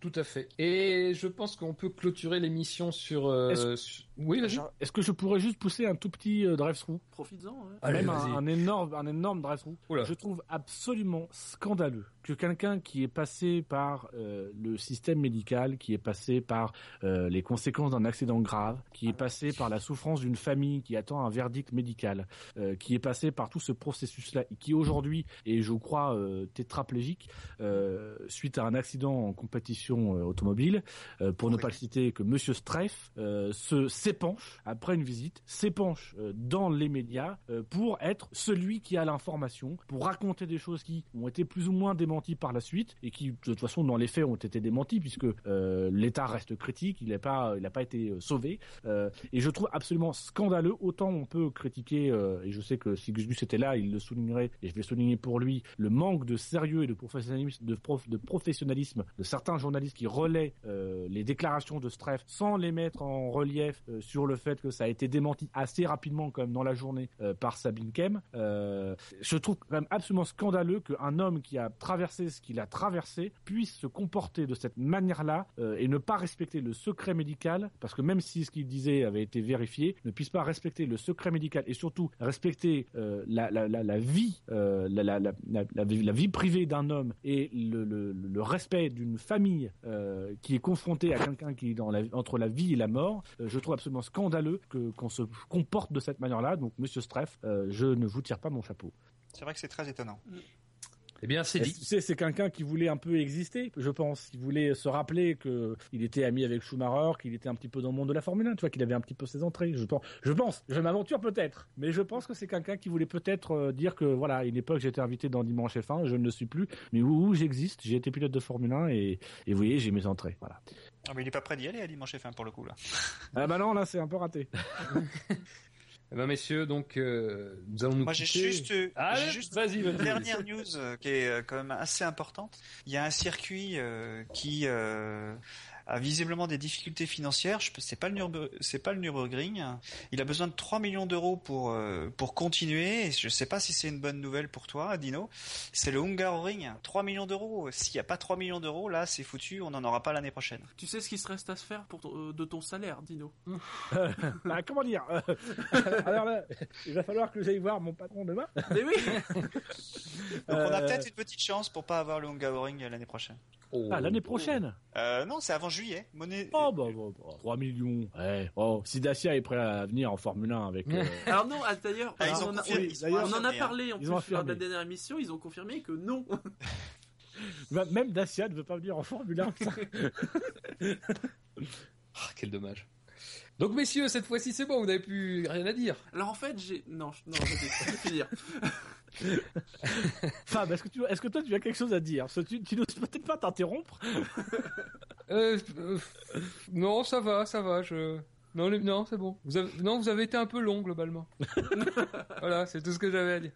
Tout à fait. Et je pense qu'on peut clôturer l'émission euh, sur- Oui, vas-y. Genre, Est-ce que je pourrais juste pousser un tout petit euh, drive-through? Profites-en. Allez, même un, un énorme, un énorme drive-through. Je trouve absolument scandaleux que quelqu'un qui est passé par euh, le système médical, qui est passé par euh, les conséquences d'un accident grave, qui est passé par la souffrance d'une famille qui attend un verdict médical, euh, qui est passé par tout ce processus-là, et qui aujourd'hui est, je crois, euh, tétraplégique euh, suite à un accident en compétition euh, automobile, euh, pour ne pas le citer, que Monsieur Streff euh, se s'épanche après une visite, s'épanche euh, dans les médias euh, pour être celui qui a l'information, pour raconter des choses qui ont été plus ou moins démenties par la suite et qui, de toute façon, dans les faits, ont été démenties puisque euh, l'État reste critique, il n'a pas, il n'a pas été sauvé. Et je trouve absolument scandaleux. Autant on peut critiquer, et je sais que si Gus était là, il le soulignerait, et je vais souligner pour lui le manque de sérieux et de professionnalisme, de, prof, certains journalistes qui relaient les déclarations de Streff sans les mettre en relief euh, sur le fait que ça a été démenti assez rapidement quand même dans la journée euh, par Sabine Kem. Euh, je trouve quand même absolument scandaleux qu'un homme qui a traversé ce qu'il a traversé puisse se comporter de cette manière-là et ne pas respecter le secret médical, parce que même si ce qu'il disait avait été vérifié, ne puisse pas respecter le secret médical et surtout respecter la, la, la, vie, la, la, vie- privée d'un homme et le, le, respect d'une famille qui est confrontée à quelqu'un qui est dans entre la vie et la mort, je trouve scandaleux que qu'on se comporte de cette manière-là. Donc, Monsieur Streff, euh, je ne vous tire pas mon chapeau. C'est vrai que c'est très étonnant. Eh bien, c'est dit. Tu sais, c'est quelqu'un qui voulait un peu exister, je pense. Il voulait se rappeler que il était ami avec Schumacher, qu'il était un petit peu dans le monde de la Formule 1, tu vois, qu'il avait un petit peu ses entrées. Je pense, je pense, je m'aventure peut-être, mais je pense que c'est quelqu'un qui voulait peut-être euh, dire que voilà, à une époque j'étais invité dans Dimanche F1, je ne le suis plus, mais où, où j'existe, j'ai été pilote de Formule 1 et, et vous voyez, j'ai mes entrées. Voilà. Ah, mais il est pas prêt d'y aller à dimanche F1 pour le coup là. Ah bah non, là c'est un peu raté. Eh ben, messieurs, donc, euh, nous allons nous Moi j'ai juste, euh, Allez, j'ai juste vas-y, vas-y. une dernière news euh, qui est euh, quand même assez importante. Il y a un circuit qui euh, a visiblement des difficultés financières. C'est pas le c'est pas le Nürburgring. Il a besoin de 3 millions d'euros pour euh, pour continuer. Et je sais pas si c'est une bonne nouvelle pour toi, Dino. C'est le Hungaroring. 3 millions d'euros. S'il y a pas 3 millions d'euros, là c'est foutu. On n'en aura pas l'année prochaine. Tu sais ce qu'il se reste à se faire pour ton- euh, de ton salaire, Dino? Bah, comment dire? Euh, Alors là, il va falloir que j'aille voir mon patron demain. Mais oui Donc on a Euh, peut-être une petite chance pour pas avoir le Hungaroring l'année prochaine. Oh. Ah, l'année prochaine? Euh, non, c'est avant juillet. Monnaie. Oh, bah, bah, bah, 3 millions. Ouais. Oh, si Dacia est prêt à venir en Formule 1 avec. euh, Alors non, ah, d'ailleurs, Ah, on, en a- confirmé, on en parlé en Ils plus lors de la dernière émission, ils ont confirmé que non. bah, Même Dacia ne veut pas venir en Formule 1. ça. Ah, quel dommage. Donc messieurs, cette fois-ci c'est bon, vous n'avez plus rien à dire. Alors en fait, j'ai non, je- non, je vais finir. Fab, est-ce que, tu... est-ce que toi tu as quelque chose à dire? Tu, tu n'oses peut-être pas t'interrompre Euh, euh, non, ça va, ça va. Je non, les- non, c'est bon. Vous avez... non, vous avez été un peu long globalement. voilà, c'est tout ce que j'avais à dire.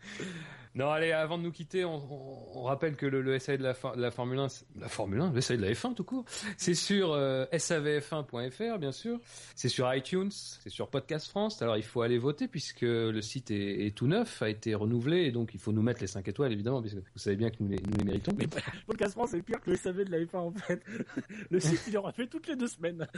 Non, allez, avant de nous quitter, on, on- on rappelle que le, le SAV de la, for- de la Formule 1, c'est- la Formule 1, le SAV de la F1 tout court, c'est sur euh, savf1.fr bien sûr, c'est sur iTunes, c'est sur Podcast France. Alors il faut aller voter puisque le site est, est tout neuf, a été renouvelé et donc il faut nous mettre les 5 étoiles évidemment puisque vous savez bien que nous les, nous les méritons. Mais Podcast France c'est pire que le SAV de la F1 en fait. Le site il aura fait toutes les deux semaines.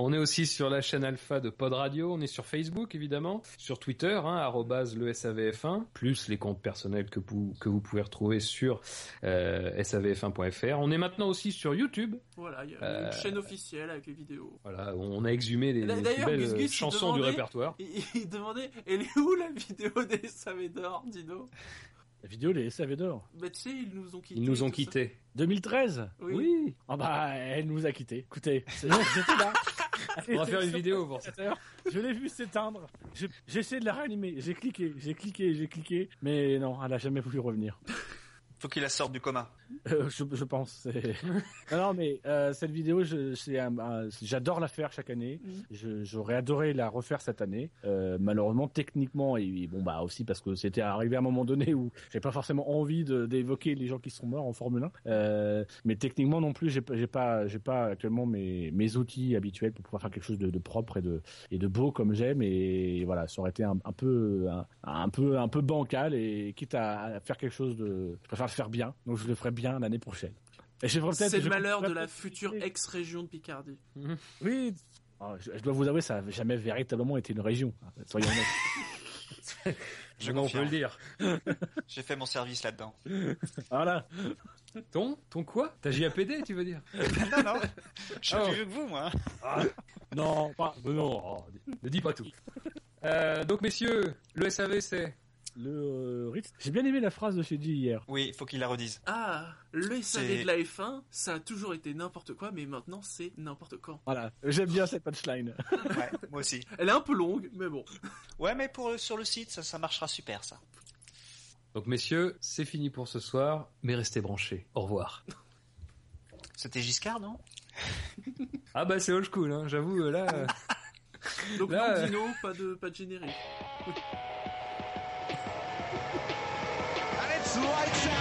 On est aussi sur la chaîne Alpha de Pod Radio, on est sur Facebook évidemment, sur Twitter, hein, arrobase le SAVF1, plus les comptes personnels que vous, que vous pouvez retrouver sur euh, savf1.fr. On est maintenant aussi sur YouTube, Voilà, il y a Euh, une chaîne officielle avec les vidéos. voilà, on a exhumé les, les plus D'ailleurs, belles Gus Gus, il chansons du répertoire. Il, il demandait, elle est où la vidéo des SAV d'or, Dino? La vidéo les SAV d'or? Bah tu sais, ils nous ont quittés. Ils nous ont quittés. Oui. 2013 Oui, Ah bah elle nous a quittés. Écoutez, c'est bon, j'étais là. on va faire une vidéo pour ça. Je l'ai vu s'éteindre. J'ai essayé de la réanimer. J'ai cliqué, j'ai cliqué, j'ai cliqué. Mais non, elle a jamais voulu revenir. Faut qu'il la sorte du coma. Euh, je, je pense. non, non, mais euh, cette vidéo, j'adore la faire chaque année. Je- J'aurais adoré la refaire cette année. Euh, malheureusement, techniquement, et, bon bah aussi parce que c'était arrivé à un moment donné où j'ai pas forcément envie d'évoquer les gens qui sont morts en Formule 1. Euh, mais techniquement non plus, j'ai pas, j'ai pas, j'ai pas actuellement mes, mes outils habituels pour pouvoir faire quelque chose de, de propre et de, et de beau comme j'aime. Et voilà, ça aurait été un, un peu, un, un peu, un peu bancal et quitte à, à faire quelque chose de, je préfère le faire bien. Donc je le ferai bien l'année prochaine. Et je C'est le malheur de la future ex-région de Picardie. Oui. Ah, je, je dois vous avouer, ça n'a jamais véritablement été une région. Soyons honnêtes. Je Maintenant, on peut le dire. J'ai fait mon service là-dedans. Voilà. Ton, ton quoi Ta JAPD, tu veux dire non, non. Je suis Oh. plus vieux que vous, moi. Non, pas. Non. Oh, Ne dis pas tout. Euh, donc messieurs, le SAV c'est Le euh, Ritz. J'ai bien aimé la phrase de chez G hier. Oui, il faut qu'il la redise. Ah, le SAV de la F1, ça a toujours été n'importe quoi, mais maintenant c'est n'importe quand. Voilà. J'aime bien cette punchline. Ouais, moi aussi. Elle est un peu longue, mais bon. Ouais, mais pour sur le site, ça, ça marchera super, ça. Donc messieurs, c'est fini pour ce soir, mais restez branchés. Au revoir. C'était Giscard, non? Ah bah c'est old school, hein, j'avoue, euh, là... euh, Donc Là, non, euh, Dino, pas de, pas de générique. Lights out.